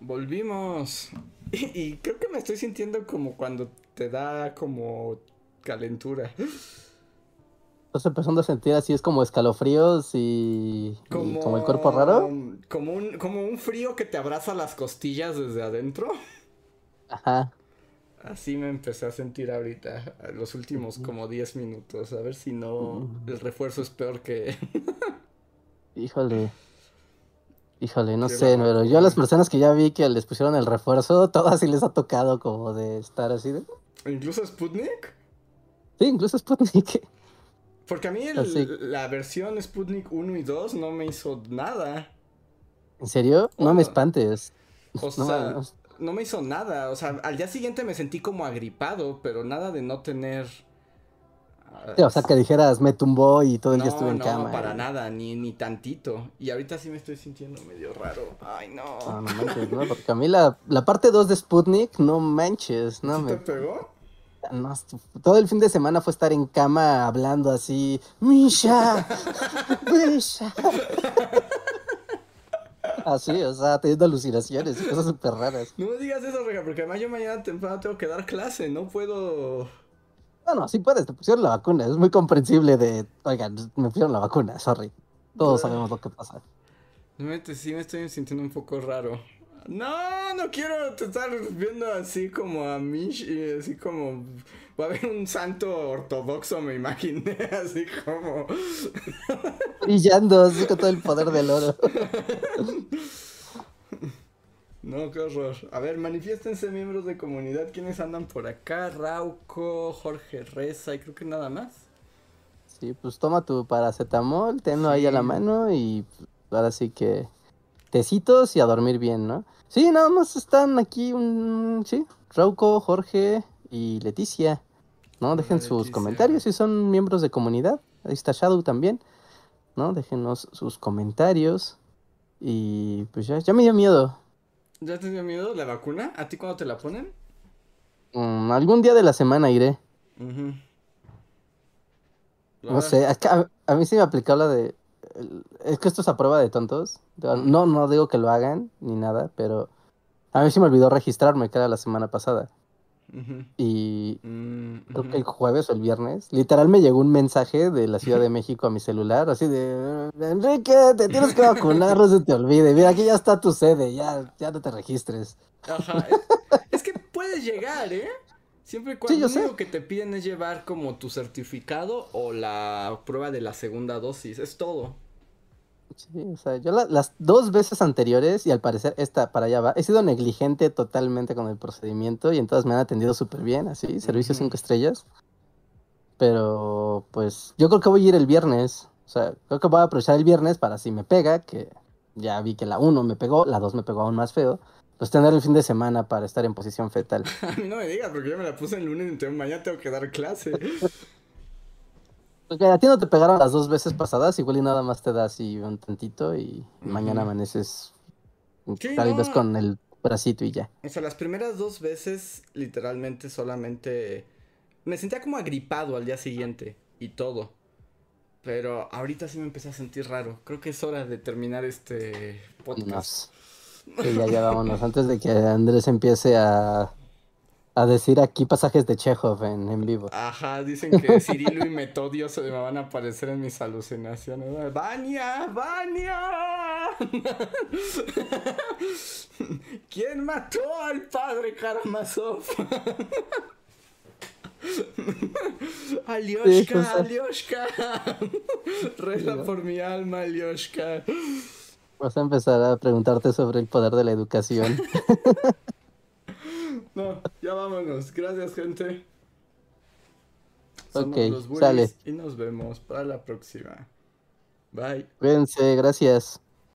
Volvimos. Y, y creo que me estoy sintiendo como cuando te da como calentura. Estás empezando a sentir así, es como escalofríos y, y Como, como el cuerpo raro. Como un, como un frío que te abraza las costillas desde adentro. Ajá. Así me empecé a sentir ahorita, los últimos como 10 minutos. A ver si no el refuerzo es peor que... Híjole. Híjole, no sé, pero yo a las personas que ya vi que les pusieron el refuerzo, [LAUGHS] todas sí les ha tocado como de estar así de... Incluso Sputnik. Sí, incluso Sputnik. Porque a mí el- la versión Sputnik 1 y 2 no me hizo nada. ¿En serio? No me espantes. O [LAUGHS] sea, no. no me hizo nada. O sea, al día siguiente me sentí como agripado, pero nada de no tener. Ah, Sí, o sea, que dijeras, me tumbó y todo el día no, estuve en no, cama. para y- nada, ni, ni tantito. Y ahorita sí me estoy sintiendo medio raro. Ay, no. No, no manches, no, porque a mí la, la parte 2 de Sputnik, no manches, no ¿Sí me... te pegó? no, todo el fin de semana fue estar en cama hablando así, Misha, Misha. Así, o sea, teniendo alucinaciones y cosas súper raras. No me digas eso, porque además yo mañana temprano tengo que dar clase. No puedo. No, no, sí puedes, te pusieron la vacuna, es muy comprensible de, oigan, me pusieron la vacuna, sorry. Todos sabemos lo que pasa. Me- sí me estoy sintiendo un poco raro. No, no quiero te estar viendo así como a mí, y así como va a haber un santo ortodoxo, me imaginé, [LAUGHS] así como Brillando así con todo el poder del oro. [LAUGHS] No, qué horror. A ver, manifiéstense miembros de comunidad, ¿quiénes andan por acá? Rauco, Jorge Reza y creo que nada más. Sí, pues toma tu paracetamol, tenlo ahí a la mano y ahora sí que tecitos y a dormir bien, ¿no? Sí, nada más están aquí un, sí, Rauco, Jorge y Leticia, ¿no? Dejen sus comentarios si son miembros de comunidad. Ahí está Shadow también, ¿no? Déjenos sus comentarios y pues ya, ya me dio miedo. ¿Ya te dio miedo la vacuna? ¿A ti cuándo te la ponen? Mm, algún día de la semana iré. No sé, es que a, a mí sí me aplicó la de... Es que esto es a prueba de tontos. No, no digo que lo hagan ni nada, pero a mí sí me olvidó registrarme, que era la semana pasada. Y Mm, creo que el jueves o el viernes, literal me llegó un mensaje de la Ciudad de [LAUGHS] México a mi celular, así de, Enrique, te tienes que vacunar, no se te olvide. Mira, aquí ya está tu sede, ya, ya no te registres. Ajá. [LAUGHS] Es que puedes llegar, ¿eh? Siempre y cuando Sí, lo único que te piden es llevar como tu certificado o la prueba de la segunda dosis. Es todo. Sí, o sea, yo la- las dos veces anteriores, y al parecer esta para allá va, he sido negligente totalmente con el procedimiento y entonces me han atendido súper bien, así, servicio Ujú. cinco estrellas. Pero pues yo creo que voy a ir el viernes. O sea, creo que voy a aprovechar el viernes para si me pega, que ya vi que la 1 me pegó, la 2 me pegó aún más feo, pues tener el fin de semana para estar en posición fetal. [LAUGHS] A mí no me digas porque yo me la puse el lunes y entonces mañana tengo que dar clase. [LAUGHS] Porque a ti no te pegaron las dos veces pasadas, igual y nada más te da así un tantito y mañana amaneces Sí, tal vez no. con el bracito y ya. O sea, las primeras dos veces literalmente solamente me sentía como agripado al día siguiente y todo. Pero ahorita sí me empecé a sentir raro. Creo que es hora de terminar este podcast. Vámonos. Sí, ya, [LAUGHS] ya vámonos. Antes de que Andrés empiece a, a decir aquí pasajes de Chekhov en, en vivo. Ajá, dicen que Cirilo y Metodio se me van a aparecer en mis alucinaciones. ¡Vania! ¡Vania! [LAUGHS] ¿Quién mató al padre Karamazov? [LAUGHS] Alioshka, justo. Alioshka. Reza por mi alma, Alioshka. Vas a empezar a preguntarte sobre el poder de la educación. [LAUGHS] No, ya vámonos. Gracias, gente. Somos Ok, los sale. y nos vemos para la próxima. Bye. Cuídense, gracias.